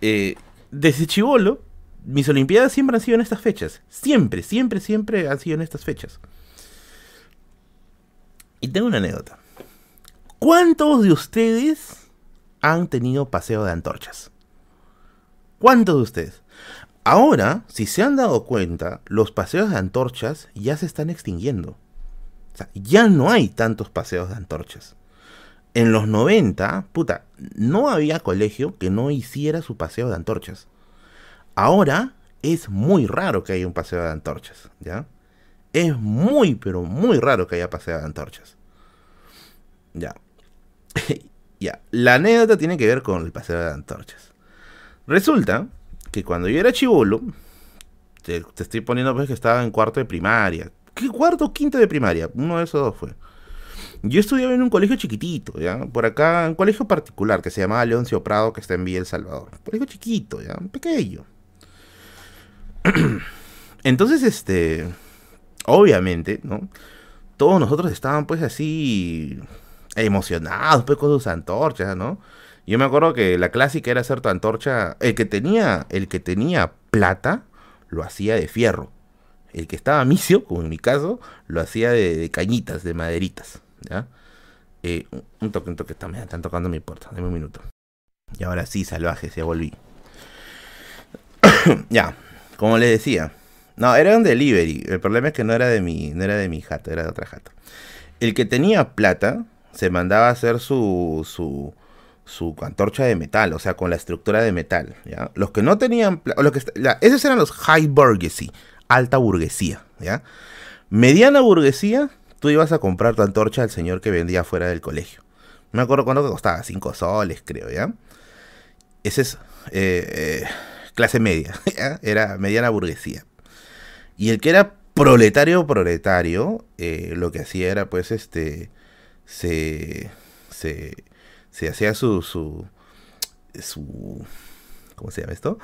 eh, desde Chivolo, mis Olimpiadas siempre han sido en estas fechas. Siempre, siempre, siempre han sido en estas fechas. Y tengo una anécdota. ¿Cuántos de ustedes han tenido paseo de antorchas? ¿Cuántos de ustedes? Ahora, si se han dado cuenta, los paseos de antorchas ya se están extinguiendo. O sea, ya no hay tantos paseos de antorchas. En los 90, puta, no había colegio que no hiciera su paseo de antorchas. Ahora es muy raro que haya un paseo de antorchas, ¿ya? Es muy, pero muy raro que haya paseo de antorchas. Ya. ya. La anécdota tiene que ver con el paseo de antorchas. Resulta que cuando yo era chivolo, te, estoy poniendo pues que estaba en cuarto de primaria. ¿Qué cuarto o quinto de primaria? Uno de esos dos fue. Yo estudiaba en un colegio chiquitito, ¿ya? Por acá, un colegio particular que se llamaba Leoncio Prado, que está en Villa El Salvador. Un colegio chiquito, ¿ya? Pequeño. Entonces, este, obviamente, ¿no? Todos nosotros estaban pues así emocionados pues con sus antorchas, ¿no? Yo me acuerdo que la clásica era hacer tu antorcha, el que tenía, el que tenía plata, lo hacía de fierro. El que estaba misio, como en mi caso, lo hacía de, cañitas, de maderitas, ¿ya? Eh, un toque, un toque, están, están tocando mi puerta, dame un minuto. Y ahora sí, salvaje, se volví. ya, como les decía. No, era un delivery. El problema es que no era de mi, no era de mi jato, era de otra jato. El que tenía plata se mandaba a hacer su, su, su antorcha de metal, o sea, con la estructura de metal. ¿ya? Los que no tenían plata, esos eran los high burguesy, alta burguesía. ¿ya? Mediana burguesía, tú ibas a comprar tu antorcha al señor que vendía fuera del colegio. me acuerdo cuando costaba 5 soles, creo, ¿ya? Ese es eh, eh, clase media, era mediana burguesía. Y el que era proletario, proletario, eh, lo que hacía era, pues, este, se, se, se hacía su, su, su, ¿cómo se llama esto?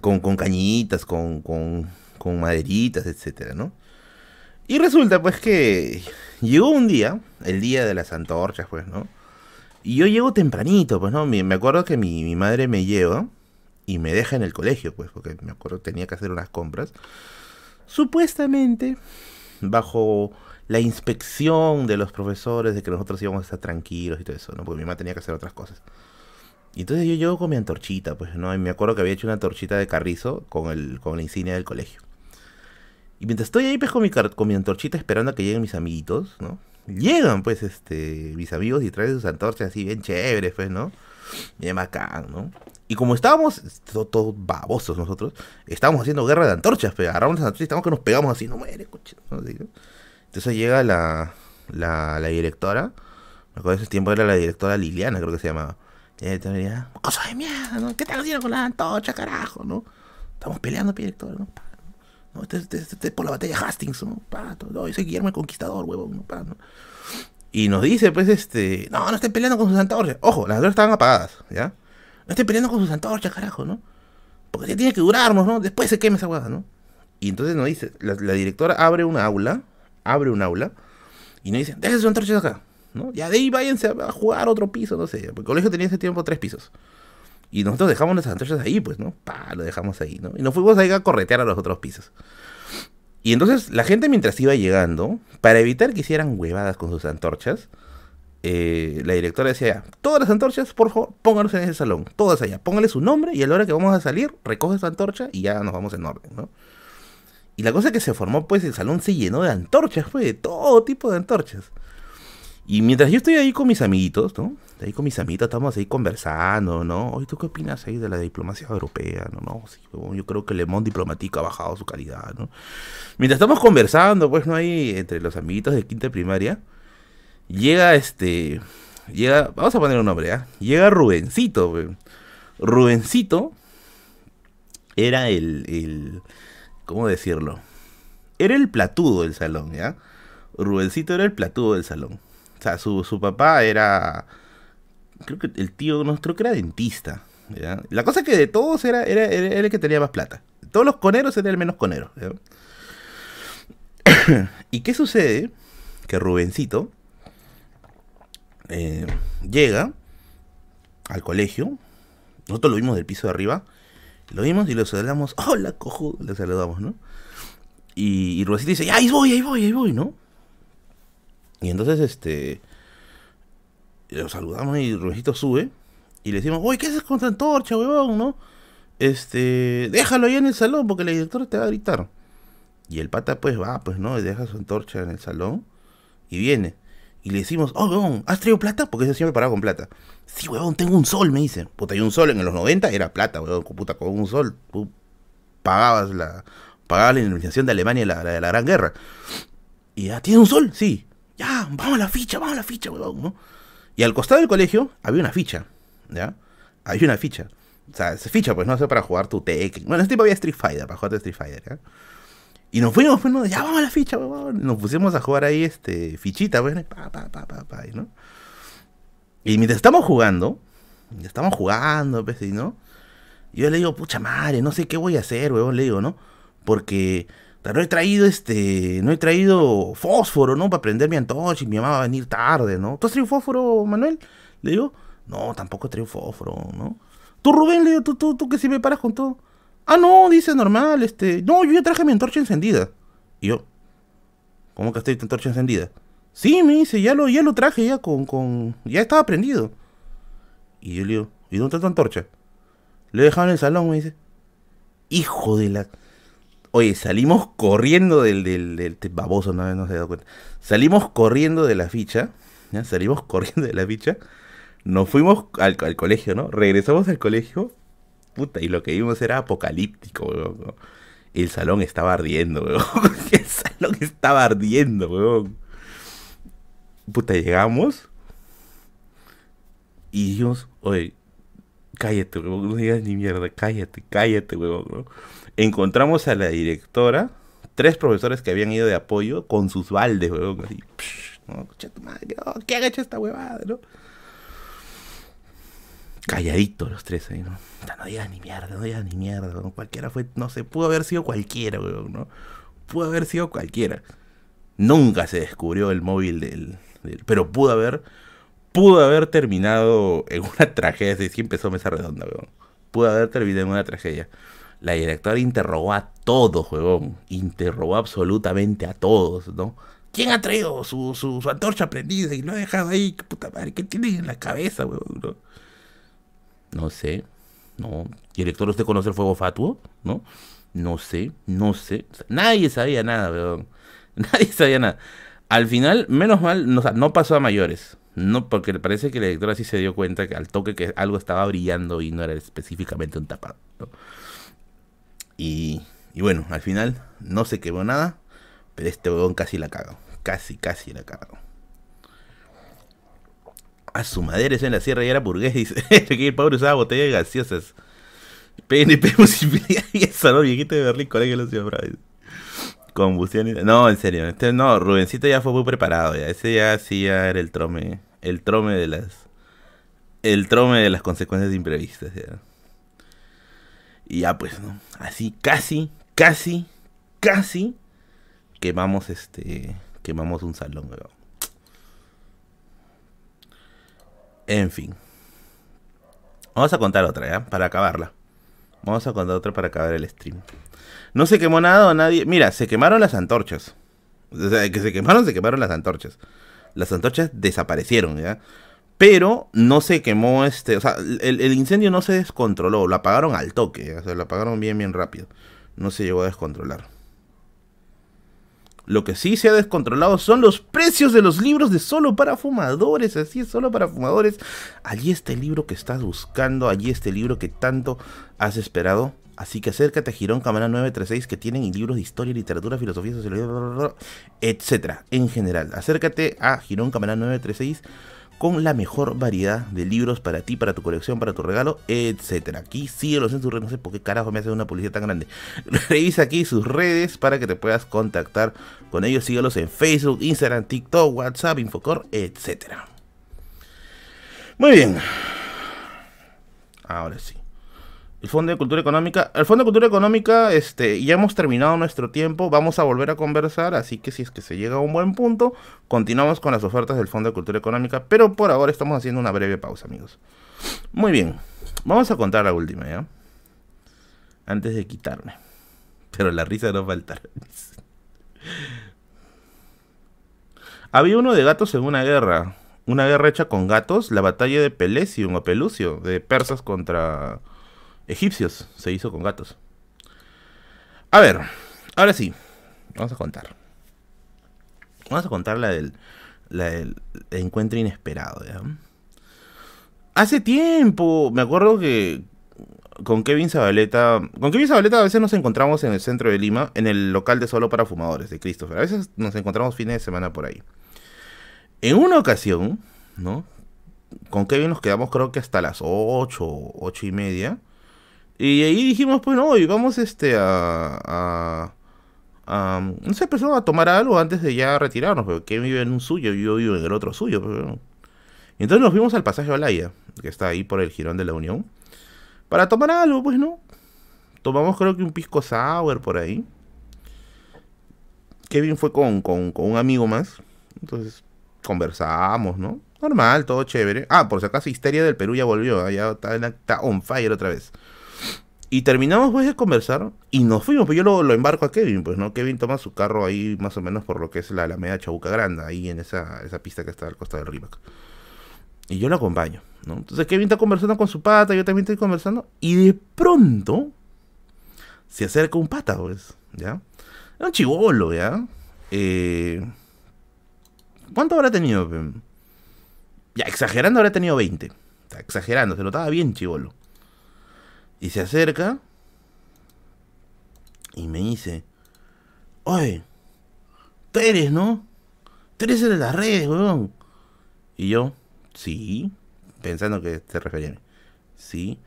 con, con, cañitas, con, con, con maderitas, etcétera, ¿no? Y resulta pues que llegó un día, el día de las antorchas, pues, ¿no? Y yo llego tempranito, pues, ¿no? Me acuerdo que mi, madre me lleva y me deja en el colegio, pues, porque me acuerdo tenía que hacer unas compras. Supuestamente, bajo la inspección de los profesores de que nosotros íbamos a estar tranquilos y todo eso, ¿no? Porque mi mamá tenía que hacer otras cosas. Y entonces yo llego con mi antorchita, pues, ¿no? Y me acuerdo que había hecho una antorchita de carrizo con, el, con la insignia del colegio. Y mientras estoy ahí, pues, con mi, con mi antorchita esperando a que lleguen mis amiguitos, ¿no? Llegan, pues, este, mis amigos y traen sus antorchas así bien chéveres, pues, ¿no? Bien bacán, ¿no? Y como estábamos, todos babosos nosotros, estábamos haciendo guerra de antorchas, pues, agarramos las antorchas y estábamos que nos pegamos así, no muere, coche. Entonces llega la, la, directora, me acuerdo de ese tiempo era la directora Liliana, creo que se llamaba. Y ella decía, cosa de mierda, ¿no? ¿Qué estás haciendo con la antorcha, carajo, no? Estamos peleando, directora, ¿no? No, este, este, este, es por la batalla Hastings, ¿no? Pato, no, soy Guillermo el Conquistador, huevón, ¿no? Pa, ¿no? Y nos dice, pues, este, no, no estén peleando con sus antorchas. Ojo, las antorchas estaban apagadas, ¿ya? No estén peleando con sus antorchas, carajo, ¿no? Porque ya tiene que durarnos, ¿no? Después se queme esa hueá, ¿no? Y entonces nos dice, la, directora abre una aula, abre un aula, y nos dice, dejen sus antorchas acá, ¿no? Ya de ahí váyanse a jugar otro piso, no sé. Porque el colegio tenía ese tiempo tres pisos. Y nosotros dejamos las antorchas ahí, pues, ¿no? Pa, lo dejamos ahí, ¿no? Y nos fuimos ahí a corretear a los otros pisos. Y entonces la gente mientras iba llegando, para evitar que hicieran huevadas con sus antorchas, eh, la directora decía, todas las antorchas, por favor, pónganlas en ese salón, todas allá, pónganle su nombre y a la hora que vamos a salir, recoge esa antorcha y ya nos vamos en orden, ¿no? Y la cosa es que se formó, pues el salón se llenó de antorchas, fue de todo tipo de antorchas. Y mientras yo estoy ahí con mis amiguitos, ¿no? Ahí con mis amiguitos estamos ahí conversando, ¿no? Oye, ¿tú qué opinas ahí de la diplomacia europea? No, no, sí, yo creo que Le Monde Diplomático ha bajado su calidad, ¿no? Mientras estamos conversando, pues, ¿no? Ahí entre los amiguitos de quinta primaria, llega este, llega, vamos a poner un nombre, ¿ah? Llega Rubencito. Rubencito era el, el, ¿cómo decirlo? Era el platudo del salón, ¿ya? Rubencito era el platudo del salón. O sea, su, su papá era. Creo que el tío, no, creo que era dentista. La cosa es que de todos era, era, el que tenía más plata. todos los coneros era el menos conero. ¿Y qué sucede? Que Rubencito eh, llega al colegio. Nosotros lo vimos del piso de arriba. Lo vimos y lo saludamos. Hola, cojo. Le saludamos, ¿no? Y, y Rubencito dice, ahí voy, ahí voy, ahí voy, ¿no? Y entonces, este. Lo saludamos y Rubensito sube. Y le decimos, oye, ¿qué haces con tu antorcha, huevón, no? Este. Déjalo ahí en el salón porque la directora te va a gritar. Y el pata, pues va, pues, ¿no? Y deja su antorcha en el salón. Y viene. Y le decimos, oh, huevón, ¿has traído plata? Porque ese siempre paraba con plata. Sí, huevón, tengo un sol, me dice. Puta, hay un sol en los 90 era plata, huevón, puta, con un sol. Tú pagabas la, pagabas la indemnización de Alemania la, la, la Gran Guerra. Y ya, ¿tiene un sol? Sí ya, vamos a la ficha, vamos a la ficha, weón. Y al costado del colegio había una ficha, ¿ya? Había una ficha. O sea, se ficha, pues, no sé, para jugar tu Tekken. Bueno, ese tipo había Street Fighter, para jugar Street Fighter, ¿ya? Y nos fuimos, pues, ¿no? ya vamos a la ficha, weón. Nos pusimos a jugar ahí, este, fichita, pues, pa, pa, pa, pa, pa, ¿no? Y mientras estamos jugando, estamos jugando, pues, ¿no? yo le digo, pucha madre, no sé qué voy a hacer, weón, le digo, ¿no? Porque no he traído este, no he traído fósforo, ¿no? Para prender mi antorcha y mi mamá va a venir tarde, ¿no? ¿Tú has traído fósforo, Manuel? Le digo, no, tampoco he traído fósforo, ¿no? Tú, Rubén, le digo, tú, tú, tú que si me paras con todo. Ah, no, dice normal, este, no, yo ya traje mi antorcha encendida. Y yo, ¿cómo que has tu antorcha encendida? Sí, me dice, ya lo, ya lo traje ya con, con, ya estaba prendido. Y yo le digo, ¿y dónde está tu antorcha? Le he dejado en el salón, me dice. Hijo de la... Oye, salimos corriendo del, del, del baboso, no, no se dado cuenta. Salimos corriendo de la ficha, ¿ya? Salimos corriendo de la ficha. Nos fuimos al, colegio, ¿no? Regresamos al colegio. Puta, y lo que vimos era apocalíptico, weón. El salón estaba ardiendo, weón. El salón estaba ardiendo, weón. Puta, llegamos. Y dijimos, oye, cállate, huevón, no digas ni mierda, cállate, cállate. ¿no? Encontramos a la directora, tres profesores que habían ido de apoyo con sus baldes, huevón, así, psh, no, tu madre, no, ¿qué han hecho esta huevada, no? Calladitos los tres ahí, ¿no? No digas ni mierda, no digas ni mierda, ¿no? Cualquiera fue, no sé, pudo haber sido cualquiera, huevón, ¿no? Pudo haber sido cualquiera. Nunca se descubrió el móvil del, pero pudo haber pudo haber terminado en una tragedia. Si empezó Mesa Redonda, weón. Pudo haber terminado en una tragedia. La directora interrogó a todos, weón. Interrogó absolutamente a todos, ¿no? ¿Quién ha traído su, su, antorcha prendida y lo ha dejado ahí? ¿Qué puta madre? ¿Qué tiene en la cabeza, weón? No, no sé. No. ¿Director, usted conoce el fuego fatuo? ¿No? No sé, no sé. nadie sabía nada, weón. Nadie sabía nada. Al final, menos mal, no, pasó a mayores. No, porque parece que la directora sí se dio cuenta que al toque que algo estaba brillando y no era específicamente un tapado. Y, bueno, al final no se quemó nada, pero este huevón casi la cagó. Casi, casi la cagó. A su madre es en la sierra y era burgués, dice. que el pobre usaba botellas gaseosas. PNP musibilidad y eso, ¿no? Viejito de Berlín, colegio de los Combustión. No, en serio. Este, no, Rubencito ya fue muy preparado. Ya. Ese ya sí ya era el trome. El trome de las. El trome de las consecuencias imprevistas. Y ya pues, ¿no? Así, casi, casi, casi quemamos este. Quemamos un salón, weón. En fin. Vamos a contar otra, ¿ya? Para acabarla. Vamos a contar otra para acabar el stream. No se quemó nada o nadie. Mira, se quemaron las antorchas. O sea, que se quemaron, se quemaron las antorchas. Las antorchas desaparecieron, ¿ya? Pero no se quemó este. O sea, el, incendio no se descontroló. Lo apagaron al toque. O sea, lo apagaron bien, bien rápido. No se llegó a descontrolar. Lo que sí se ha descontrolado son los precios de los libros de solo para fumadores. Así es, solo para fumadores. Allí está el libro que estás buscando. Allí está el libro que tanto has esperado. Así que acércate a Girón Cámara 936 que tienen libros de historia, literatura, filosofía, sociología, etcétera, en general. Acércate a Girón Cámara 936 con la mejor variedad de libros para ti, para tu colección, para tu regalo, etcétera. Aquí síguelos en sus redes, no sé por qué carajo me hace una publicidad tan grande. Revisa aquí sus redes para que te puedas contactar con ellos. Síguelos en Facebook, Instagram, TikTok, WhatsApp, Infocor, etcétera. Muy bien. Ahora sí el Fondo de Cultura Económica. El Fondo de Cultura Económica, este, ya hemos terminado nuestro tiempo, vamos a volver a conversar, así que si es que se llega a un buen punto, continuamos con las ofertas del Fondo de Cultura Económica, pero por ahora estamos haciendo una breve pausa, amigos. Muy bien, vamos a contar la última, ¿ya? Antes de quitarme. Pero la risa no faltará. Había uno de gatos en una guerra. Una guerra hecha con gatos, la batalla de Pelesium o Pelucio, de persas contra egipcios se hizo con gatos. A ver, ahora sí, vamos a contar. Vamos a contar la del, encuentro inesperado. Hace tiempo, me acuerdo que con Kevin Zabaleta, con Kevin Zabaleta a veces nos encontramos en el centro de Lima, en el local de solo para fumadores de Christopher. A veces nos encontramos fines de semana por ahí. En una ocasión, ¿no? Con Kevin nos quedamos creo que hasta las 8, 8 y media. Y ahí dijimos, pues no, y vamos este a, a, no sé, empezamos a tomar algo antes de ya retirarnos, porque vive en un suyo y yo vivo en el otro suyo. Pues, y entonces nos fuimos al pasaje Olaya, que está ahí por el Girón de la Unión, para tomar algo, pues no. Tomamos creo que un pisco sour por ahí. Kevin fue con, con, con un amigo más. Entonces conversamos, ¿no? Normal, todo chévere. Ah, por si acaso Histeria del Perú ya volvió, ya está, está on fire otra vez. Y terminamos pues de conversar y nos fuimos, pues yo lo, embarco a Kevin, pues no, Kevin toma su carro ahí más o menos por lo que es la Alameda Chabuca Grande, ahí en esa, esa pista que está al costado del Rimac. Y yo lo acompaño, ¿no? Entonces Kevin está conversando con su pata, yo también estoy conversando, y de pronto se acerca un pata, pues, ¿ya? Era un chivolo, ¿ya? Eh, ¿Cuánto habrá tenido? Ya, exagerando habrá tenido 20. exagerando, se lo estaba bien chivolo. Y se acerca y me dice, oye, tú eres, ¿no? Tú eres el de las redes, weón. Y yo, sí, pensando que se refería a mí. Sí.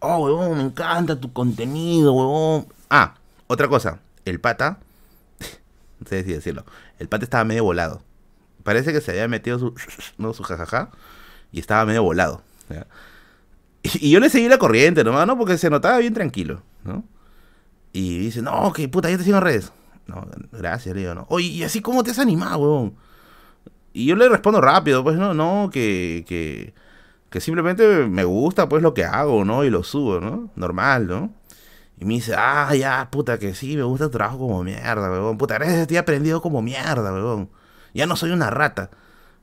Oh, huevón, me encanta tu contenido, huevón. Ah, otra cosa. El pata, no sé si decirlo, el pata estaba medio volado. Parece que se había metido su, no, su jajaja y estaba medio volado. Y, yo le seguí la corriente nomás, ¿no? Porque se notaba bien tranquilo, ¿no? Y dice, no, que puta, ya te sigo en redes. No, gracias, le digo, no. Oye, ¿y así cómo te has animado, huevón? Y yo le respondo rápido, pues no, no, que, que, que simplemente me gusta pues lo que hago, ¿no? Y lo subo, ¿no? Normal, ¿no? Y me dice, ah, ya, puta, que sí, me gusta el trabajo como mierda, weón. Puta, gracias estoy aprendido como mierda, weón. Ya no soy una rata.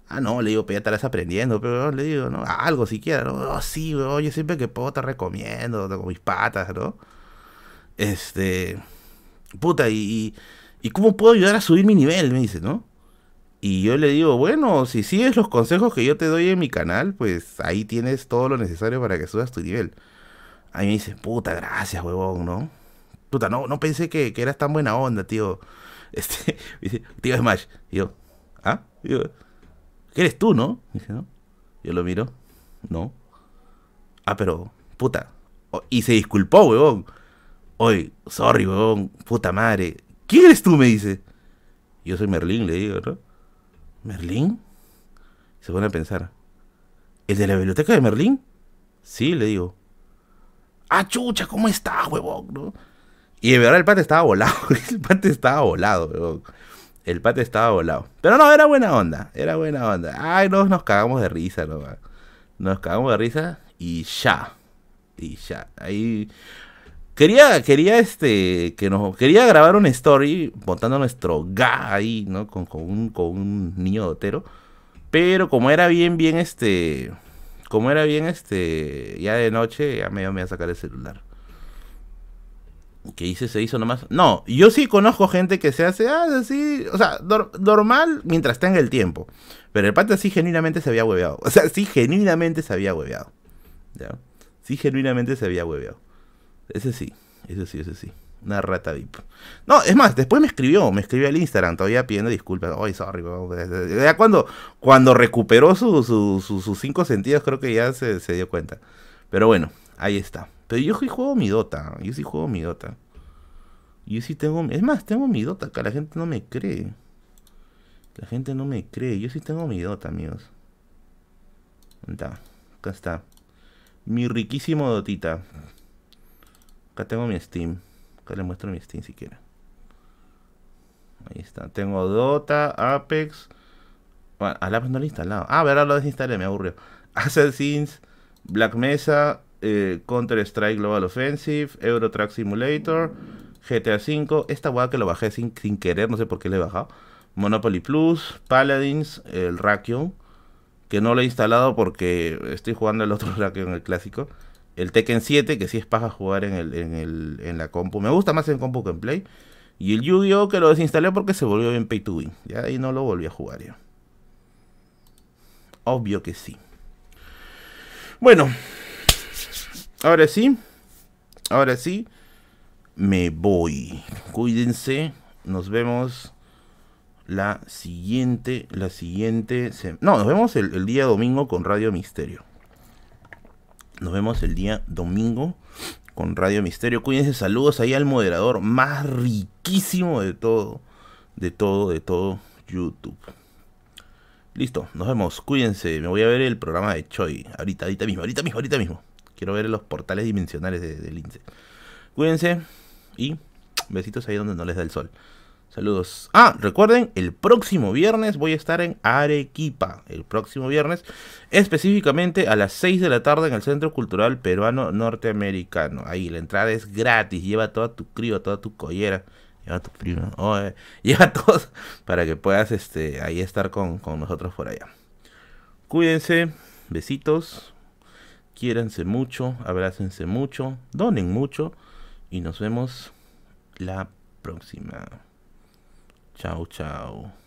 Ah, no, le digo, pero ya estarás aprendiendo, pero le digo, ¿no? Algo siquiera, ¿no? Oh, sí, weón, yo siempre que puedo te recomiendo, con mis patas, ¿no? Este, puta, y, y, ¿cómo puedo ayudar a subir mi nivel? Me dice, ¿no? Y yo le digo, bueno, si sigues los consejos que yo te doy en mi canal, pues ahí tienes todo lo necesario para que subas tu nivel. Ahí me dice, puta, gracias, huevón, ¿no? Puta, no, no pensé que, que eras tan buena onda, tío. Este, me dice, tío Smash. Y yo, ¿ah? Y ¿qué eres tú, no? dice, ¿no? Yo lo miro, no. Ah, pero, puta. y se disculpó, huevón. Oye, sorry, huevón, puta madre. ¿Quién eres tú? Me dice. Yo soy Merlín, le digo, ¿no? ¿Merlín? Se pone a pensar. ¿El de la biblioteca de Merlín? Sí, le digo. Ah, chucha, ¿cómo está, huevón? ¿No? Y de verdad el pate estaba volado. El pate estaba volado, huevón. El pate estaba volado. Pero no, era buena onda. Era buena onda. Ay, nos, nos cagamos de risa, ¿no? Nos cagamos de risa y ya. Y ya. Ahí Quería, quería este, que nos, quería grabar una story montando nuestro ga ahí, ¿no? Con, un, con un niño dotero. Pero como era bien, bien este, como era bien este, ya de noche, ya me, me a sacar el celular. ¿Qué hice? Se hizo nomás. No, yo sí conozco gente que se hace ah, así, o sea, normal mientras tenga el tiempo. Pero el pata sí genuinamente se había hueveado. O sea, sí genuinamente se había hueveado. ¿Ya? Sí genuinamente se había hueveado. Ese sí, ese sí, ese sí. Una rata VIP. No, es más, después me escribió, me escribió al Instagram todavía pidiendo disculpas. Ay, sorry, ya cuando, cuando recuperó sus su, cinco sentidos, creo que ya se, dio cuenta. Pero bueno, ahí está. Pero yo sí juego mi Dota, yo sí juego mi Dota. Yo sí tengo, es más, tengo mi Dota, acá la gente no me cree. La gente no me cree, yo sí tengo mi Dota, amigos. Está, acá está. Mi riquísimo Dotita. Acá tengo mi Steam. Acá le muestro mi Steam si quiere. Ahí está. Tengo Dota, Apex. Bueno, al Apex no lo he instalado. Ah, verá, lo desinstalé, me aburrió. Assassins, Black Mesa, eh, Counter Strike Global Offensive, Euro Truck Simulator, GTA V. Esta weá que lo bajé sin, sin querer, no sé por qué le he bajado. Monopoly Plus, Paladins, el Rakion. Que no lo he instalado porque estoy jugando el otro Rakion, el clásico el Tekken 7, que sí es paja jugar en, el, en, el, en la compu. Me gusta más en compu que en Play. Y el Yu-Gi-Oh! que lo desinstalé porque se volvió bien pay to win. Ya ahí no lo volví a jugar. Obvio que sí. Bueno. Ahora sí. Ahora sí. Me voy. Cuídense. Nos vemos la siguiente. La siguiente. No, nos vemos el, el día domingo con Radio Misterio. Nos vemos el día domingo con Radio Misterio. Cuídense, saludos ahí al moderador más riquísimo de todo, de todo, de todo YouTube. Listo, nos vemos, cuídense. Me voy a ver el programa de Choi. Ahorita, ahorita mismo, ahorita mismo, ahorita mismo. Quiero ver los portales dimensionales de, de Lince. Cuídense y besitos ahí donde no les da el sol. Saludos. Ah, recuerden, el próximo viernes voy a estar en Arequipa. El próximo viernes, específicamente a las 6 de la tarde en el Centro Cultural Peruano Norteamericano. Ahí la entrada es gratis. Lleva toda tu crío, toda tu collera. Lleva tu primo. lleva todo para que puedas este, ahí estar con, con nosotros por allá. Cuídense. Besitos. Quiéranse mucho. Abrácense mucho. Donen mucho. Y nos vemos la próxima. Chao, chao.